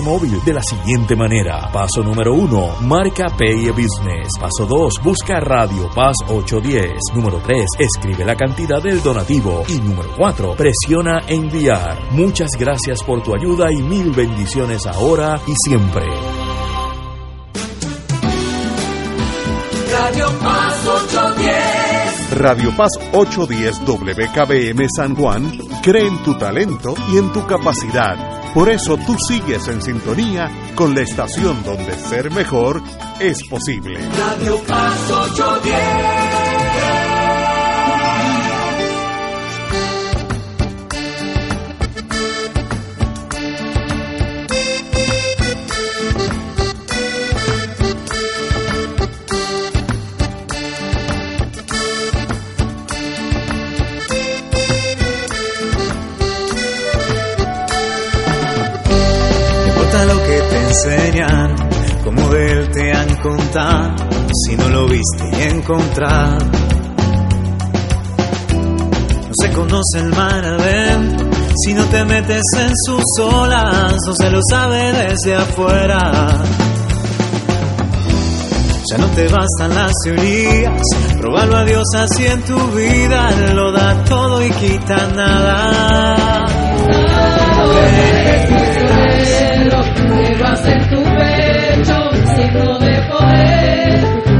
móvil de la siguiente manera. Paso número uno, marca Pay Business. Paso 2, busca Radio Paz 810. Número 3, escribe la cantidad del donativo. Y número 4, presiona enviar. Muchas gracias por tu ayuda y mil bendiciones ahora y siempre.
Radio Paz 810.
Radio Paz 810 WKBM San Juan cree en tu talento y en tu capacidad por eso tú sigues en sintonía con la estación donde ser mejor es posible.
Radio Paz 810.
Enseñan cómo de él te han contado si no lo viste y encontrar. No se conoce el mar adentro si no te metes en sus olas, no se lo sabe desde afuera. Ya no te bastan las teorías, probalo a Dios así en tu vida, lo da todo y quita nada.
Llevas en tu pecho signo de poder,